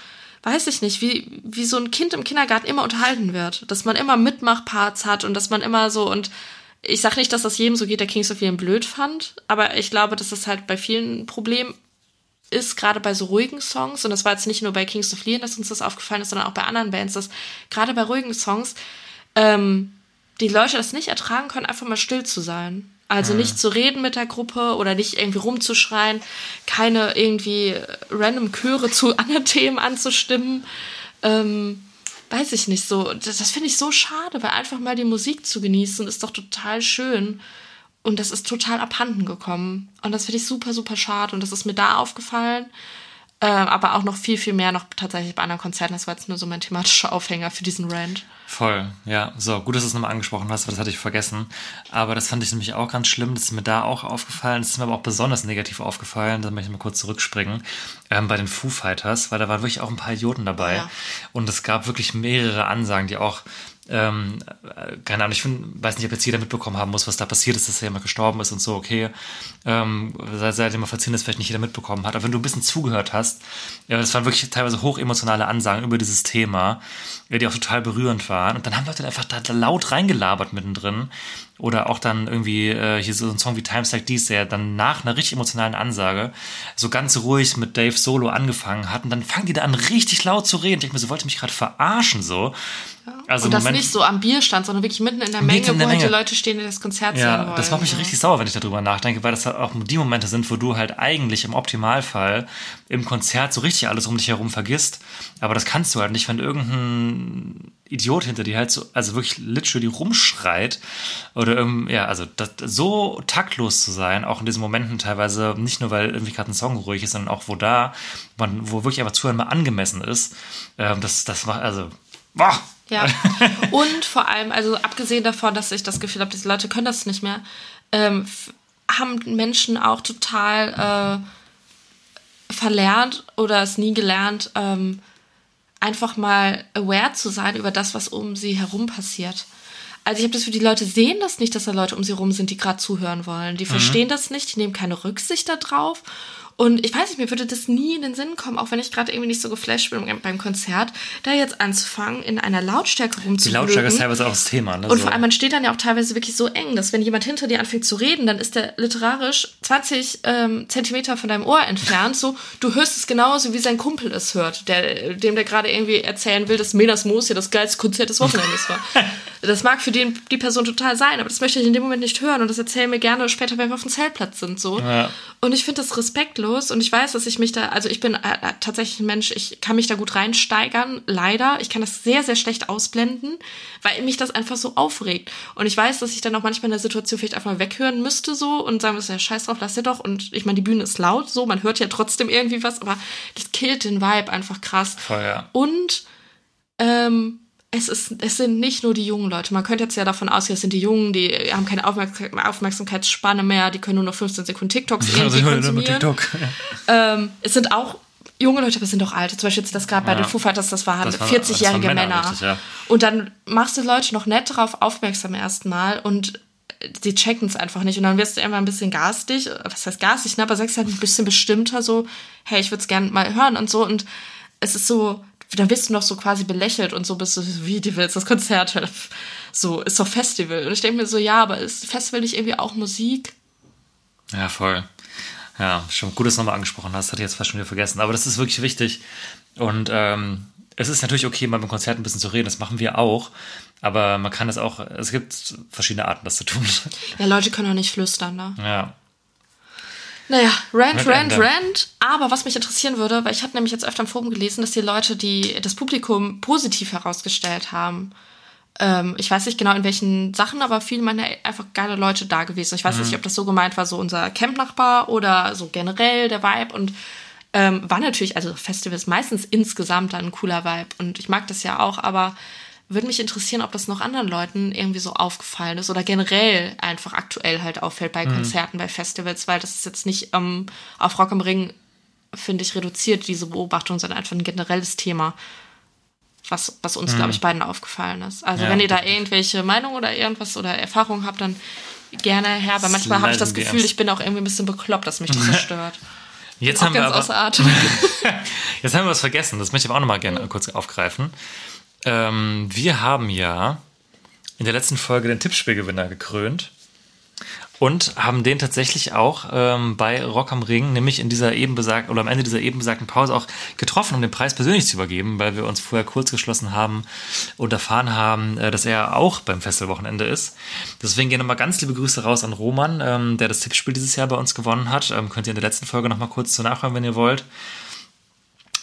weiß ich nicht, wie, wie so ein Kind im Kindergarten immer unterhalten wird. Dass man immer Mitmachparts hat und dass man immer so und ich sage nicht, dass das jedem so geht, der Kings of Leon blöd fand, aber ich glaube, dass das halt bei vielen Problemen ist, gerade bei so ruhigen Songs, und das war jetzt nicht nur bei Kings of Leon, dass uns das aufgefallen ist, sondern auch bei anderen Bands, dass gerade bei ruhigen Songs ähm, die Leute das nicht ertragen können, einfach mal still zu sein. Also mhm. nicht zu reden mit der Gruppe oder nicht irgendwie rumzuschreien, keine irgendwie random Chöre zu (laughs) anderen Themen anzustimmen. Ähm, weiß ich nicht so. Das, das finde ich so schade, weil einfach mal die Musik zu genießen ist doch total schön. Und das ist total abhanden gekommen. Und das finde ich super, super schade. Und das ist mir da aufgefallen. Äh, aber auch noch viel, viel mehr noch tatsächlich bei anderen Konzerten. Das war jetzt nur so mein thematischer Aufhänger für diesen Rant. Voll, ja. So, gut, dass du es nochmal angesprochen hast, weil das hatte ich vergessen. Aber das fand ich nämlich auch ganz schlimm. Das ist mir da auch aufgefallen. Das ist mir aber auch besonders negativ aufgefallen. Da möchte ich mal kurz zurückspringen. Ähm, bei den Foo Fighters, weil da waren wirklich auch ein paar Idioten dabei. Ja. Und es gab wirklich mehrere Ansagen, die auch ähm, äh, keine Ahnung, ich find, weiß nicht, ob jetzt jeder mitbekommen haben muss, was da passiert ist, dass er jemand gestorben ist und so, okay. Ähm, sei, dir mal verziehen, dass vielleicht nicht jeder mitbekommen hat. Aber wenn du ein bisschen zugehört hast, ja, das waren wirklich teilweise hochemotionale Ansagen über dieses Thema, ja, die auch total berührend waren. Und dann haben Leute einfach da laut reingelabert mittendrin. Oder auch dann irgendwie äh, hier so ein Song wie Times Like These, der dann nach einer richtig emotionalen Ansage so ganz ruhig mit Dave Solo angefangen hat. Und dann fangen die da an, richtig laut zu reden. Ich denke mir so, wollte mich gerade verarschen so. Also und das Moment- nicht so am Bierstand, sondern wirklich mitten in der Menge, in der wo halt die Menge. Leute stehen, die das Konzert sehen Ja, wollen. das macht mich so. richtig sauer, wenn ich darüber nachdenke, weil das halt auch die Momente sind, wo du halt eigentlich im Optimalfall im Konzert so richtig alles um dich herum vergisst. Aber das kannst du halt nicht, wenn irgendein Idiot hinter dir halt so, also wirklich literally rumschreit. Oder ähm, ja, also das, so taktlos zu sein, auch in diesen Momenten teilweise, nicht nur weil irgendwie gerade ein Song ruhig ist, sondern auch wo da, man, wo wirklich einfach Zuhören mal angemessen ist. Ähm, das, das war, also, boah! Ja. (laughs) Und vor allem, also abgesehen davon, dass ich das Gefühl habe, diese Leute können das nicht mehr, ähm, haben Menschen auch total äh, verlernt oder es nie gelernt, ähm, einfach mal aware zu sein über das, was um sie herum passiert. Also ich habe das für die Leute sehen das nicht, dass da Leute um sie herum sind, die gerade zuhören wollen. Die verstehen das nicht, die nehmen keine Rücksicht darauf. Und ich weiß nicht, mir würde das nie in den Sinn kommen, auch wenn ich gerade irgendwie nicht so geflasht bin beim Konzert, da jetzt anzufangen, in einer Lautstärke Die rumzublöken. Lautstärke ist teilweise auch das Thema. Ne? Und vor allem, man steht dann ja auch teilweise wirklich so eng, dass wenn jemand hinter dir anfängt zu reden, dann ist der literarisch 20 ähm, Zentimeter von deinem Ohr entfernt. So, du hörst es genauso, wie sein Kumpel es hört, der, dem der gerade irgendwie erzählen will, dass Menas Moos ja das geilste Konzert des Wochenendes war. (laughs) Das mag für den, die Person total sein, aber das möchte ich in dem Moment nicht hören und das erzählen mir gerne später, wenn wir auf dem Zeltplatz sind. So. Ja. Und ich finde das respektlos und ich weiß, dass ich mich da, also ich bin äh, äh, tatsächlich ein Mensch, ich kann mich da gut reinsteigern, leider. Ich kann das sehr, sehr schlecht ausblenden, weil mich das einfach so aufregt. Und ich weiß, dass ich dann auch manchmal in der Situation vielleicht einfach mal weghören müsste so und sagen müsste, ja, scheiß drauf, lass dir doch. Und ich meine, die Bühne ist laut so, man hört ja trotzdem irgendwie was, aber das killt den Vibe einfach krass. Voll, ja. Und ähm, es, ist, es sind nicht nur die jungen Leute. Man könnte jetzt ja davon ausgehen, es sind die Jungen, die haben keine Aufmerksam Aufmerksamkeitsspanne mehr, die können nur noch 15 Sekunden TikToks irgendwie Also nur- nur konsumieren. TikTok. Ähm, es sind auch junge Leute, aber es sind auch alte. Zum Beispiel jetzt das gerade bei Ja. den Foo Fighters, das waren Das waren- 40-jährige das waren Männer, Männer. richtig, ja. Und dann machst du Leute noch nett darauf aufmerksam erstmal und sie checken es einfach nicht. Und dann wirst du immer ein bisschen garstig, was heißt garstig, ne? aber sagst halt ein bisschen bestimmter so, hey, ich würde es gerne mal hören und so. Und es ist so, da wirst du noch so quasi belächelt und so bist du, wie, die willst das Konzert hören? So, ist doch Festival. Und ich denke mir so, ja, aber ist Festival nicht irgendwie auch Musik? Ja, voll. Ja, schon gut, dass du nochmal angesprochen hast. Hatte ich jetzt fast schon wieder vergessen. Aber das ist wirklich wichtig. Und ähm, es ist natürlich okay, mal beim Konzert ein bisschen zu reden. Das machen wir auch. Aber man kann es auch, es gibt verschiedene Arten, das zu tun. Ja, Leute können auch nicht flüstern, ne? ja. Naja, Rant, Rant Rant. Rant. Aber was mich interessieren würde, weil ich habe nämlich jetzt öfter im Forum gelesen, dass die Leute, die das Publikum positiv herausgestellt haben, ähm, ich weiß nicht genau in welchen Sachen, aber viele meinen einfach geile Leute da gewesen. Ich weiß Mhm. nicht, ob das so gemeint war, so unser Campnachbar oder so generell der Vibe und ähm, war natürlich, also Festivals meistens insgesamt dann ein cooler Vibe und ich mag das ja auch, aber würde mich interessieren, ob das noch anderen Leuten irgendwie so aufgefallen ist oder generell einfach aktuell halt auffällt bei Konzerten, bei Festivals, weil das ist jetzt nicht ähm, auf Rock am Ring, finde ich, reduziert, diese Beobachtung, sondern einfach ein generelles Thema, was, was uns, glaube ich, beiden aufgefallen ist. Also Ja, wenn ihr da irgendwelche Meinung oder irgendwas oder Erfahrungen habt, dann gerne her, weil manchmal habe ich das Gefühl, ich bin auch irgendwie ein bisschen bekloppt, dass mich das so stört. (laughs) Jetzt haben, aber, (laughs) jetzt haben wir was vergessen. Das möchte ich aber auch nochmal gerne kurz aufgreifen. Ähm, wir haben ja in der letzten Folge den Tippspielgewinner gekrönt. Und haben den tatsächlich auch ähm, bei Rock am Ring, nämlich in dieser eben besagten, oder am Ende dieser eben besagten Pause auch getroffen, um den Preis persönlich zu übergeben, weil wir uns vorher kurz geschlossen haben und erfahren haben, äh, dass er auch beim Festivalwochenende ist. Deswegen gehen nochmal ganz liebe Grüße raus an Roman, ähm, der das Tippspiel dieses Jahr bei uns gewonnen hat. Ähm, könnt ihr in der letzten Folge nochmal kurz zu nachhören, wenn ihr wollt.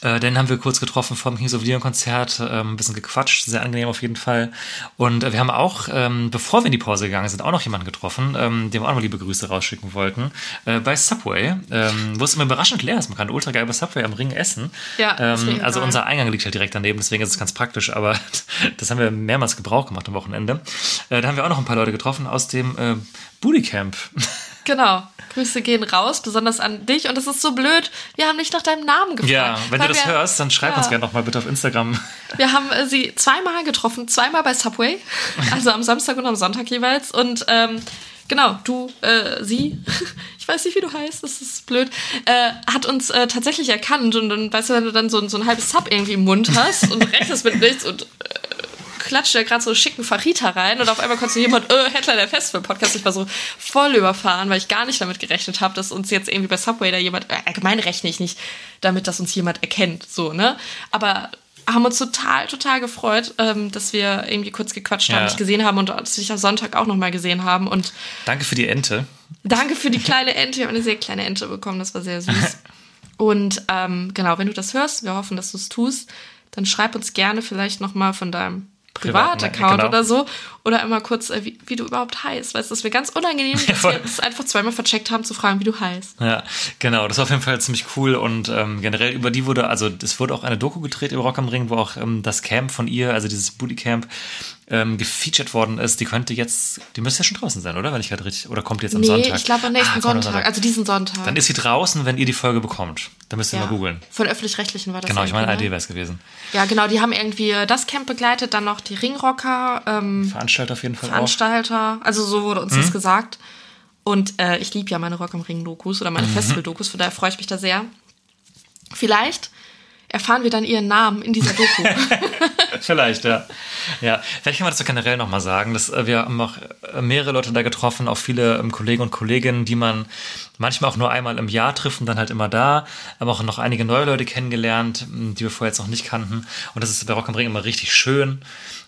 Äh, den haben wir kurz getroffen vom Kings of Leon Konzert, ähm, ein bisschen gequatscht, sehr angenehm auf jeden Fall. Und äh, wir haben auch, ähm, bevor wir in die Pause gegangen sind, auch noch jemanden getroffen, ähm, dem wir auch noch liebe Grüße rausschicken wollten, äh, bei Subway, ähm, wo es immer überraschend leer ist. Man kann ultra geil bei Subway am Ring essen. Ja, ähm, Also unser Eingang liegt halt direkt daneben, deswegen ist es ganz praktisch, aber (laughs) das haben wir mehrmals Gebrauch gemacht am Wochenende. Äh, da haben wir auch noch ein paar Leute getroffen aus dem äh, Bootycamp. (laughs) Genau. Grüße gehen raus, besonders an dich. Und es ist so blöd, wir haben nicht nach deinem Namen gefragt. Ja, wenn du das wir, hörst, dann schreib ja. uns gerne noch mal bitte auf Instagram. Wir haben äh, sie zweimal getroffen, zweimal bei Subway, (laughs) also am Samstag und am Sonntag jeweils. Und ähm, genau, du, äh, sie, (laughs) ich weiß nicht, wie du heißt, das ist blöd, äh, hat uns äh, tatsächlich erkannt. Und dann, weißt du, wenn du dann so, so ein halbes Sub irgendwie im Mund hast und (laughs) rechnest mit nichts und klatscht da gerade so einen schicken Fajita rein und auf einmal kommt so jemand, äh, Headline der Festival-Podcast. Ich war so voll überfahren, weil ich gar nicht damit gerechnet habe, dass uns jetzt irgendwie bei Subway da jemand, äh, allgemein rechne ich nicht damit, dass uns jemand erkennt, so, ne? Aber haben uns total, total gefreut, ähm, dass wir irgendwie kurz gequatscht haben, Ja. dich gesehen haben und dich am Sonntag auch nochmal gesehen haben. Und Danke für die Ente. danke für die kleine Ente. Wir haben eine sehr kleine Ente bekommen, das war sehr süß. (laughs) Und ähm, genau, wenn du das hörst, wir hoffen, dass du es tust, dann schreib uns gerne vielleicht nochmal von deinem Privataccount genau. oder so. Oder immer kurz, äh, wie, wie du überhaupt heißt. Weißt du, das wäre ganz unangenehm, (laughs) dass voll. wir es einfach zweimal vercheckt haben, zu fragen, wie du heißt. Ja, genau. Das war auf jeden Fall ziemlich cool und ähm, generell über die wurde, also es wurde auch eine Doku gedreht über Rock am Ring, wo auch ähm, das Camp von ihr, also dieses Booty Camp, ähm, gefeatured worden ist. Die könnte jetzt, die müsste ja schon draußen sein, oder? Wenn ich gerade richtig, oder kommt jetzt am Nee, Sonntag? ich glaube am nächsten Ah, am Sonntag, also diesen Sonntag. Dann ist sie draußen, wenn ihr die Folge bekommt. Da müsst ihr mal googeln. Von öffentlich-rechtlichen war das. Genau, ich meine, ID ne? wäre es gewesen. Ja, genau, die haben irgendwie das Camp begleitet, dann noch die Ringrocker, ähm, Veranstalter auf jeden Fall auch. Veranstalter, also so wurde uns Mhm. das gesagt. Und äh, ich liebe ja meine Rock am Ring Dokus oder Mhm. meine Festival-Dokus, von daher freue ich mich da sehr. Vielleicht erfahren wir dann ihren Namen in dieser Doku. (laughs) (laughs) Vielleicht, ja. Ja, vielleicht kann man das so generell nochmal sagen. Dass, äh, wir haben auch äh, mehrere Leute da getroffen, auch viele ähm, Kollegen und Kolleginnen, die man manchmal auch nur einmal im Jahr trifft und dann halt immer da. Aber auch noch einige neue Leute kennengelernt, die wir vorher jetzt noch nicht kannten. Und das ist bei Rock am Ring immer richtig schön.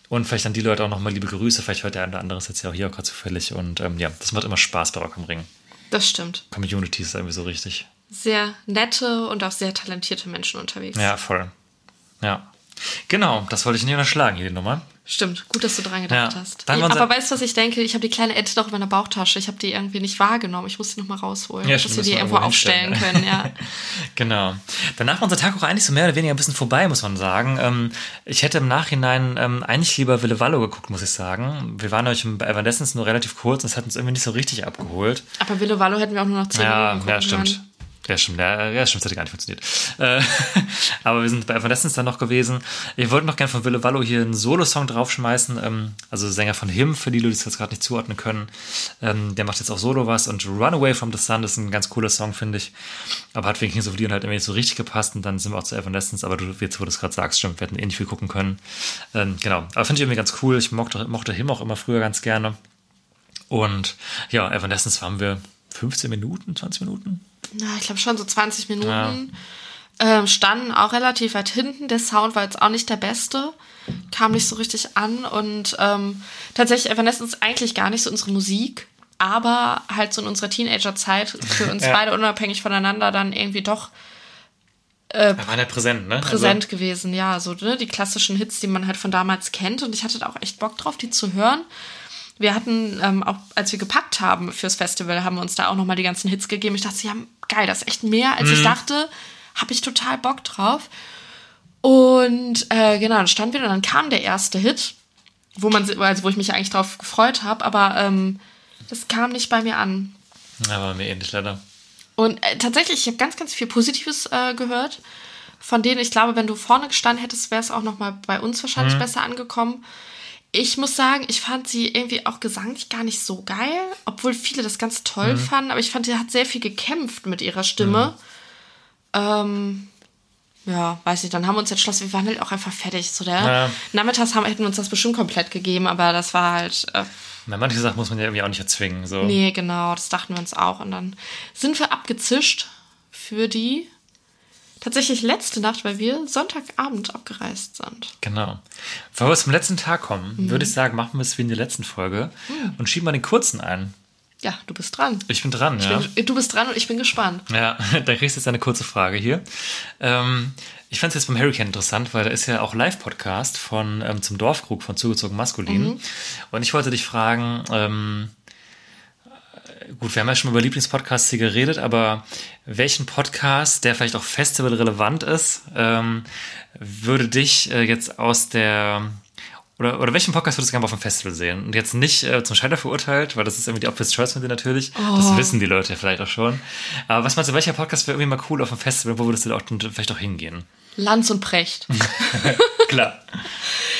Und vielleicht an die Leute auch nochmal liebe Grüße. Vielleicht hört der eine oder andere ist jetzt ja auch hier auch gerade zufällig. Und ähm, ja, das macht immer Spaß bei Rock am Ring. Das stimmt. Community ist irgendwie so richtig. Sehr nette und auch sehr talentierte Menschen unterwegs. Ja, voll. Ja. Genau, das wollte ich nicht unterschlagen, hier die Nummer. Stimmt, gut, dass du dran gedacht Ja, hast. Ja, aber weißt du, was ich denke? Ich habe die kleine Ente doch in meiner Bauchtasche. Ich habe die irgendwie nicht wahrgenommen. Ich muss die nochmal rausholen, Ja, dass wir die irgendwo aufstellen können. Ja. (laughs) Genau. Danach war unser Tag auch eigentlich so mehr oder weniger ein bisschen vorbei, muss man sagen. Ähm, ich hätte im Nachhinein ähm, eigentlich lieber Wille Wallo geguckt, muss ich sagen. Wir waren nämlich bei Evanescence nur relativ kurz und es hat uns irgendwie nicht so richtig abgeholt. Aber Wille Wallo hätten wir auch nur noch 10 Ja, Minuten ja, stimmt. können. Ja, stimmt. Ja, ja, stimmt, das hätte gar nicht funktioniert. Äh, (laughs) aber wir sind bei Evanescence dann noch gewesen. Ich wollte noch gerne von Wille Wallo hier einen Solo-Song draufschmeißen. Ähm, also Sänger von Him, für die Leute, die es jetzt gerade nicht zuordnen können. Ähm, der macht jetzt auch Solo was. Und Runaway from the Sun ist ein ganz cooler Song, finde ich. Aber hat wegen Kings of Leon halt irgendwie nicht so richtig gepasst. Und dann sind wir auch zu Evanescence. Aber du, jetzt, wo du es gerade sagst, stimmt, wir hätten eh nicht viel gucken können. Ähm, genau. Aber finde ich irgendwie ganz cool. Ich mochte, mochte Him auch immer früher ganz gerne. Und ja, Evanescence waren wir 15 Minuten, 20 Minuten. Na, ich glaube schon so 20 Minuten. Ähm, standen auch relativ weit hinten. Der Sound war jetzt auch nicht der beste. Kam nicht so richtig an. Und ähm, tatsächlich Evanescence eigentlich gar nicht so unsere Musik. Aber halt so in unserer Teenager-Zeit für uns (laughs) Ja. beide unabhängig voneinander dann irgendwie doch Wir waren ja präsent, ne? präsent gewesen. Ja, so ne, die klassischen Hits, die man halt von damals kennt. Und ich hatte da auch echt Bock drauf, die zu hören. Wir hatten, ähm, auch als wir gepackt haben fürs Festival, haben wir uns da auch nochmal die ganzen Hits gegeben. Ich dachte, ja, geil, das ist echt mehr, als ich dachte. Habe ich total Bock drauf. Und äh, genau, dann standen wir und dann kam der erste Hit, wo man, also wo ich mich eigentlich drauf gefreut habe, aber ähm, das kam nicht bei mir an. Ja, war mir ähnlich leider. Und äh, tatsächlich, ich habe ganz, ganz viel Positives äh, gehört. Von denen ich glaube, wenn du vorne gestanden hättest, wäre es auch noch mal bei uns wahrscheinlich besser angekommen. Ich muss sagen, ich fand sie irgendwie auch gesanglich gar nicht so geil, obwohl viele das ganz toll fanden. Aber ich fand, sie hat sehr viel gekämpft mit ihrer Stimme. Ähm, ja, weiß nicht, dann haben wir uns entschlossen, wir waren halt auch einfach fertig. So der Ja. Nachmittags haben, hätten wir uns das bestimmt komplett gegeben, aber das war halt. Äh, Na, manche Sachen muss man ja irgendwie auch nicht erzwingen. So. Nee, genau, das dachten wir uns auch. Und dann sind wir abgezischt für die tatsächlich letzte Nacht, weil wir Sonntagabend abgereist sind. Genau. Bevor wir zum letzten Tag kommen, Mhm. würde ich sagen, machen wir es wie in der letzten Folge und schieben mal den kurzen ein. Ja, du bist dran. Ich bin dran, ja. Bin, du bist dran und ich bin gespannt. Ja, (laughs) da kriegst du jetzt eine kurze Frage hier. Ähm, ich fand es jetzt beim Hurricane interessant, weil da ist ja auch Live-Podcast von ähm, zum Dorfkrug von Zugezogen Maskulin. Mhm. Und ich wollte dich fragen, ähm, gut, wir haben ja schon über Lieblingspodcasts hier geredet, aber welchen Podcast, der vielleicht auch festivalrelevant ist, ähm, würde dich äh, jetzt aus der oder, oder welchen Podcast würdest du gerne auf dem Festival sehen? Und jetzt nicht äh, zum Scheiter verurteilt, weil das ist irgendwie die Obvious Choice von dir natürlich. Das wissen die Leute ja vielleicht auch schon. Aber was meinst du, welcher Podcast wäre irgendwie mal cool auf dem Festival? Wo würdest du auch vielleicht auch hingehen? Lanz und Precht. (laughs) Klar.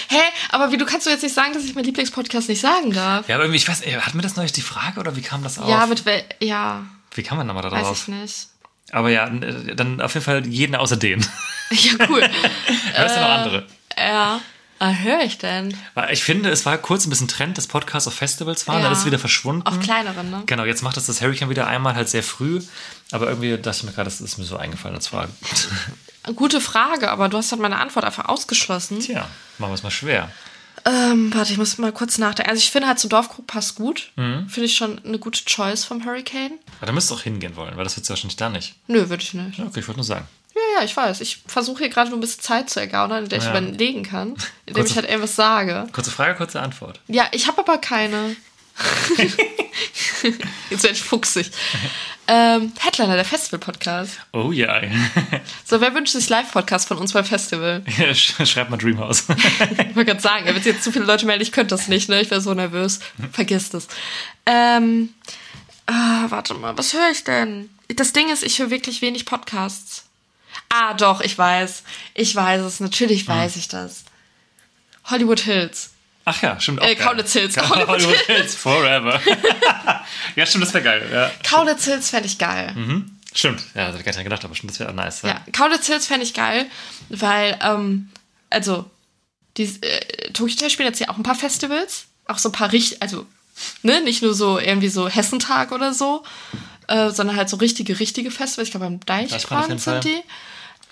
Hä? Aber wie du kannst du jetzt nicht sagen, dass ich meinen Lieblingspodcast nicht sagen darf? Ja, aber irgendwie, ich weiß, ey, hatten wir das neulich die Frage oder wie kam das auf? Ja, mit wel ja, wie kam man da mal weiß darauf? ich nicht. Aber ja, äh, dann auf jeden Fall jeden außer den. (laughs) Ja, cool. (laughs) Hörst du noch andere? ja. Ah, höre ich denn? Weil ich finde, es war kurz ein bisschen Trend, dass Podcasts auf Festivals waren, Ja. dann ist es wieder verschwunden. Auf kleineren, ne? Genau, jetzt macht das das Hurricane wieder einmal halt sehr früh. Aber irgendwie dachte ich mir gerade, das ist mir so eingefallen als Frage. (laughs) Gute Frage, aber du hast halt meine Antwort einfach ausgeschlossen. Tja, machen wir es mal schwer. Ähm, warte, ich muss mal kurz nachdenken. Also ich finde halt zum Dorfkrug passt gut. Mhm. Finde ich schon eine gute Choice vom Hurricane. Aber da müsst ihr auch hingehen wollen, weil das wird wahrscheinlich da nicht. Nö, würde ich nicht. Ja, okay, ich wollte nur sagen. Ja, ja, ich weiß. Ich versuche hier gerade nur ein bisschen Zeit zu ergaunern, in der ich Ja. überlegen kann, (laughs) indem Kurze- ich halt irgendwas sage. Kurze Frage, kurze Antwort. Ja, ich habe aber keine. (laughs) Jetzt werde ich fuchsig. Ähm, Headliner, der Festival-Podcast. Oh ja. (laughs) So, wer wünscht sich Live-Podcast von uns beim Festival? Sch- Schreib mal Dreamhouse. (laughs) Ich wollte gerade sagen, wenn jetzt zu viele Leute melden, ich könnte das nicht, ne? Ich wäre so nervös. Vergiss das. Ähm, ah, warte mal, was höre ich denn? Das Ding ist, ich höre wirklich wenig Podcasts. Ah, doch, ich weiß. Ich weiß es. Natürlich weiß ich das. Hollywood Hills. Ach ja, stimmt auch. Äh. Kaulitz Hills. Kaulitz Hills. Forever. (laughs) ja, stimmt, das wäre geil. Ja. Kaulitz Hills fände ich geil. Stimmt, ja, das hätte ich gar nicht gedacht, aber stimmt, das wäre nice. Ja, Kaulitz Hills fände ich geil, weil, ähm, also, die äh, Tokyo spielen jetzt ja auch ein paar Festivals, auch so ein paar richtig, also, ne, nicht nur so irgendwie so Hessentag oder so, äh, sondern halt so richtige, richtige Festivals. Ich glaube, auf Deichbrand sind die.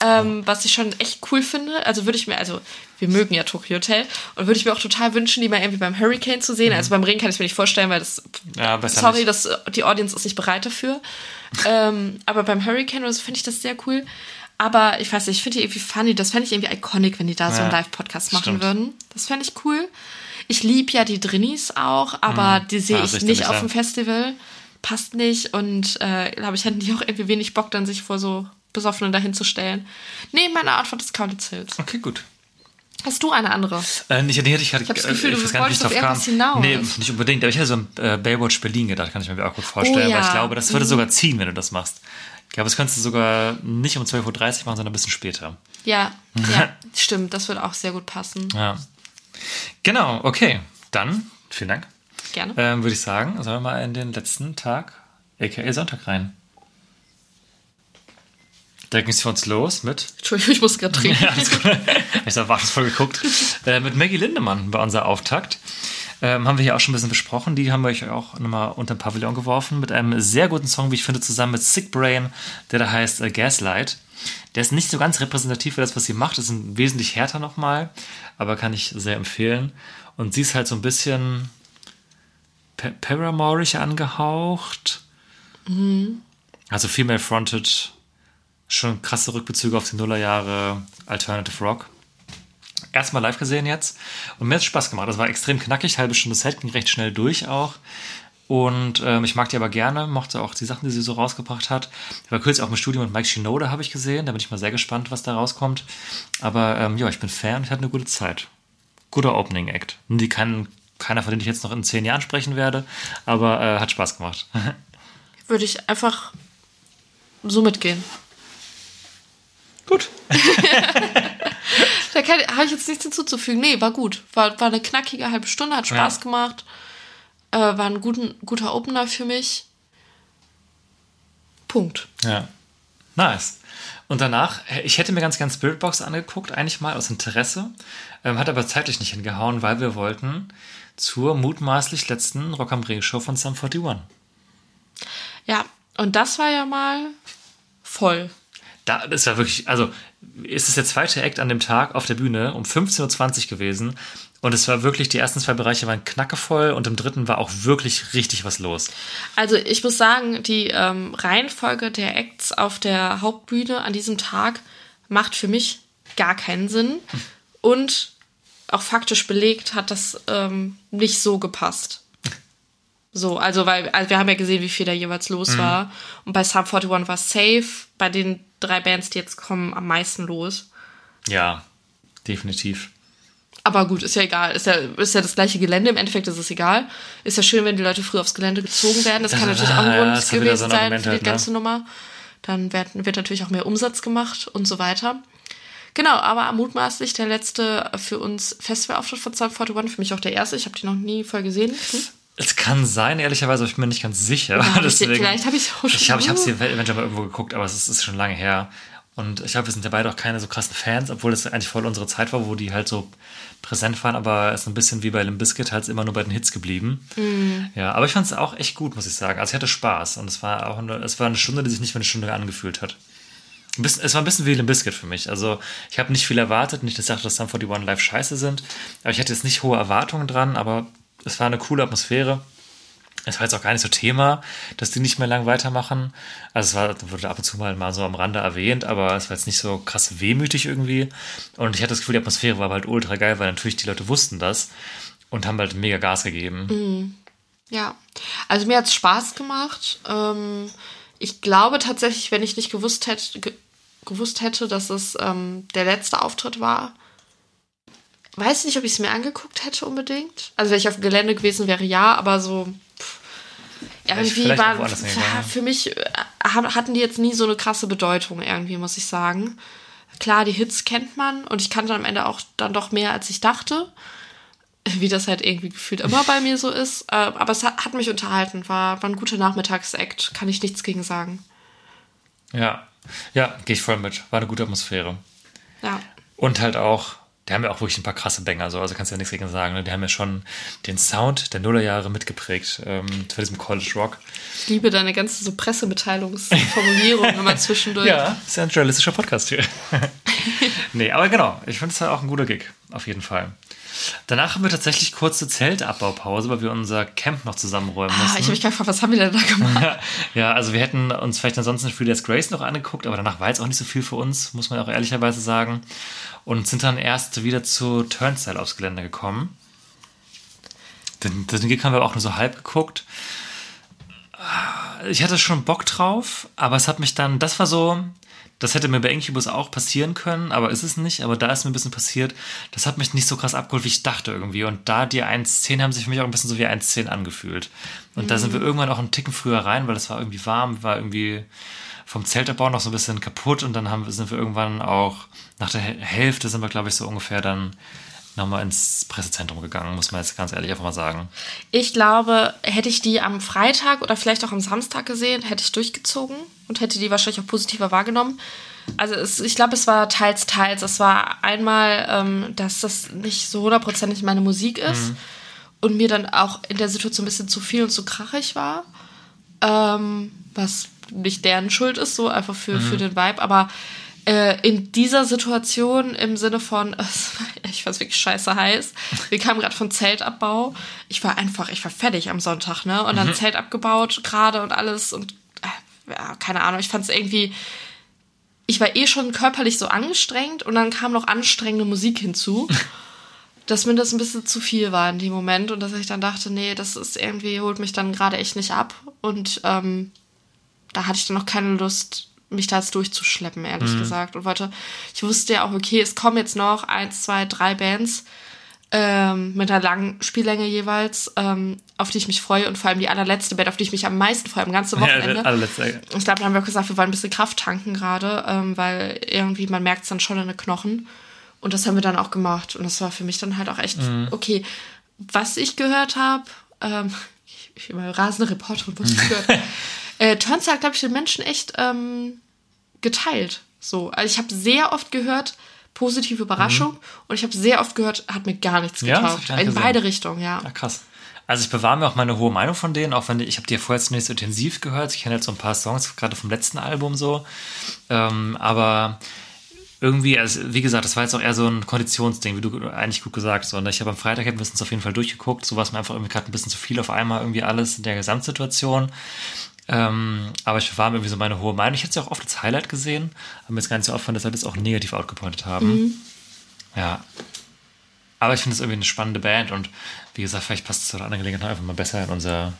Ähm, was ich schon echt cool finde. Also würde ich mir, also wir mögen ja Tokyo Hotel und würde ich mir auch total wünschen, die mal irgendwie beim Hurricane zu sehen. Also beim Regen kann ich mir nicht vorstellen, weil das, Mhm. Ja, sorry, nicht. das, die Audience ist nicht bereit dafür. ähm, aber beim Hurricane oder so finde ich das sehr cool. Aber ich weiß nicht, ich finde die irgendwie funny. Das fände ich irgendwie iconic, wenn die da so einen Ja, Live-Podcast machen stimmt. würden. Das fände ich cool. Ich liebe ja die Drinnies auch, aber die sehe Ja, ich nicht auf ja. dem Festival. Passt nicht und äh, glaube ich, hätten die (laughs) auch irgendwie wenig Bock, dann sich vor so Besoffenen dahin zu stellen. Nee, meine Antwort ist Kaulitz Hills. Okay, gut. Hast du eine andere? Äh, nicht, nee, ich, ich hab das Gefühl, du gar nicht, wie wolltest ich drauf auf kam. irgendwas hinaus. Nee, nicht unbedingt. Aber ich hätte so an äh, Baywatch Berlin gedacht, kann ich mir auch gut vorstellen. Oh ja. Weil ich glaube, das würde sogar ziehen, wenn du das machst. Ich glaube, das könntest du sogar nicht um 12.30 Uhr machen, sondern ein bisschen später. Ja, (laughs) ja, stimmt. Das würde auch sehr gut passen. Ja. Genau, okay. Dann, vielen Dank. Gerne. Ähm, würde ich sagen, sollen wir mal in den letzten Tag, aka Sonntag rein. Da ging es für uns los mit Entschuldigung, ich muss gerade (laughs) trinken. Ja, alles gut. Ich habe erwartungsvoll geguckt. Äh, mit Maggie Lindemann war unser Auftakt. Ähm, haben wir hier auch schon ein bisschen besprochen. Die haben wir euch auch nochmal unter den Pavillon geworfen. Mit einem sehr guten Song, wie ich finde, zusammen mit Sick Brain, der da heißt äh, Gaslight. Der ist nicht so ganz repräsentativ für das, was sie macht. Das ist ein wesentlich härter nochmal, aber kann ich sehr empfehlen. Und sie ist halt so ein bisschen pa Paramore-ig angehaucht. Also Female Fronted, schon krasse Rückbezüge auf die Nullerjahre Alternative Rock. Erstmal live gesehen jetzt und mir hat es Spaß gemacht. Das war extrem knackig, halbe Stunde Set, ging recht schnell durch auch. Und ähm, ich mag die aber gerne, mochte auch die Sachen, die sie so rausgebracht hat. Ich war kürzlich auch im Studio mit Mike Shinoda, habe ich gesehen. Da bin ich mal sehr gespannt, was da rauskommt. Aber ähm, ja, ich bin Fan, ich hatte eine gute Zeit. Guter Opening Act. Die kann keiner, von denen ich jetzt noch in zehn Jahren sprechen werde, aber äh, hat Spaß gemacht. (laughs) Würde ich einfach so mitgehen. Gut. (laughs) Da habe ich jetzt nichts hinzuzufügen. Nee, war gut. War, war eine knackige halbe Stunde, hat Spaß Ja. gemacht. Äh, war ein guten, guter Opener für mich. Punkt. Ja. Nice. Und danach, äh, ich hätte mir ganz gern Spiritbox angeguckt, eigentlich mal aus Interesse, ähm, hat aber zeitlich nicht hingehauen, weil wir wollten zur mutmaßlich letzten Rock am Ring Show von Sum 41. Ja, und das war ja mal voll. Da, das war wirklich, also ist es der zweite Act an dem Tag auf der Bühne um 15.20 Uhr gewesen Und es war wirklich, die ersten zwei Bereiche waren knackevoll und im dritten war auch wirklich richtig was los. Also ich muss sagen, die ähm, Reihenfolge der Acts auf der Hauptbühne an diesem Tag macht für mich gar keinen Sinn. Und auch faktisch belegt hat das ähm, nicht so gepasst. So, also weil also wir haben ja gesehen, wie viel da jeweils los Mhm. war. Und bei Sub 41 war safe, bei den drei Bands, die jetzt kommen, am meisten los. Ja, definitiv. Aber gut, ist ja egal. Ist ja, ist ja das gleiche Gelände. Im Endeffekt ist es egal. Ist ja schön, wenn die Leute früh aufs Gelände gezogen werden. Das kann natürlich auch ein ja, Grund ist wieder gewesen so ein sein für die halt, ne? ganze Nummer. Dann wird, wird natürlich auch mehr Umsatz gemacht und so weiter. Genau, aber mutmaßlich der letzte für uns Festivalauftritt von Sub 41, für mich auch der erste. Ich habe die noch nie voll gesehen. Hm? Es kann sein, ehrlicherweise, aber ich bin mir nicht ganz sicher. sie- (laughs) Deswegen- vielleicht habe ich auch schon- Ich habe ich hab sie eventuell mal irgendwo geguckt, aber es ist, ist schon lange her. Und ich glaube, wir sind ja beide auch keine so krassen Fans, obwohl es eigentlich voll unsere Zeit war, wo die halt so präsent waren, aber es ist ein bisschen wie bei Limp Bizkit halt immer nur bei den Hits geblieben. Mhm. Ja, aber ich fand es auch echt gut, muss ich sagen. Also ich hatte Spaß und es war auch eine, es war eine Stunde, die sich nicht wie eine Stunde angefühlt hat. Bisschen, es war ein bisschen wie Limp Bizkit für mich. Also ich habe nicht viel erwartet, nicht, dass ich dachte, dass Sum 41 live scheiße sind, aber ich hatte jetzt nicht hohe Erwartungen dran, aber es war eine coole Atmosphäre. Es war jetzt auch gar nicht so Thema, dass die nicht mehr lang weitermachen. Also es war, wurde ab und zu mal, mal so am Rande erwähnt, aber es war jetzt nicht so krass wehmütig irgendwie. Und ich hatte das Gefühl, die Atmosphäre war halt ultra geil, weil natürlich die Leute wussten das und haben halt mega Gas gegeben. Ja, also mir hat's Spaß gemacht. Ähm, ich glaube tatsächlich, wenn ich nicht gewusst hätte, ge gewusst hätte, dass es ähm, der letzte Auftritt war, weiß nicht, ob ich es mir angeguckt hätte unbedingt. Also wenn ich auf dem Gelände gewesen wäre, ja, aber so pff, irgendwie war ja. für mich äh, hatten die jetzt nie so eine krasse Bedeutung irgendwie, muss ich sagen. Klar, die Hits kennt man und ich kannte am Ende auch dann doch mehr, als ich dachte wie das halt irgendwie gefühlt immer bei mir so ist. Äh, aber es hat, hat mich unterhalten, war, war ein guter Nachmittagsakt, kann ich nichts gegen sagen. Ja, ja, gehe ich voll mit. War eine gute Atmosphäre. Ja. Und halt auch, die haben ja auch wirklich ein paar krasse Banger, so, also kannst du ja nichts gegen sagen. Ne? Die haben ja schon den Sound der Nullerjahre mitgeprägt ähm, für diesen College Rock. Ich liebe deine ganze so Pressemitteilungsformulierung (laughs) immer zwischendurch. Ja, ist ja ein journalistischer Podcast hier. (laughs) nee, aber genau, ich finde es halt auch ein guter Gig, auf jeden Fall. Danach haben wir tatsächlich kurze Zeltabbaupause, weil wir unser Camp noch zusammenräumen Ah, mussten. ich habe mich gefragt, was haben wir denn da gemacht? Ja, also wir hätten uns vielleicht ansonsten Free Days Grace noch angeguckt, aber danach war jetzt auch nicht so viel für uns, muss man auch ehrlicherweise sagen. Und sind dann erst wieder zu Turnstile aufs Gelände gekommen. Den, den Gig haben wir auch nur so halb geguckt. Ich hatte schon Bock drauf, aber es hat mich dann, das war so, das hätte mir bei Incubus auch passieren können, aber ist es nicht. Aber da ist mir ein bisschen passiert, das hat mich nicht so krass abgeholt, wie ich dachte irgendwie. Und da die 1.10 haben sich für mich auch ein bisschen so wie 1.10 angefühlt. Und da sind wir irgendwann auch einen Ticken früher rein, weil es war irgendwie warm, war irgendwie vom Zeltabbau noch so ein bisschen kaputt. Und dann haben, sind wir irgendwann auch, nach der Häl- Hälfte sind wir, glaube ich, so ungefähr dann nochmal ins Pressezentrum gegangen, muss man jetzt ganz ehrlich einfach mal sagen. Ich glaube, hätte ich die am Freitag oder vielleicht auch am Samstag gesehen, hätte ich durchgezogen und hätte die wahrscheinlich auch positiver wahrgenommen. Also es, ich glaube, es war teils, teils. Es war einmal, ähm, dass das nicht so hundertprozentig meine Musik ist und mir dann auch in der Situation ein bisschen zu viel und zu krachig war. Ähm, was nicht deren Schuld ist, so einfach für, für den Vibe. Aber äh, in dieser Situation im Sinne von, (laughs) ich fand es wirklich scheiße heiß. Wir kamen gerade von Zeltabbau. Ich war einfach, ich war fertig am Sonntag, ne? Und dann Zelt abgebaut gerade und alles und äh, ja, keine Ahnung. Ich fand es irgendwie, ich war eh schon körperlich so angestrengt und dann kam noch anstrengende Musik hinzu. (laughs) dass mir das ein bisschen zu viel war in dem Moment und dass ich dann dachte, nee, das ist irgendwie, holt mich dann gerade echt nicht ab. Und ähm, da hatte ich dann noch keine Lust, mich da jetzt durchzuschleppen, ehrlich gesagt. Und wollte, ich wusste ja auch, okay, es kommen jetzt noch eins, zwei, drei Bands ähm, mit einer langen Spiellänge jeweils, ähm, auf die ich mich freue und vor allem die allerletzte Band, auf die ich mich am meisten freue, am ganzen (laughs) Wochenende. Ja, allerletzte, Ich glaube, da haben wir auch gesagt, wir wollen ein bisschen Kraft tanken gerade, ähm, weil irgendwie man merkt es dann schon in den Knochen. Und das haben wir dann auch gemacht. Und das war für mich dann halt auch echt okay. Was ich gehört habe, ähm, (laughs) ich, ich bin mal rasende Reporterin, was ich gehört habe. (laughs) äh, Turnstile hat, glaube ich, den Menschen echt ähm, geteilt. So, also ich habe sehr oft gehört, positive Überraschung. Und ich habe sehr oft gehört, hat mir gar nichts Ja, gar nicht in gesehen. beide Richtungen, ja. Ah, krass. Also ich bewahre mir auch meine hohe Meinung von denen, auch wenn die, ich habe die ja vorher so intensiv gehört. Ich kenne jetzt so ein paar Songs, gerade vom letzten Album so. Ähm, aber irgendwie, also wie gesagt, das war jetzt auch eher so ein Konditionsding, wie du eigentlich gut gesagt hast. Und ich habe am Freitag hätten wir es uns auf jeden Fall durchgeguckt. So war es mir einfach irgendwie gerade ein bisschen zu viel auf einmal irgendwie alles in der Gesamtsituation. Ähm, aber ich war mir irgendwie so meine hohe Meinung. Ich hätte es ja auch oft als Highlight gesehen, aber mir ist gar nicht so aufgefallen, dass wir das auch negativ outgepointet haben. Mhm. Ja. Aber ich finde es irgendwie eine spannende Band und wie gesagt, vielleicht passt es zu einer anderen Gelegenheit einfach mal besser in unser,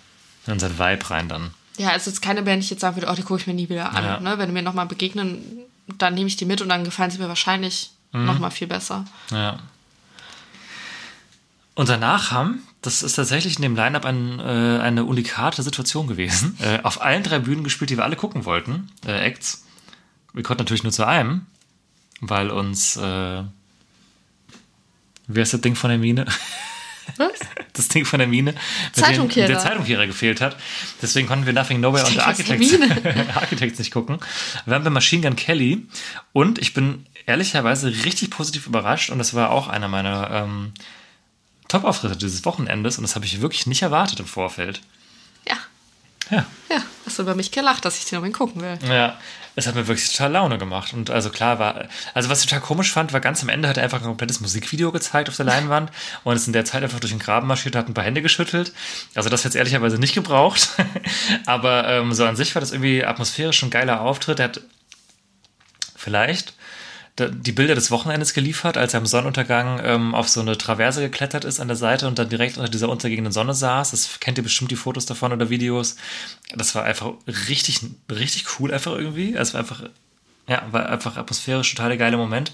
in unseren Vibe rein dann. Ja, es ist keine Band, die ich jetzt sagen würde, oh, die gucke ich mir nie wieder an. Ja. Ne? Wenn die mir nochmal begegnen, dann nehme ich die mit und dann gefallen sie mir wahrscheinlich Mhm. noch nochmal viel besser. Ja. Und danach haben, das ist tatsächlich in dem Line-Up ein, äh, eine unikate Situation gewesen, äh, auf allen drei Bühnen gespielt, die wir alle gucken wollten, äh, Acts. Wir konnten natürlich nur zu einem, weil uns, äh, wie heißt das Ding von der Mine? Was? (laughs) Das Ding von der Mine, Zeitumkehrer. der Zeitumkehrer gefehlt hat. Deswegen konnten wir Nothing Nowhere und Architects, (laughs) Architects nicht gucken. Wir haben bei Machine Gun Kelly und ich bin ehrlicherweise richtig positiv überrascht und das war auch einer meiner ähm, Top-Auftritte dieses Wochenendes und das habe ich wirklich nicht erwartet im Vorfeld. Ja. Ja. Ja, hast du über mich gelacht, dass ich den unbedingt gucken will. Ja, es hat mir wirklich total Laune gemacht. Und also klar war, also was ich total komisch fand, war ganz am Ende hat er einfach ein komplettes Musikvideo gezeigt auf der Leinwand und ist in der Zeit einfach durch den Graben marschiert, hat ein paar Hände geschüttelt. Also das jetzt ehrlicherweise nicht gebraucht. (laughs) Aber ähm, so an sich war das irgendwie atmosphärisch ein geiler Auftritt. Er hat vielleicht die Bilder des Wochenendes geliefert, als er am Sonnenuntergang ähm, auf so eine Traverse geklettert ist an der Seite und dann direkt unter dieser untergehenden Sonne saß. Das kennt ihr bestimmt die Fotos davon oder Videos. Das war einfach richtig, richtig cool einfach irgendwie. Es war einfach, ja, war einfach atmosphärisch total der geile Moment.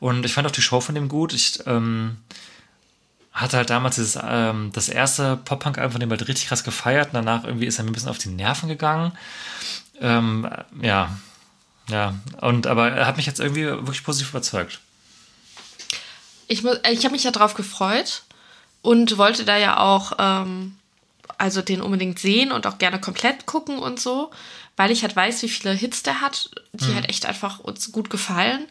Und ich fand auch die Show von dem gut. Ich ähm, hatte halt damals dieses, ähm, das erste Pop-Punk-Album von dem halt richtig krass gefeiert. Und danach irgendwie ist er mir ein bisschen auf die Nerven gegangen. Ähm, ja, ja. Und aber er hat mich jetzt irgendwie wirklich positiv überzeugt. Ich, mu- ich habe mich ja drauf gefreut und wollte da ja auch ähm, also den unbedingt sehen und auch gerne komplett gucken und so, weil ich halt weiß, wie viele Hits der hat, die halt echt einfach uns gut gefallen.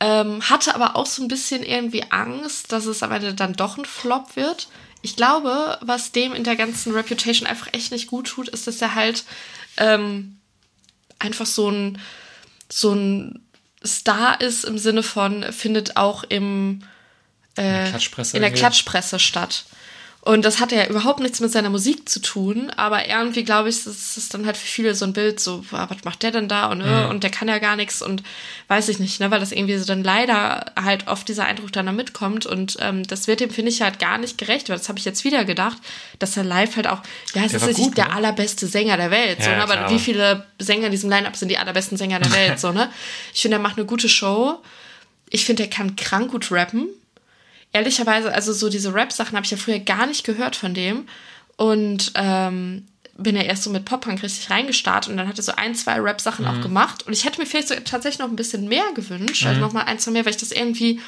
Ähm, hatte aber auch so ein bisschen irgendwie Angst, dass es am Ende dann doch ein Flop wird. Ich glaube, was dem in der ganzen Reputation einfach echt nicht gut tut, ist, dass er halt ähm, einfach so ein, so ein Star ist im Sinne von, findet auch im, der Klatschpresse in der. Klatschpresse statt. Und das hat ja überhaupt nichts mit seiner Musik zu tun, aber irgendwie glaube ich, das ist dann halt für viele so ein Bild, so, ah, was macht der denn da und, äh, und der kann ja gar nichts und weiß ich nicht, ne, weil das irgendwie so dann leider halt oft dieser Eindruck dann da mitkommt und ähm, das wird dem, finde ich, halt gar nicht gerecht, weil das habe ich jetzt wieder gedacht, dass er live halt auch, ja, es Der ist nicht gut, der ne? allerbeste Sänger der Welt, so, Ja, ne, aber klar. wie viele Sänger in diesem Line-Up sind die allerbesten Sänger der (laughs) Welt, so, ne? Ich finde, er macht eine gute Show. Ich finde, er kann krank gut rappen ehrlicherweise, also so diese Rap-Sachen habe ich ja früher gar nicht gehört von dem. Und ähm, bin ja erst so mit Pop-Punk richtig reingestartet und dann hat er so ein, zwei Rap-Sachen Mhm. auch gemacht. Und ich hätte mir vielleicht so tatsächlich noch ein bisschen mehr gewünscht, also noch mal ein, zwei mehr, weil ich das irgendwie,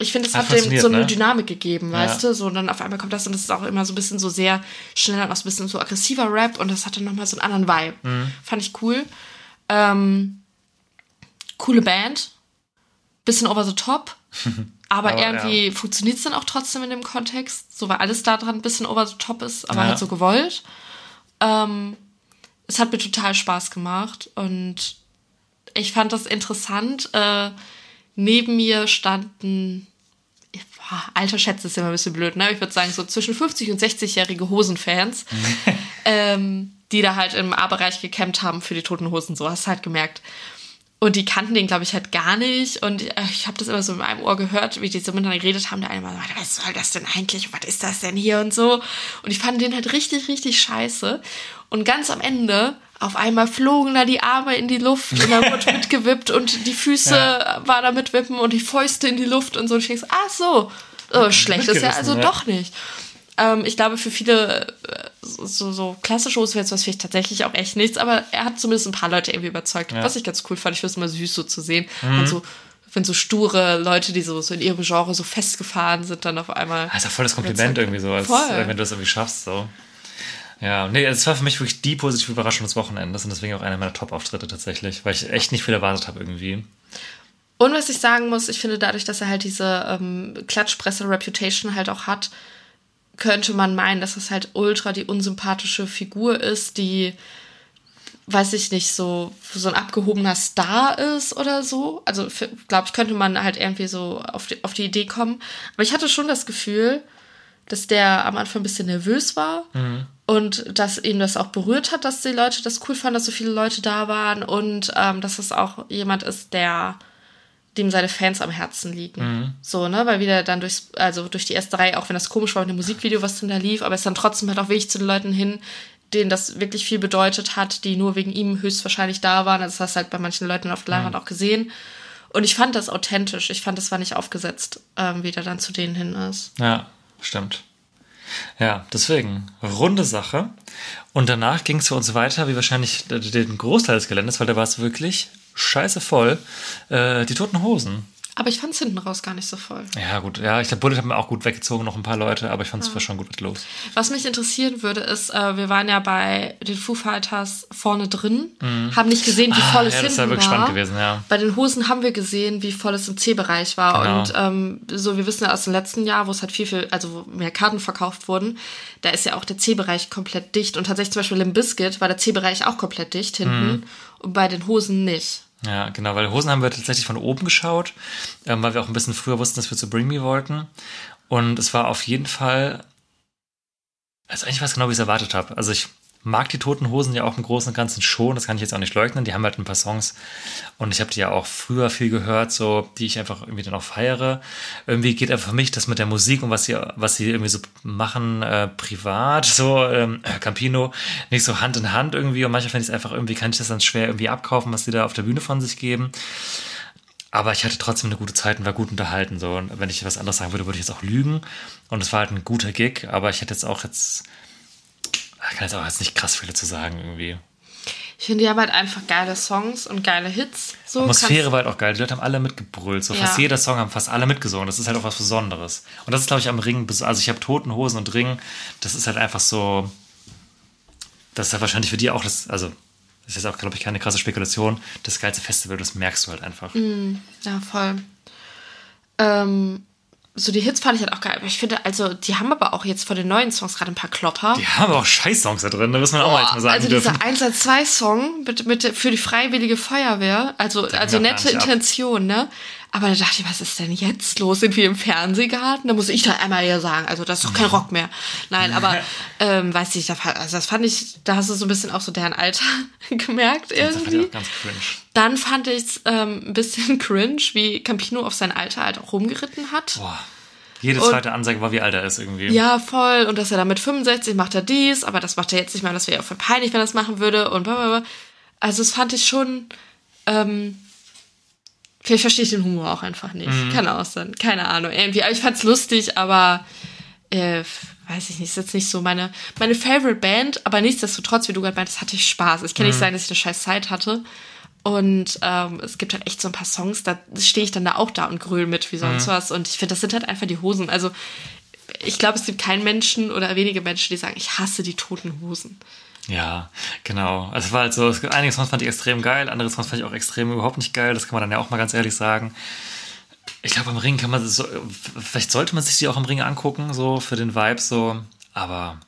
ich finde, das Ah, hat dem so eine ne? Dynamik gegeben, Ja. weißt du? So, und dann auf einmal kommt das und das ist auch immer so ein bisschen so sehr schnell, auch so ein bisschen so aggressiver Rap und das hatte noch mal so einen anderen Vibe. Mhm. Fand ich cool. Ähm, coole Band. Bisschen over the top. (laughs) Aber, Aber, irgendwie funktioniert es dann auch trotzdem in dem Kontext, so weil alles da dran ein bisschen over the top ist, aber Ja. halt so gewollt. Ähm, es hat mir total Spaß gemacht und ich fand das interessant. Äh, neben mir standen, boah, alter Schätze ist immer ein bisschen blöd, ne? Ich würde sagen, so zwischen 50 und 60-jährige Hosenfans, (laughs) ähm, die da halt im A-Bereich gecampt haben für die toten Hosen. So hast du halt gemerkt. Und die kannten den, glaube ich, halt gar nicht. Und äh, ich habe das immer so in einem Ohr gehört, wie die so miteinander geredet haben. Der eine mal so, was soll das denn eigentlich? Was ist das denn hier und so? Und ich fand den halt richtig, richtig scheiße. Und ganz am Ende, auf einmal flogen da die Arme in die Luft und dann wurde (laughs) mitgewippt und die Füße war da mitwippen und die Fäuste in die Luft und so. Und ich denke, so, ach so, oh, schlecht ist ja also ja. doch nicht. Ähm, ich glaube, für viele äh, so, so klassische Oswald was vielleicht tatsächlich auch echt nichts, aber er hat zumindest ein paar Leute irgendwie überzeugt, Ja. was ich ganz cool fand. Ich finde es immer süß so zu sehen. Und so, wenn so sture Leute, die so, so in ihrem Genre so festgefahren sind, dann auf einmal. Das ist ja voll das Kompliment irgendwie so, als, äh, wenn du das irgendwie schaffst. So. Ja, nee, es war für mich wirklich die positive Überraschung des Wochenendes und deswegen auch einer meiner Top-Auftritte tatsächlich, weil ich echt nicht viel erwartet habe irgendwie. Und was ich sagen muss, ich finde dadurch, dass er halt diese ähm, Klatschpresse-Reputation halt auch hat, könnte man meinen, dass es halt ultra die unsympathische Figur ist, die weiß ich nicht, so, so ein abgehobener Star ist oder so. Also, glaube ich, könnte man halt irgendwie so auf die, auf die Idee kommen. Aber ich hatte schon das Gefühl, dass der am Anfang ein bisschen nervös war Mhm. und dass ihn das auch berührt hat, dass die Leute das cool fanden, dass so viele Leute da waren und ähm, dass es auch jemand ist, der dem seine Fans am Herzen liegen. Mhm. So, ne, weil wieder dann durchs, also durch die erste Reihe, auch wenn das komisch war mit dem Musikvideo, was dann da lief, aber es dann trotzdem halt auch wirklich zu den Leuten hin, denen das wirklich viel bedeutet hat, die nur wegen ihm höchstwahrscheinlich da waren. Also das hast du halt bei manchen Leuten auf der Leinwand auch gesehen. Und ich fand das authentisch. Ich fand, das war nicht aufgesetzt, ähm, wie der dann zu denen hin ist. Ja, stimmt. Ja, deswegen, runde Sache. Und danach ging es für uns weiter, wie wahrscheinlich den Großteil des Geländes, weil da war es wirklich scheiße voll. Äh, die Toten Hosen. Aber ich fand es hinten raus gar nicht so voll. Ja, gut. Ja, ich glaube, Bullet haben wir auch gut weggezogen, noch ein paar Leute, aber ich fand es war schon gut was los. Was mich interessieren würde, ist, äh, wir waren ja bei den Foo Fighters vorne drin, haben nicht gesehen, wie Ah, voll es ja, das hinten wäre wirklich war. spannend gewesen, ja. Bei den Hosen haben wir gesehen, wie voll es im C-Bereich war. Genau. Und ähm, so, wir wissen ja aus dem letzten Jahr, wo es halt viel, viel, also wo mehr Karten verkauft wurden, da ist ja auch der C-Bereich komplett dicht. Und tatsächlich zum Beispiel im Biscuit war der C-Bereich auch komplett dicht hinten Mhm. und bei den Hosen nicht. Ja, genau, weil Hosen haben wir tatsächlich von oben geschaut, ähm, weil wir auch ein bisschen früher wussten, dass wir zu Bring Me wollten. Und es war auf jeden Fall, also eigentlich weiß genau, wie ich es erwartet habe. Also ich mag die Toten Hosen ja auch im Großen und Ganzen schon, das kann ich jetzt auch nicht leugnen. Die haben halt ein paar Songs und ich habe die ja auch früher viel gehört, so die ich einfach irgendwie dann auch feiere. Irgendwie geht einfach für mich das mit der Musik und was sie, was sie irgendwie so machen, äh, privat, so ähm, Campino, nicht so Hand in Hand irgendwie. Und manchmal finde ich es einfach irgendwie, kann ich das dann schwer irgendwie abkaufen, was die da auf der Bühne von sich geben. Aber ich hatte trotzdem eine gute Zeit und war gut unterhalten. So. Und wenn ich was anderes sagen würde, würde ich jetzt auch lügen. Und es war halt ein guter Gig, aber ich hätte jetzt auch jetzt. Ich kann jetzt auch jetzt nicht krass viele zu sagen irgendwie. Ich finde, die haben halt einfach geile Songs und geile Hits. So Atmosphäre war halt auch geil. Die Leute haben alle mitgebrüllt. So fast Ja. jeder Song haben fast alle mitgesungen. Das ist halt auch was Besonderes. Und das ist, glaube ich, am Ring. Also ich habe Toten Hosen und Ring. Das ist halt einfach so. Das ist halt wahrscheinlich für die auch das. Also, das ist jetzt auch, glaube ich, keine krasse Spekulation. Das geilste Festival, das merkst du halt einfach. Ja, voll. Ähm, so die Hits fand ich halt auch geil. Aber ich finde, also, die haben aber auch jetzt von den neuen Songs gerade ein paar Klopper. Die haben aber auch Scheiß-Songs da drin. Da müssen wir auch mal jetzt mal sagen also dürfen. dieser 112-Song mit, mit, für die freiwillige Feuerwehr, also, also nette. Intention, ne? Aber da dachte ich, was ist denn jetzt los? Sind wir im Fernsehgarten? Da muss ich dann einmal hier sagen, also das ist doch kein Rock mehr. Nein, aber ähm, weiß ich, also das fand ich, da hast du so ein bisschen auch so deren Alter (laughs) gemerkt Das fand ich irgendwie. auch ganz cringe. Dann fand ich es ähm, ein bisschen (laughs) cringe, wie Campino auf sein Alter halt auch rumgeritten hat. Boah. Jede Und- zweite Ansage war, wie alt er ist irgendwie. Ja, voll. Und dass er dann mit 65 macht er dies, aber das macht er jetzt nicht mehr. Das wäre ja voll peinlich, wenn er das machen würde. Und blablabla. Also, das fand ich schon. Ähm, vielleicht verstehe ich den Humor auch einfach nicht. Kann auch sein. Keine Ahnung. Irgendwie, aber ich fand's lustig, aber äh, weiß ich nicht, ist jetzt nicht so meine, meine Favorite Band, aber nichtsdestotrotz, wie du gerade meintest, hatte ich Spaß. Es kann nicht sein, dass ich eine scheiß Zeit hatte. Und ähm, es gibt halt echt so ein paar Songs, da stehe ich dann da auch da und gröl mit wie sonst was. Und ich finde, das sind halt einfach die Hosen. Also ich glaube, es gibt keinen Menschen oder wenige Menschen, die sagen, ich hasse die toten Hosen. Ja, genau. Also es war halt so, es gibt einige Songs fand ich extrem geil, andere Songs fand ich auch extrem überhaupt nicht geil. Das kann man dann ja auch mal ganz ehrlich sagen. Ich glaube, am Ring kann man so, vielleicht sollte man sich die auch im Ring angucken, so für den Vibe, so. Aber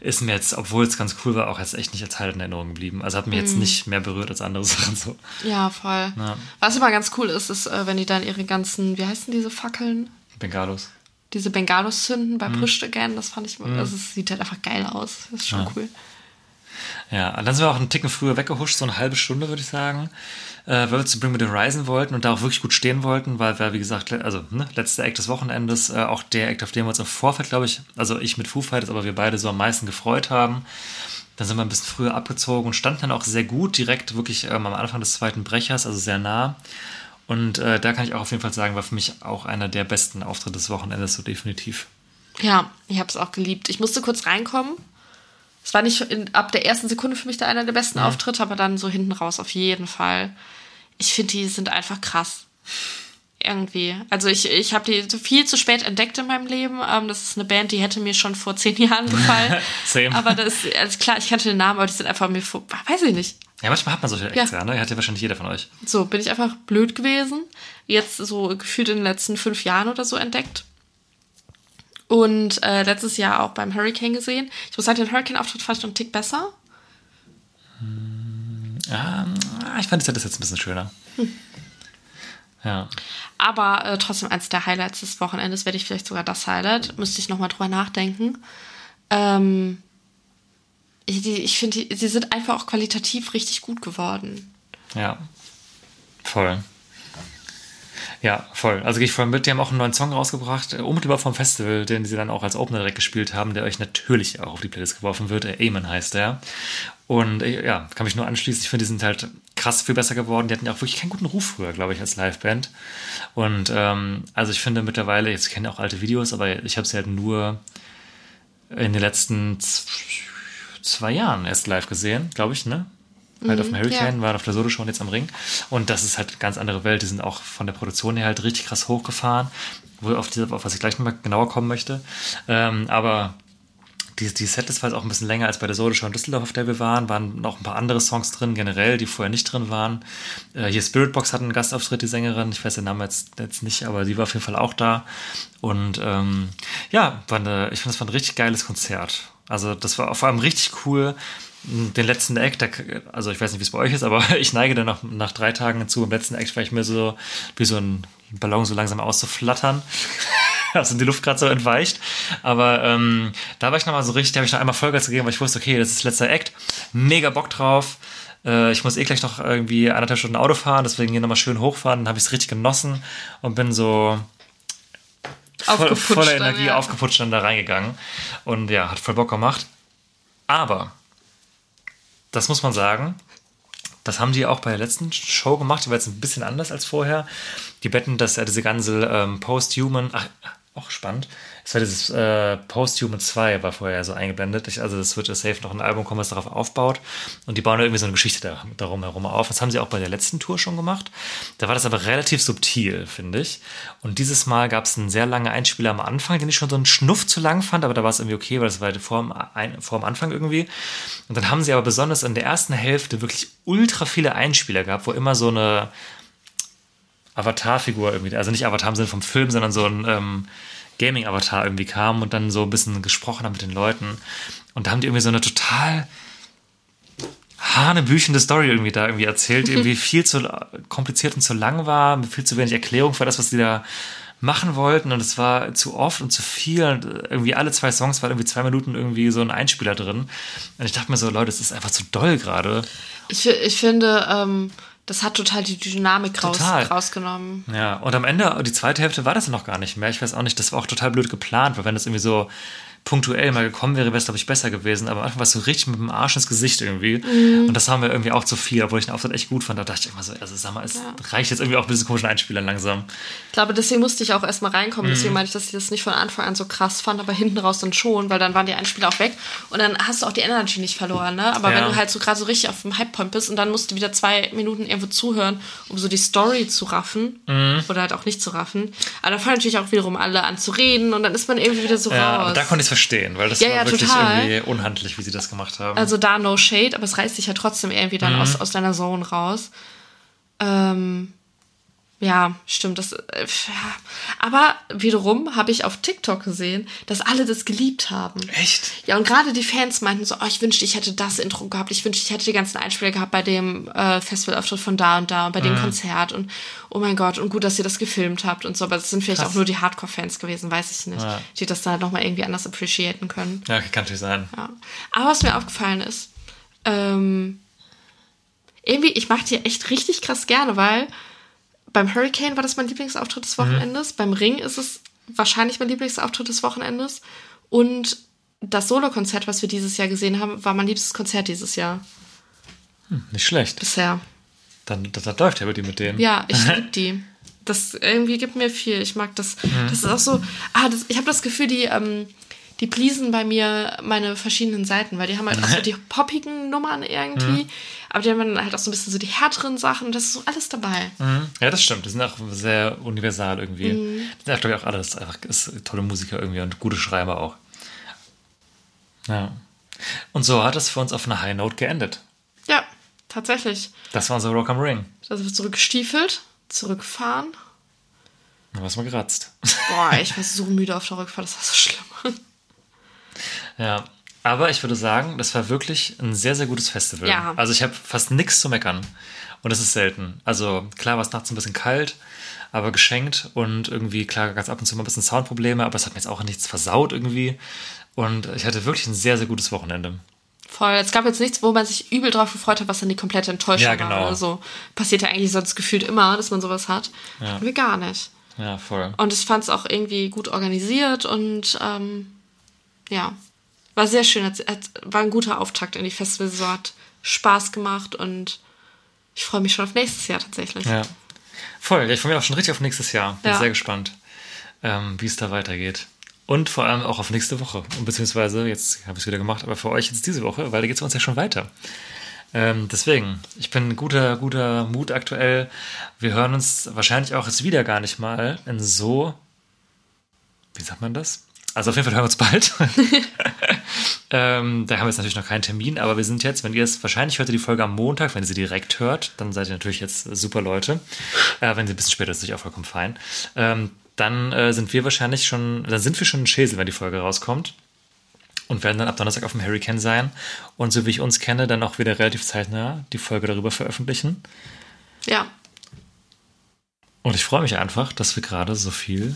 ist mir jetzt, obwohl es ganz cool war, auch jetzt echt nicht als Halt in Erinnerung geblieben. Also hat mir jetzt nicht mehr berührt als andere (laughs) Sachen so. Ja, voll. Ja. Was immer ganz cool ist, ist, äh, wenn die dann ihre ganzen, wie heißen diese Fackeln? Bengalos. Diese Bengalos zünden bei Pushed Again. Das fand ich, also es sieht halt einfach geil aus. Das ist schon Ja. cool. Ja, und dann sind wir auch einen Ticken früher weggehuscht, so eine halbe Stunde, würde ich sagen, äh, weil wir zu Bring Me the Horizon wollten und da auch wirklich gut stehen wollten, weil wir, wie gesagt, also ne, letzter Act des Wochenendes, äh, auch der Act, auf den wir uns im Vorfeld, glaube ich, also ich mit Foo Fighters, aber wir beide so am meisten gefreut haben. Dann sind wir ein bisschen früher abgezogen und standen dann auch sehr gut, direkt wirklich ähm, am Anfang des zweiten Brechers, also sehr nah. Und äh, da kann ich auch auf jeden Fall sagen, war für mich auch einer der besten Auftritte des Wochenendes, so definitiv. Ja, ich habe es auch geliebt. Ich musste kurz reinkommen. Es war nicht in, ab der ersten Sekunde für mich da einer der besten Auftritte, aber dann so hinten raus auf jeden Fall. Ich finde, die sind einfach krass. Irgendwie. Also ich, ich habe die viel zu spät entdeckt in meinem Leben. Ähm, das ist eine Band, die hätte mir schon vor zehn Jahren gefallen. (laughs) Same. Aber das also klar, ich kannte den Namen, aber die sind einfach mir vor, weiß ich nicht. Ja, manchmal hat man solche Ja. ja, ne? Hat ja wahrscheinlich jeder von euch. So, bin ich einfach blöd gewesen. Jetzt so gefühlt in den letzten fünf Jahren oder so entdeckt. Und äh, letztes Jahr auch beim Hurricane gesehen. Ich muss sagen, den Hurricane-Auftritt fand ich noch einen Tick besser. Ähm, ich fand ist jetzt ein bisschen schöner. Ja. Aber äh, trotzdem eins der Highlights des Wochenendes, werde ich vielleicht sogar das Highlight. Müsste ich nochmal drüber nachdenken. Ähm, ich ich finde, sie sind einfach auch qualitativ richtig gut geworden. Ja. Voll. Ja, voll. Also gehe ich voll mit. Die haben auch einen neuen Song rausgebracht, äh, unmittelbar vom Festival, den sie dann auch als Opener direkt gespielt haben, der euch natürlich auch auf die Playlist geworfen wird. Äh, Amen heißt der. Und äh, ja, kann mich nur anschließen. Ich finde, die sind halt krass viel besser geworden. Die hatten ja auch wirklich keinen guten Ruf früher, glaube ich, als Liveband. Und ähm, also ich finde mittlerweile, jetzt kenne auch alte Videos, aber ich habe sie halt nur in den letzten zwei Jahren erst live gesehen, glaube ich, ne? Halt auf dem Hurricane, ja. waren auf der Solo schon jetzt am Ring. Und das ist halt eine ganz andere Welt. Die sind auch von der Produktion her halt richtig krass hochgefahren, wo auf, die, auf was ich gleich nochmal genauer kommen möchte. Ähm, aber die, die Setlist war jetzt auch ein bisschen länger als bei der Solo-Show in Düsseldorf, auf der wir waren. Waren noch ein paar andere Songs drin, generell, die vorher nicht drin waren. Äh, hier Spiritbox hat einen Gastauftritt, die Sängerin. Ich weiß den Namen jetzt, jetzt nicht, aber die war auf jeden Fall auch da. Und ähm, ja, war eine, ich finde, das war ein richtig geiles Konzert. Also das war vor allem richtig cool. Den letzten Act, der, also ich weiß nicht, wie es bei euch ist, aber (laughs) ich neige dann nach, nach drei Tagen dazu, im letzten Act ich mir so wie so ein Ballon so langsam auszuflattern. (laughs) also die Luft gerade so entweicht. Aber ähm, da war ich nochmal so richtig, da habe ich noch einmal Vollgas gegeben, weil ich wusste, okay, das ist letzter Act. Mega Bock drauf. Äh, ich muss eh gleich noch irgendwie anderthalb Stunden Auto fahren, deswegen hier nochmal schön hochfahren. Dann habe ich es richtig genossen und bin so voll, voller dann, Energie ja. aufgeputscht dann da reingegangen. Und ja, hat voll Bock gemacht. Aber, das muss man sagen, das haben die auch bei der letzten Show gemacht. Die war jetzt ein bisschen anders als vorher. Die betten, dass ja diese ganze ähm, Post-Human, ach, auch spannend. Es war dieses äh, Post-Human 2 war vorher so eingeblendet. Ich, also es wird ja safe noch ein Album kommen, was darauf aufbaut. Und die bauen irgendwie so eine Geschichte da, darum herum auf. Das haben sie auch bei der letzten Tour schon gemacht. Da war das aber relativ subtil, finde ich. Und dieses Mal gab es einen sehr langen Einspieler am Anfang, den ich schon so einen Schnuff zu lang fand, aber da war es irgendwie okay, weil das war halt vor dem, ein, vor dem Anfang irgendwie. Und dann haben sie aber besonders in der ersten Hälfte wirklich ultra viele Einspieler gehabt, wo immer so eine Avatar-Figur irgendwie, also nicht Avatar im Sinne vom Film, sondern so ein ähm, Gaming-Avatar irgendwie kam und dann so ein bisschen gesprochen hat mit den Leuten. Und da haben die irgendwie so eine total hanebüchende Story irgendwie da irgendwie erzählt, die (laughs) irgendwie viel zu kompliziert und zu lang war, mit viel zu wenig Erklärung für das, was die da machen wollten und es war zu oft und zu viel und irgendwie alle zwei Songs waren irgendwie zwei Minuten irgendwie so ein Einspieler drin und ich dachte mir so, Leute, das ist einfach zu doll gerade. Ich, ich finde, ähm, das hat total die Dynamik raus, Total. rausgenommen. Ja, und am Ende, die zweite Hälfte war das noch gar nicht mehr. Ich weiß auch nicht, das war auch total blöd geplant, weil wenn das irgendwie so punktuell mal gekommen wäre, wäre es, glaube ich, besser gewesen. Aber am Anfang war es so richtig mit dem Arsch ins Gesicht irgendwie. Und das haben wir irgendwie auch zu viel, obwohl ich den Auftritt echt gut fand. Da dachte ich immer so, also sag mal, es reicht jetzt irgendwie auch mit diesen komischen Einspielern langsam. Ich glaube, deswegen musste ich auch erstmal reinkommen. Mhm. Deswegen meinte ich, dass ich das nicht von Anfang an so krass fand, aber hinten raus dann schon, weil dann waren die Einspieler auch weg und dann hast du auch die Energy nicht verloren, ne? Aber Ja. wenn du halt so gerade so richtig auf dem Hype-Point bist und dann musst du wieder zwei Minuten irgendwo zuhören, um so die Story zu raffen Mhm. oder halt auch nicht zu raffen. Aber da fangen natürlich auch wiederum alle an zu reden und dann ist man irgendwie wieder so Ja, raus. da konnte ich verstehen, weil das Ja, war ja, wirklich total. irgendwie unhandlich, wie sie das gemacht haben. Also da no shade, aber es reißt dich ja trotzdem irgendwie Mhm. dann aus, aus deiner Zone raus. Ähm, ja, stimmt. Das, äh. Aber wiederum habe ich auf TikTok gesehen, dass alle das geliebt haben. Echt? Ja, und gerade die Fans meinten so, oh, ich wünschte, ich hätte das Intro gehabt. Ich wünschte, ich hätte die ganzen Einspieler gehabt bei dem äh, Festivalauftritt von da und da und bei Mhm. dem Konzert. Und oh mein Gott, und gut, dass ihr das gefilmt habt und so. Aber das sind vielleicht Krass. auch nur die Hardcore-Fans gewesen, weiß ich nicht. Ja. Die das dann nochmal irgendwie anders appreciaten können. Ja, kann natürlich sein. Ja. Aber was mir aufgefallen ist, ähm, irgendwie, ich mag die echt richtig krass gerne, weil beim Hurricane war das mein Lieblingsauftritt des Wochenendes, beim Ring ist es wahrscheinlich mein Lieblingsauftritt des Wochenendes und das Solo-Konzert, was wir dieses Jahr gesehen haben, war mein liebstes Konzert dieses Jahr Nicht schlecht. bisher. Dann, das, das läuft ja mit, die mit denen. Ja, ich (laughs) liebe die. Das irgendwie gibt mir viel. Ich mag das. Das ist auch so. Ah, das, ich habe das Gefühl, die, ähm, die pleasen bei mir meine verschiedenen Seiten, weil die haben halt auch so (laughs) die poppigen Nummern irgendwie, aber die haben dann halt auch so ein bisschen so die härteren Sachen. Das ist so alles dabei. Mhm. Ja, das stimmt. Die sind auch sehr universal irgendwie. Mhm. Die sind, glaube ich, auch alles einfach ist tolle Musiker irgendwie und gute Schreiber auch. Ja. Und so hat es für uns auf einer High Note geendet. Ja, tatsächlich. Das war unser Rock am Ring. Da sind wir zurückgestiefelt, zurückgefahren. Da war's mal geratzt. Boah, (laughs) ich war so müde auf der Rückfahrt, das war so schlimm. Ja. Aber ich würde sagen, das war wirklich ein sehr, sehr gutes Festival. Ja. Also ich habe fast nichts zu meckern. Und das ist selten. Also klar war es nachts ein bisschen kalt, aber geschenkt und irgendwie, klar, ganz ab und zu mal ein bisschen Soundprobleme, aber es hat mir jetzt auch nichts versaut irgendwie. Und ich hatte wirklich ein sehr, sehr gutes Wochenende. Voll. Es gab jetzt nichts, wo man sich übel drauf gefreut hat, was dann die komplette Enttäuschung Ja, genau. war. Also passiert ja eigentlich sonst gefühlt immer, dass man sowas hat. Ja. Hatten wir gar nicht. Ja, voll. Und ich fand es auch irgendwie gut organisiert und ähm, ja, war sehr schön. Hat, hat, war ein guter Auftakt in die Festivalsaison. Hat Spaß gemacht und ich freue mich schon auf nächstes Jahr tatsächlich. Ja. Voll. Ich freue mich auch schon richtig auf nächstes Jahr. Bin Ja. sehr gespannt, ähm, wie es da weitergeht. Und vor allem auch auf nächste Woche. Und beziehungsweise, jetzt habe ich es wieder gemacht, aber für euch jetzt diese Woche, weil da geht es uns ja schon weiter. Ähm, deswegen, ich bin guter, guter Mut aktuell. Wir hören uns wahrscheinlich auch jetzt wieder gar nicht mal in so, wie sagt man das? Also auf jeden Fall hören wir uns bald. (laughs) (laughs) ähm, da haben wir jetzt natürlich noch keinen Termin, aber wir sind jetzt, wenn ihr es, wahrscheinlich hört ihr die Folge am Montag, wenn ihr sie direkt hört, dann seid ihr natürlich jetzt super Leute. Äh, wenn sie ein bisschen später ist, ist natürlich auch vollkommen fein. Ähm, dann äh, sind wir wahrscheinlich schon, dann sind wir schon in Schesel, wenn die Folge rauskommt. Und werden dann ab Donnerstag auf dem Hurricane sein. Und so wie ich uns kenne, dann auch wieder relativ zeitnah die Folge darüber veröffentlichen. Ja, Und ich freue mich einfach, dass wir gerade so viel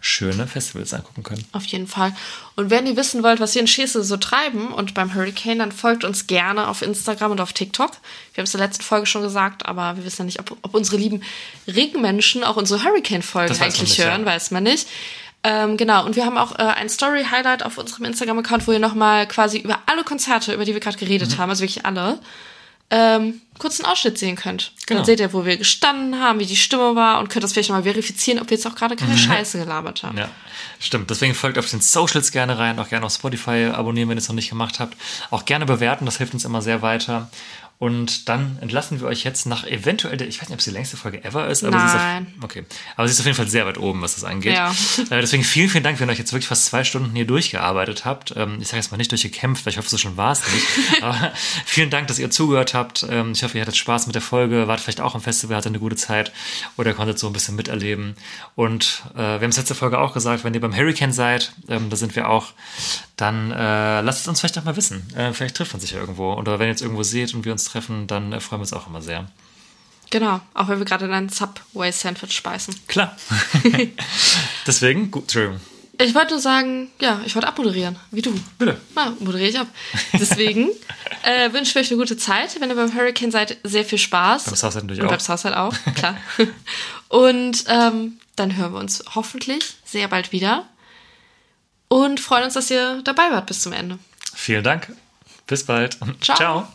schöne Festivals angucken können. auf jeden Fall. Und wenn ihr wissen wollt, was wir in Schesel so treiben und beim Hurricane, dann folgt uns gerne auf Instagram und auf TikTok. Wir haben es in der letzten Folge schon gesagt, aber wir wissen ja nicht, ob, ob unsere lieben Regenmenschen auch unsere Hurricane-Folgen eigentlich nicht, hören, ja. weiß man nicht. Ähm, genau, und wir haben auch äh, ein Story-Highlight auf unserem Instagram-Account, wo ihr nochmal quasi über alle Konzerte, über die wir gerade geredet Mhm. haben, also wirklich alle, ähm, kurz einen Ausschnitt sehen könnt. Genau. Dann seht ihr, wo wir gestanden haben, wie die Stimme war und könnt das vielleicht nochmal verifizieren, ob wir jetzt auch gerade keine Scheiße gelabert haben. Mhm. Ja, stimmt. Deswegen folgt auf den Socials gerne rein, auch gerne auf Spotify abonnieren, wenn ihr es noch nicht gemacht habt. Auch gerne bewerten, das hilft uns immer sehr weiter. Und dann entlassen wir euch jetzt nach eventuell, der, ich weiß nicht, ob es die längste Folge ever ist, aber Nein. sie ist auf, okay. Aber sie ist auf jeden Fall sehr weit oben, was das angeht. Ja. (laughs) Äh, deswegen vielen, vielen Dank, wenn ihr euch jetzt wirklich fast zwei Stunden hier durchgearbeitet habt. Ähm, ich sage jetzt mal nicht durchgekämpft, weil ich hoffe, so schon war es nicht. (laughs) aber vielen Dank, dass ihr zugehört habt. Ähm, ich hoffe, ihr hattet Spaß mit der Folge, wart vielleicht auch am Festival, hattet eine gute Zeit oder konntet so ein bisschen miterleben. Und äh, wir haben es letzte Folge auch gesagt, wenn ihr beim Hurricane seid, ähm, da sind wir auch, dann äh, lasst es uns vielleicht auch mal wissen. Äh, vielleicht trifft man sich ja irgendwo. Oder wenn ihr jetzt irgendwo seht und wir uns treffen, dann äh, freuen wir uns auch immer sehr. Genau, auch wenn wir gerade in ein Subway-Sandwich speisen. Klar. (laughs) Deswegen, gut, Entschuldigung. Ich wollte nur sagen, ja, ich wollte abmoderieren, wie du. Bitte. Na, moderiere ich ab. Deswegen (laughs) äh, wünsche ich euch eine gute Zeit. Wenn ihr beim Hurricane seid, sehr viel Spaß. Beim Southside natürlich Und auch. beim Southside auch, (laughs) klar. Und ähm, dann hören wir uns hoffentlich sehr bald wieder. Und freuen uns, dass ihr dabei wart bis zum Ende. Vielen Dank. Bis bald. Ciao. Ciao.